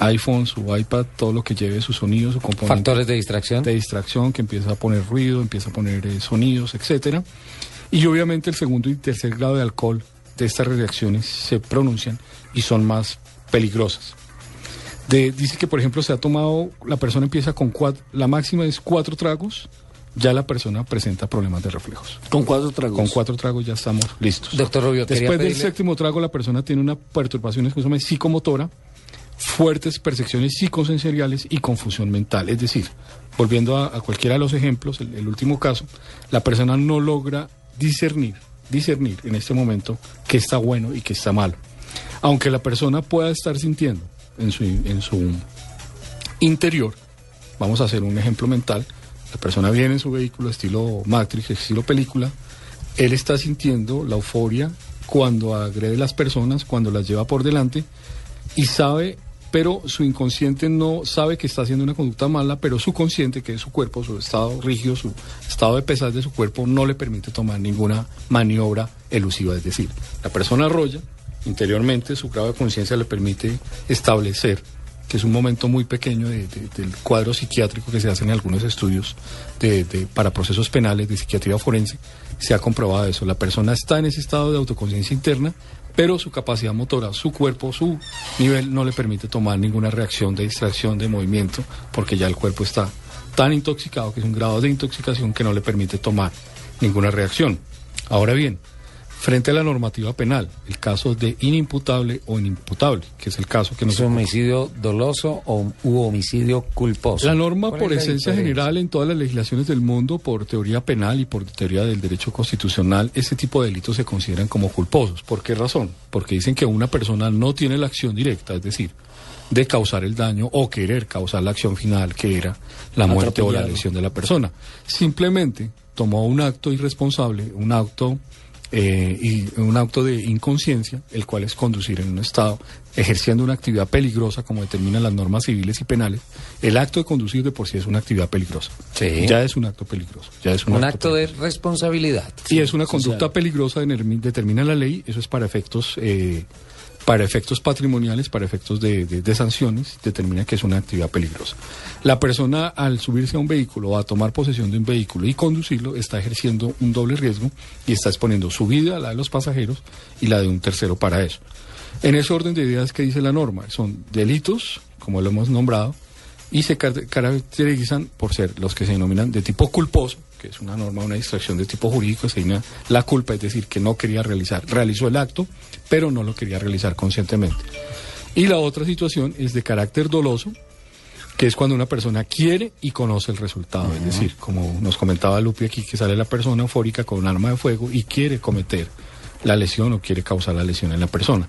iPhone, su iPad, todo lo que lleve su sonido, su componente Factores de distracción. de distracción que empieza a poner ruido, empieza a poner eh, sonidos, etcétera. Y obviamente el segundo y tercer grado de alcohol de estas reacciones se pronuncian y son más peligrosas. De- dice que por ejemplo se ha tomado, la persona empieza con cuatro, la máxima es cuatro tragos, ya la persona presenta problemas de reflejos. Con cuatro tragos. Con cuatro tragos ya estamos listos. Doctor Rubio, Después del pedirle- séptimo trago la persona tiene una perturbación excusame, psicomotora, fuertes percepciones psicosensoriales y confusión mental. Es decir, volviendo a, a cualquiera de los ejemplos, el, el último caso, la persona no logra discernir, discernir en este momento qué está bueno y qué está malo. Aunque la persona pueda estar sintiendo en su, en su interior, vamos a hacer un ejemplo mental, la persona viene en su vehículo estilo Matrix, estilo película, él está sintiendo la euforia cuando agrede a las personas, cuando las lleva por delante y sabe, pero su inconsciente no sabe que está haciendo una conducta mala, pero su consciente, que es su cuerpo, su estado rígido, su estado de pesar de su cuerpo, no le permite tomar ninguna maniobra elusiva. Es decir, la persona arrolla, interiormente su grado de conciencia le permite establecer que es un momento muy pequeño de- de- del cuadro psiquiátrico que se hace en algunos estudios de- para procesos penales de psiquiatría forense, se ha comprobado eso. La persona está en ese estado de autoconciencia interna, pero su capacidad motora, su cuerpo, su nivel no le permite tomar ninguna reacción de distracción, de movimiento, porque ya el cuerpo está tan intoxicado que es un grado de intoxicación que no le permite tomar ninguna reacción. Ahora bien, frente a la normativa penal, el caso de inimputable o inimputable, que es el caso que nos ¿Es homicidio doloso o u homicidio culposo? la norma ¿Cuál por es esencia general en todas las legislaciones del mundo, por teoría penal y por teoría del derecho constitucional, ese tipo de delitos se consideran como culposos. ¿Por qué razón? Porque dicen que una persona no tiene la acción directa, es decir, de causar el daño o querer causar la acción final que era la muerte o la lesión de la persona. Simplemente tomó un acto irresponsable, un acto eh, y un acto de inconsciencia, el cual es conducir en un estado ejerciendo una actividad peligrosa como determinan las normas civiles y penales, el acto de conducir de por sí es una actividad peligrosa. Sí. Ya es un acto peligroso. Ya es un, Un acto acto de responsabilidad. y es una social. conducta peligrosa, determi- determina la ley, eso es para efectos eh, para efectos patrimoniales, para efectos de, sanciones, determina que es una actividad peligrosa. La persona al subirse a un vehículo o a tomar posesión de un vehículo y conducirlo está ejerciendo un doble riesgo y está exponiendo su vida, la de los pasajeros y la de un tercero para eso. En ese orden de ideas que dice la norma, son delitos, como lo hemos nombrado, y se car- caracterizan por ser los que se denominan de tipo culposo, que es una norma, una distracción de tipo jurídico, se denomina la culpa, es decir, que no quería realizar, realizó el acto, pero no lo quería realizar conscientemente. Y la otra situación es de carácter doloso, que es cuando una persona quiere y conoce el resultado, es decir, como nos comentaba Lupi aquí, que sale la persona eufórica con un arma de fuego y quiere cometer la lesión o quiere causar la lesión en la persona.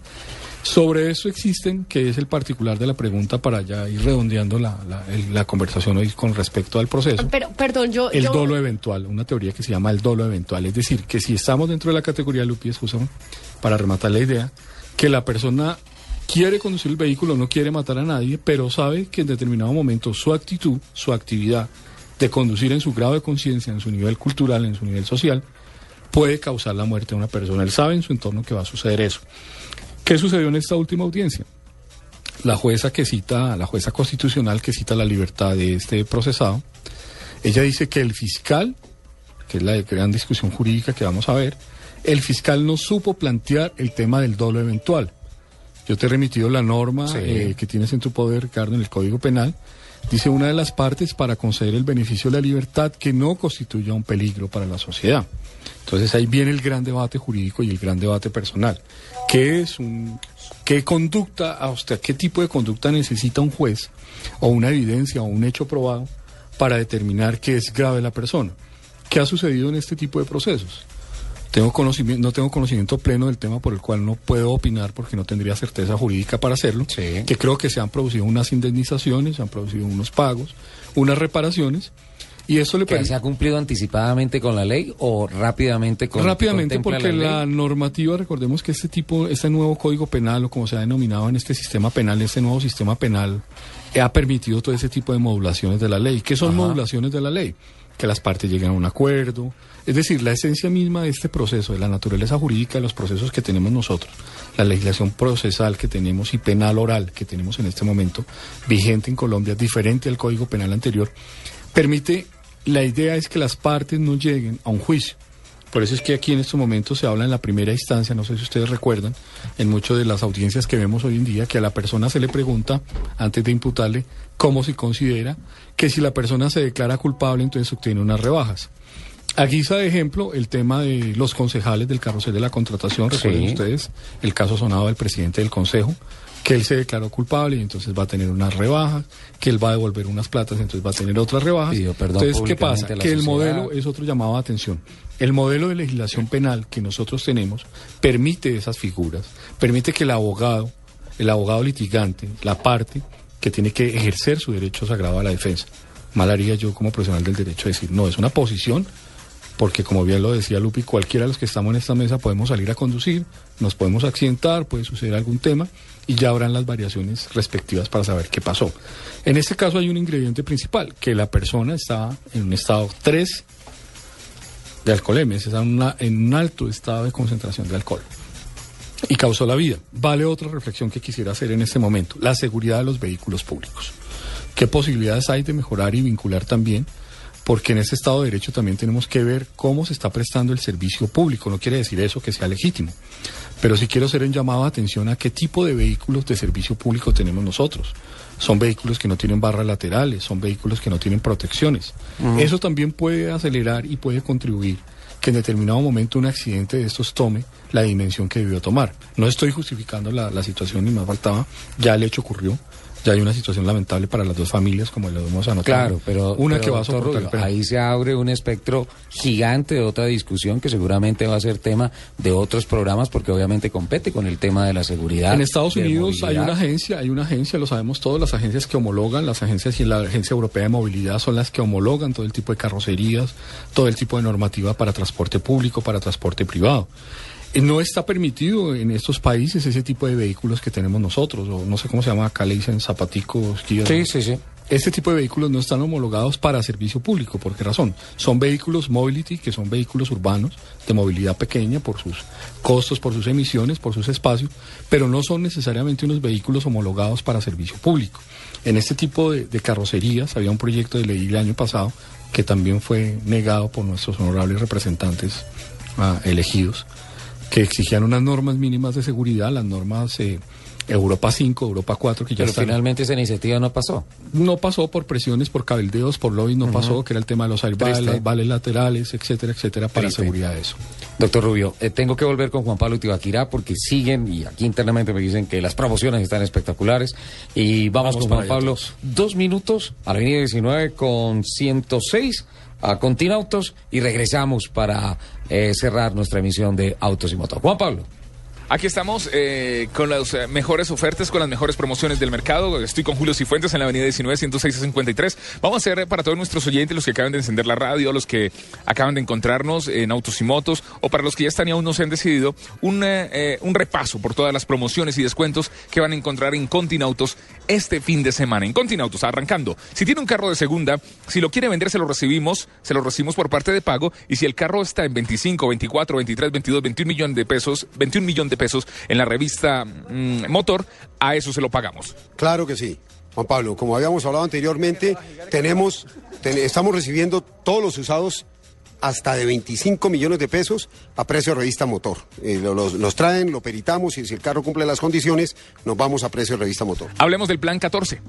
Sobre eso existen, que es el particular de la pregunta para ya ir redondeando la, la- el- la conversación hoy con respecto al proceso. Pero, perdón, yo... El yo- dolo eventual, una teoría que se llama el dolo eventual. Es decir, que si estamos dentro de la categoría Lupi, excúsame, para rematar la idea, que la persona quiere conducir el vehículo, no quiere matar a nadie, pero sabe que en determinado momento su actitud, su actividad de conducir en su grado de conciencia, en su nivel cultural, en su nivel social, puede causar la muerte de una persona. Él sabe en su entorno que va a suceder eso. ¿Qué sucedió en esta última audiencia? La jueza que cita, la jueza constitucional que cita la libertad de este procesado, ella dice que el fiscal, que es la gran discusión jurídica que vamos a ver, el fiscal no supo plantear el tema del dolo eventual. Yo te he remitido la norma Sí. eh, que tienes en tu poder, Ricardo, en el Código Penal. Dice una de las partes para conceder el beneficio de la libertad que no constituya un peligro para la sociedad. Entonces ahí viene el gran debate jurídico y el gran debate personal. ¿Qué es un, qué conducta, a qué tipo de conducta necesita un juez o una evidencia o un hecho probado para determinar que es grave la persona? ¿Qué ha sucedido en este tipo de procesos? Tengo conocimiento, no tengo conocimiento pleno del tema por el cual no puedo opinar porque no tendría certeza jurídica para hacerlo. Que creo que se han producido unas indemnizaciones, se han producido unos pagos, unas reparaciones. Y eso le ¿Que se ha cumplido anticipadamente con la ley o rápidamente con Rápidamente, porque la normativa, recordemos que este tipo, este nuevo código penal, o como se ha denominado en este sistema penal, este nuevo sistema penal, eh, ha permitido todo ese tipo de modulaciones de la ley. ¿Qué son Ajá. modulaciones de la ley? Que las partes lleguen a un acuerdo. Es decir, la esencia misma de este proceso, de la naturaleza jurídica de los procesos que tenemos nosotros, la legislación procesal que tenemos y penal oral que tenemos en este momento, vigente en Colombia, diferente al código penal anterior, permite, la idea es que las partes no lleguen a un juicio. Por eso es que aquí en estos momentos se habla en la primera instancia, no sé si ustedes recuerdan, en muchas de las audiencias que vemos hoy en día, que a la persona se le pregunta, antes de imputarle, cómo se considera, que si la persona se declara culpable, entonces obtiene unas rebajas. A guisa de ejemplo, el tema de los concejales del carrusel de la contratación, recuerden Sí. ustedes, el caso sonado del presidente del consejo, que él se declaró culpable y entonces va a tener unas rebajas, que él va a devolver unas platas, entonces va a tener otras rebajas. Pidió perdón entonces, ¿qué pasa? Que el modelo es otro llamado de atención. El modelo de legislación penal que nosotros tenemos permite esas figuras, permite que el abogado, el abogado litigante, la parte que tiene que ejercer su derecho sagrado a la defensa. Mal haría yo como profesional del derecho decir, no, es una posición, porque como bien lo decía Lupi, cualquiera de los que estamos en esta mesa podemos salir a conducir, nos podemos accidentar, puede suceder algún tema y ya habrán las variaciones respectivas para saber qué pasó. En este caso hay un ingrediente principal, que la persona estaba en un estado 3 de alcoholemia, está en, una- en un alto estado de concentración de alcohol y causó la vida. Vale otra reflexión que quisiera hacer en este momento, la seguridad de los vehículos públicos. ¿Qué posibilidades hay de mejorar y vincular también? Porque en este Estado de Derecho también tenemos que ver cómo se está prestando el servicio público. No quiere decir eso que sea legítimo. Pero sí quiero hacer un llamado de atención a qué tipo de vehículos de servicio público tenemos nosotros. Son vehículos que no tienen barras laterales, son vehículos que no tienen protecciones. Eso también puede acelerar y puede contribuir que en determinado momento un accidente de estos tome la dimensión que debió tomar. No estoy justificando la, la situación ni más faltaba, ya el hecho ocurrió, Ya hay una situación lamentable para las dos familias, como lo hemos anotado. Claro, pero, Una pero, que va a soportar Rubio, ahí se abre un espectro gigante de otra discusión que seguramente va a ser tema de otros programas porque obviamente compete con el tema de la seguridad. En Estados Unidos hay una agencia, hay una agencia, lo sabemos todos, las agencias que homologan, las agencias y la Agencia Europea de Movilidad son las que homologan todo el tipo de carrocerías, todo el tipo de normativa para transporte público, para transporte privado. Eh, No está permitido en estos países ese tipo de vehículos que tenemos nosotros, o no sé cómo se llama, acá le dicen zapaticos, Kia. Sí, sí, sí. Este tipo de vehículos no están homologados para servicio público. ¿Por qué razón? Son vehículos mobility, que son vehículos urbanos de movilidad pequeña por sus costos, por sus emisiones, por sus espacios, pero no son necesariamente unos vehículos homologados para servicio público. En este tipo de, de carrocerías había un proyecto de ley el año pasado que también fue negado por nuestros honorables representantes ah, elegidos, que exigían unas normas mínimas de seguridad, las normas eh, Europa 5, Europa 4, que ya Pero están finalmente esa iniciativa no pasó. no pasó por presiones, por cabildeos, por lobbies, no pasó, que era el tema de los airbags, las vales laterales, etcétera, etcétera, para Triste. seguridad de eso. Doctor Rubio, eh, tengo que volver con Juan Pablo Tibaquirá porque siguen y aquí internamente me dicen que las promociones están espectaculares. Y vamos, Vamos con Juan Pablo. Dos minutos a la avenida 19 con 106 a Continautos y regresamos para eh, cerrar nuestra emisión de Autos y Motos. Juan Pablo. Aquí estamos eh, con las eh, mejores ofertas, con las mejores promociones del mercado. Estoy con Julio Cifuentes en la avenida 19, 106 a 53. Vamos a hacer para todos nuestros oyentes, los que acaban de encender la radio, los que acaban de encontrarnos en Autos y Motos, o para los que ya están y aún no se han decidido, un, un repaso por todas las promociones y descuentos que van a encontrar en Continautos este fin de semana. En Continautos, arrancando. Si tiene un carro de segunda, si lo quiere vender, se lo recibimos, se lo recibimos por parte de pago. Y si el carro está en 25, 24, 23, 22, 21 millones de pesos, 21 millones de pesos en la revista mm, Motor, a eso se lo pagamos. Claro que sí. Juan Pablo, como habíamos hablado anteriormente, tenemos, ten- estamos recibiendo todos los usados hasta de 25 millones de pesos a precio de revista motor. Eh, lo- los, los traen, lo peritamos y si el carro cumple las condiciones, nos vamos a precio de revista motor. Hablemos del plan 14.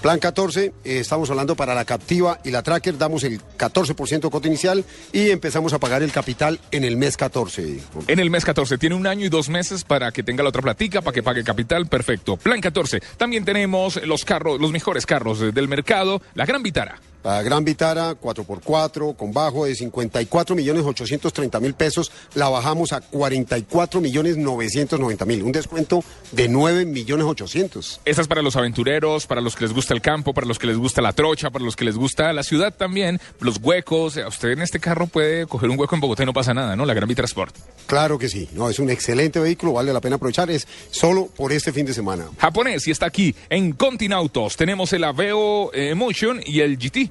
Plan 14, eh, estamos hablando para la Captiva y la Tracker, damos el 14% cote inicial y empezamos a pagar el capital en el mes 14. En el mes 14 tiene un año y dos meses para que tenga la otra platica, para que pague capital, perfecto. Plan 14. También tenemos los carros, los mejores carros eh, del mercado, la Gran Vitara. La Gran Vitara 4x4 con bajo de 54 millones 830 mil pesos, la bajamos a 44 millones 990 mil, un descuento de 9 millones 800. Esta es para los aventureros, para los que les gusta el campo, para los que les gusta la trocha, para los que les gusta la ciudad también, los huecos. Eh, Usted en este carro puede coger un hueco en Bogotá y no pasa nada, ¿no? La Gran Vitara Sport. Claro que sí, no, es un excelente vehículo, vale la pena aprovechar, es solo por este fin de semana. Japonés y está aquí en Continautos. Tenemos el Aveo eh, Emotion y el GT.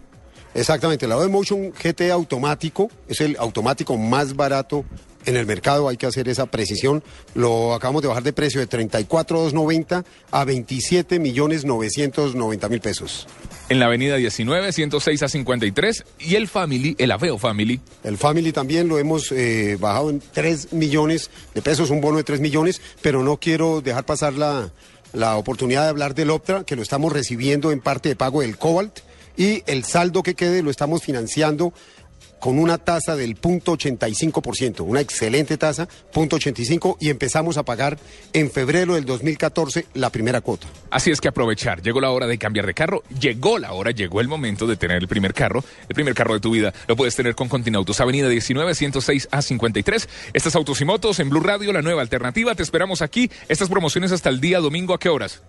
Exactamente, la Motion GT automático es el automático más barato en el mercado, hay que hacer esa precisión. Lo acabamos de bajar de precio de 34,290 a 27 millones 990 mil pesos. En la avenida 19, 106 a 53. Y el Family, el Aveo Family. El Family también lo hemos eh, bajado en 3 millones de pesos, un bono de 3 millones, pero no quiero dejar pasar la, la oportunidad de hablar del Optra, que lo estamos recibiendo en parte de pago del Cobalt, y el saldo que quede lo estamos financiando con una tasa del punto 85%, una excelente tasa, punto 85, y empezamos a pagar en febrero del 2014 la primera cuota. Así es que aprovechar. Llegó la hora de cambiar de carro. Llegó la hora, llegó el momento de tener el primer carro. El primer carro de tu vida lo puedes tener con Continautos. Avenida 19, 106 a 53. Estas autos y motos en Blue Radio, la nueva alternativa. Te esperamos aquí. Estas promociones hasta el día domingo. ¿A qué horas?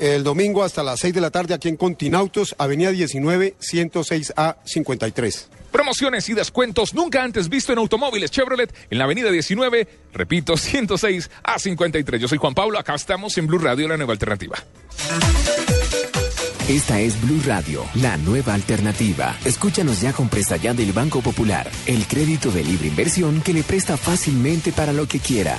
El domingo hasta las 6 de la tarde aquí en Continautos, Avenida 19, 106 a 53. Promociones y descuentos nunca antes visto en automóviles Chevrolet en la avenida 19, repito, 106 a 53. Yo soy Juan Pablo, acá estamos en Blue Radio, la nueva alternativa. Esta es Blue Radio, la nueva alternativa. Escúchanos ya con Presta Ya del Banco Popular, el crédito de libre inversión que le presta fácilmente para lo que quiera.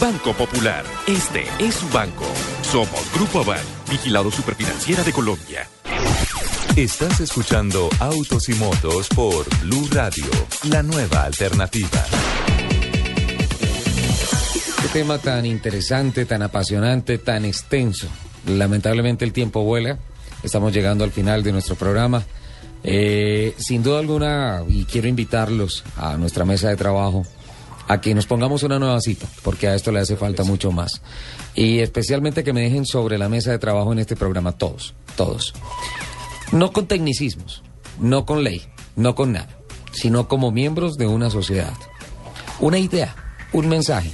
Banco Popular, este es su banco. Somos Grupo Aval, vigilado superfinanciera de Colombia. Estás escuchando Autos y Motos por Blue Radio, la nueva alternativa. Qué tema tan interesante, tan apasionante, tan extenso. Lamentablemente el tiempo vuela. Estamos llegando al final de nuestro programa. Eh, sin duda alguna, y quiero invitarlos a nuestra mesa de trabajo a que nos pongamos una nueva cita, porque a esto le hace falta mucho más. Y especialmente que me dejen sobre la mesa de trabajo en este programa todos, todos. No con tecnicismos, no con ley, no con nada, sino como miembros de una sociedad. Una idea, un mensaje,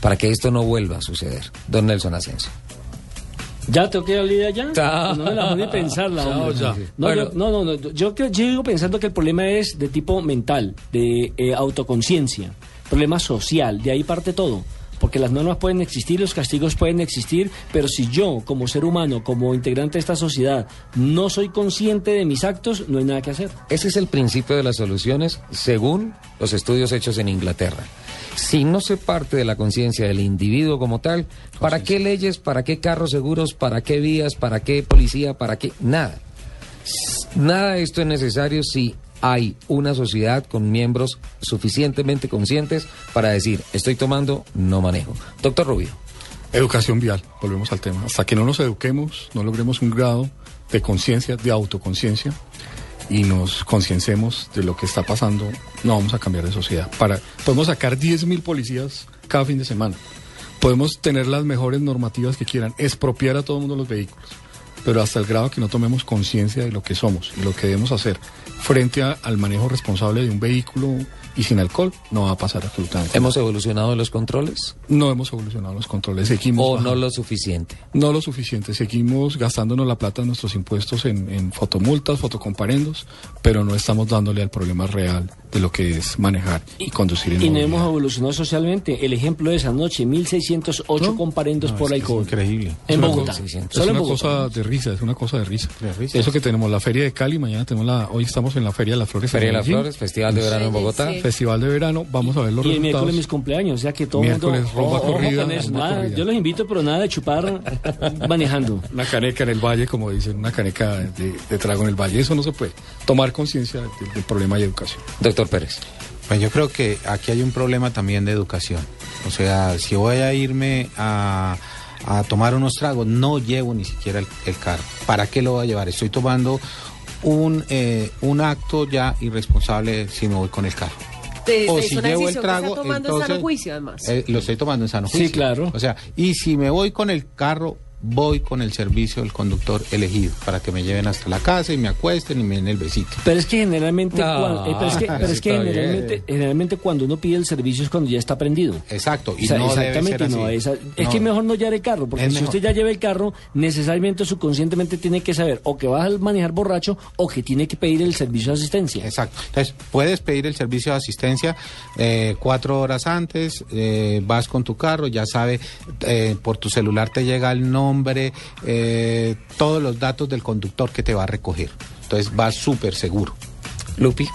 para que esto no vuelva a suceder. Don Nelson Asensio. ¿Ya tengo que ir a la idea ya? No me la voy a pensarla. Ya. No, Bueno. yo, no, no, no, Yo, creo- yo sigo pensando que el problema es de tipo mental, de eh, autoconciencia, problema social. De ahí parte todo. Porque las normas pueden existir, los castigos pueden existir, pero si yo, como ser humano, como integrante de esta sociedad, no soy consciente de mis actos, no hay nada que hacer. Ese es el principio de las soluciones según los estudios hechos en Inglaterra. Si no se parte de la conciencia del individuo como tal, ¿para qué leyes, para qué carros seguros, para qué vías, para qué policía, para qué? Nada. Nada de esto es necesario si hay una sociedad con miembros suficientemente conscientes para decir, estoy tomando, no manejo. Doctor Rubio. Educación vial, volvemos al tema. Hasta que no nos eduquemos, no logremos un grado de conciencia, de autoconciencia, y nos conciencemos de lo que está pasando, no vamos a cambiar de sociedad. Podemos sacar 10.000 policías cada fin de semana. Podemos tener las mejores normativas que quieran, expropiar a todo el mundo los vehículos. Pero hasta el grado que no tomemos conciencia de lo que somos y lo que debemos hacer frente al manejo responsable de un vehículo y sin alcohol, no va a pasar absolutamente. ¿Hemos evolucionado los controles? No hemos evolucionado los controles, seguimos ¿O bajando. no lo suficiente? No lo suficiente, seguimos gastándonos la plata de nuestros impuestos en, en fotomultas, fotocomparendos, pero no estamos dándole al problema real de lo que es manejar y conducir en Y no movilidad. hemos evolucionado socialmente. El ejemplo de esa noche, 1.608 comparendos No, por es que es alcohol. increíble. En Es una Bogotá. cosa- Es en una Bogotá. cosa de risa, es una cosa de risa. Eso que tenemos la Feria de Cali, mañana tenemos la, hoy estamos en la Feria de las Flores. Feria de las. Flores, Festival de Verano en Bogotá. Sí. Festival de verano, vamos a ver los Y el miércoles resultados. mis cumpleaños, o sea que todo el mundo... Miércoles, corrida, rumba nada, corrida. yo los invito, pero nada de chupar manejando. Una caneca en el valle, como dicen, una caneca de, de trago en el valle. Eso no se puede. Tomar conciencia del, del problema y educación. Doctor Pérez. Pues yo creo que aquí hay un problema también de educación. O sea, si voy a irme a, a tomar unos tragos, no llevo ni siquiera el, el carro. ¿Para qué lo voy a llevar? Estoy tomando un, eh, un acto ya irresponsable si me voy con el carro. Te- o es si llevo el trago, tomando en entonces sano juicio, además. eh, lo estoy tomando en sano Sí, juicio. claro. O sea, y si me voy con el carro, voy con el servicio del conductor elegido para que me lleven hasta la casa y me acuesten y me den el besito. Pero es que generalmente, No, cuan- eh, pero es que, pero es que está generalmente, generalmente cuando uno pide el servicio es cuando ya está prendido. Exacto, y O sea, no debe exactamente, ser no, así. es No. que mejor no llevar el carro, porque Es si mejor. usted ya lleva el carro, necesariamente subconscientemente tiene que saber o que va a manejar borracho o que tiene que pedir el servicio de asistencia. Exacto. Entonces, puedes pedir el servicio de asistencia eh, cuatro horas antes, eh, vas con tu carro, ya sabe, eh, por tu celular te llega el nombre, eh, todos los datos del conductor que te va a recoger. Entonces, vas súper seguro. Lupi.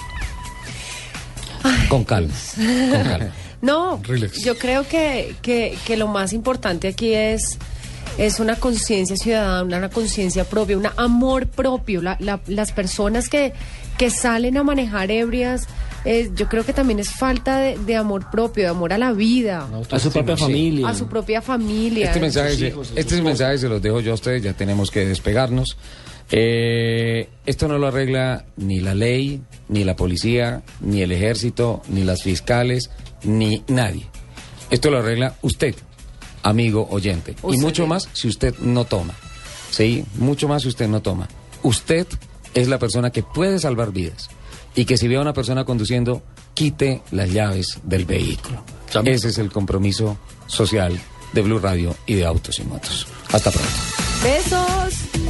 Con calma. Con calma. No, Relax. yo creo que, que, que lo más importante aquí es, es una conciencia ciudadana, una conciencia propia, un amor propio. La- la- las personas que, que salen a manejar ebrias, eh, yo creo que también es falta de, de amor propio, de amor a la vida. A su propia Sí. familia. A su propia familia. Este mensaje, se- hijos, este esposos. mensaje se los dejo yo a ustedes, ya tenemos que despegarnos. Eh, esto no lo arregla ni la ley, ni la policía, ni el ejército, ni las fiscales, ni nadie. Esto lo arregla usted, amigo oyente. y mucho más si usted no toma. Sí, mucho más si usted no toma. Usted es la persona que puede salvar vidas. Y que si ve a una persona conduciendo, quite las llaves del vehículo. Ese es el compromiso social de Blue Radio y de Autos y Motos. Hasta pronto. Besos.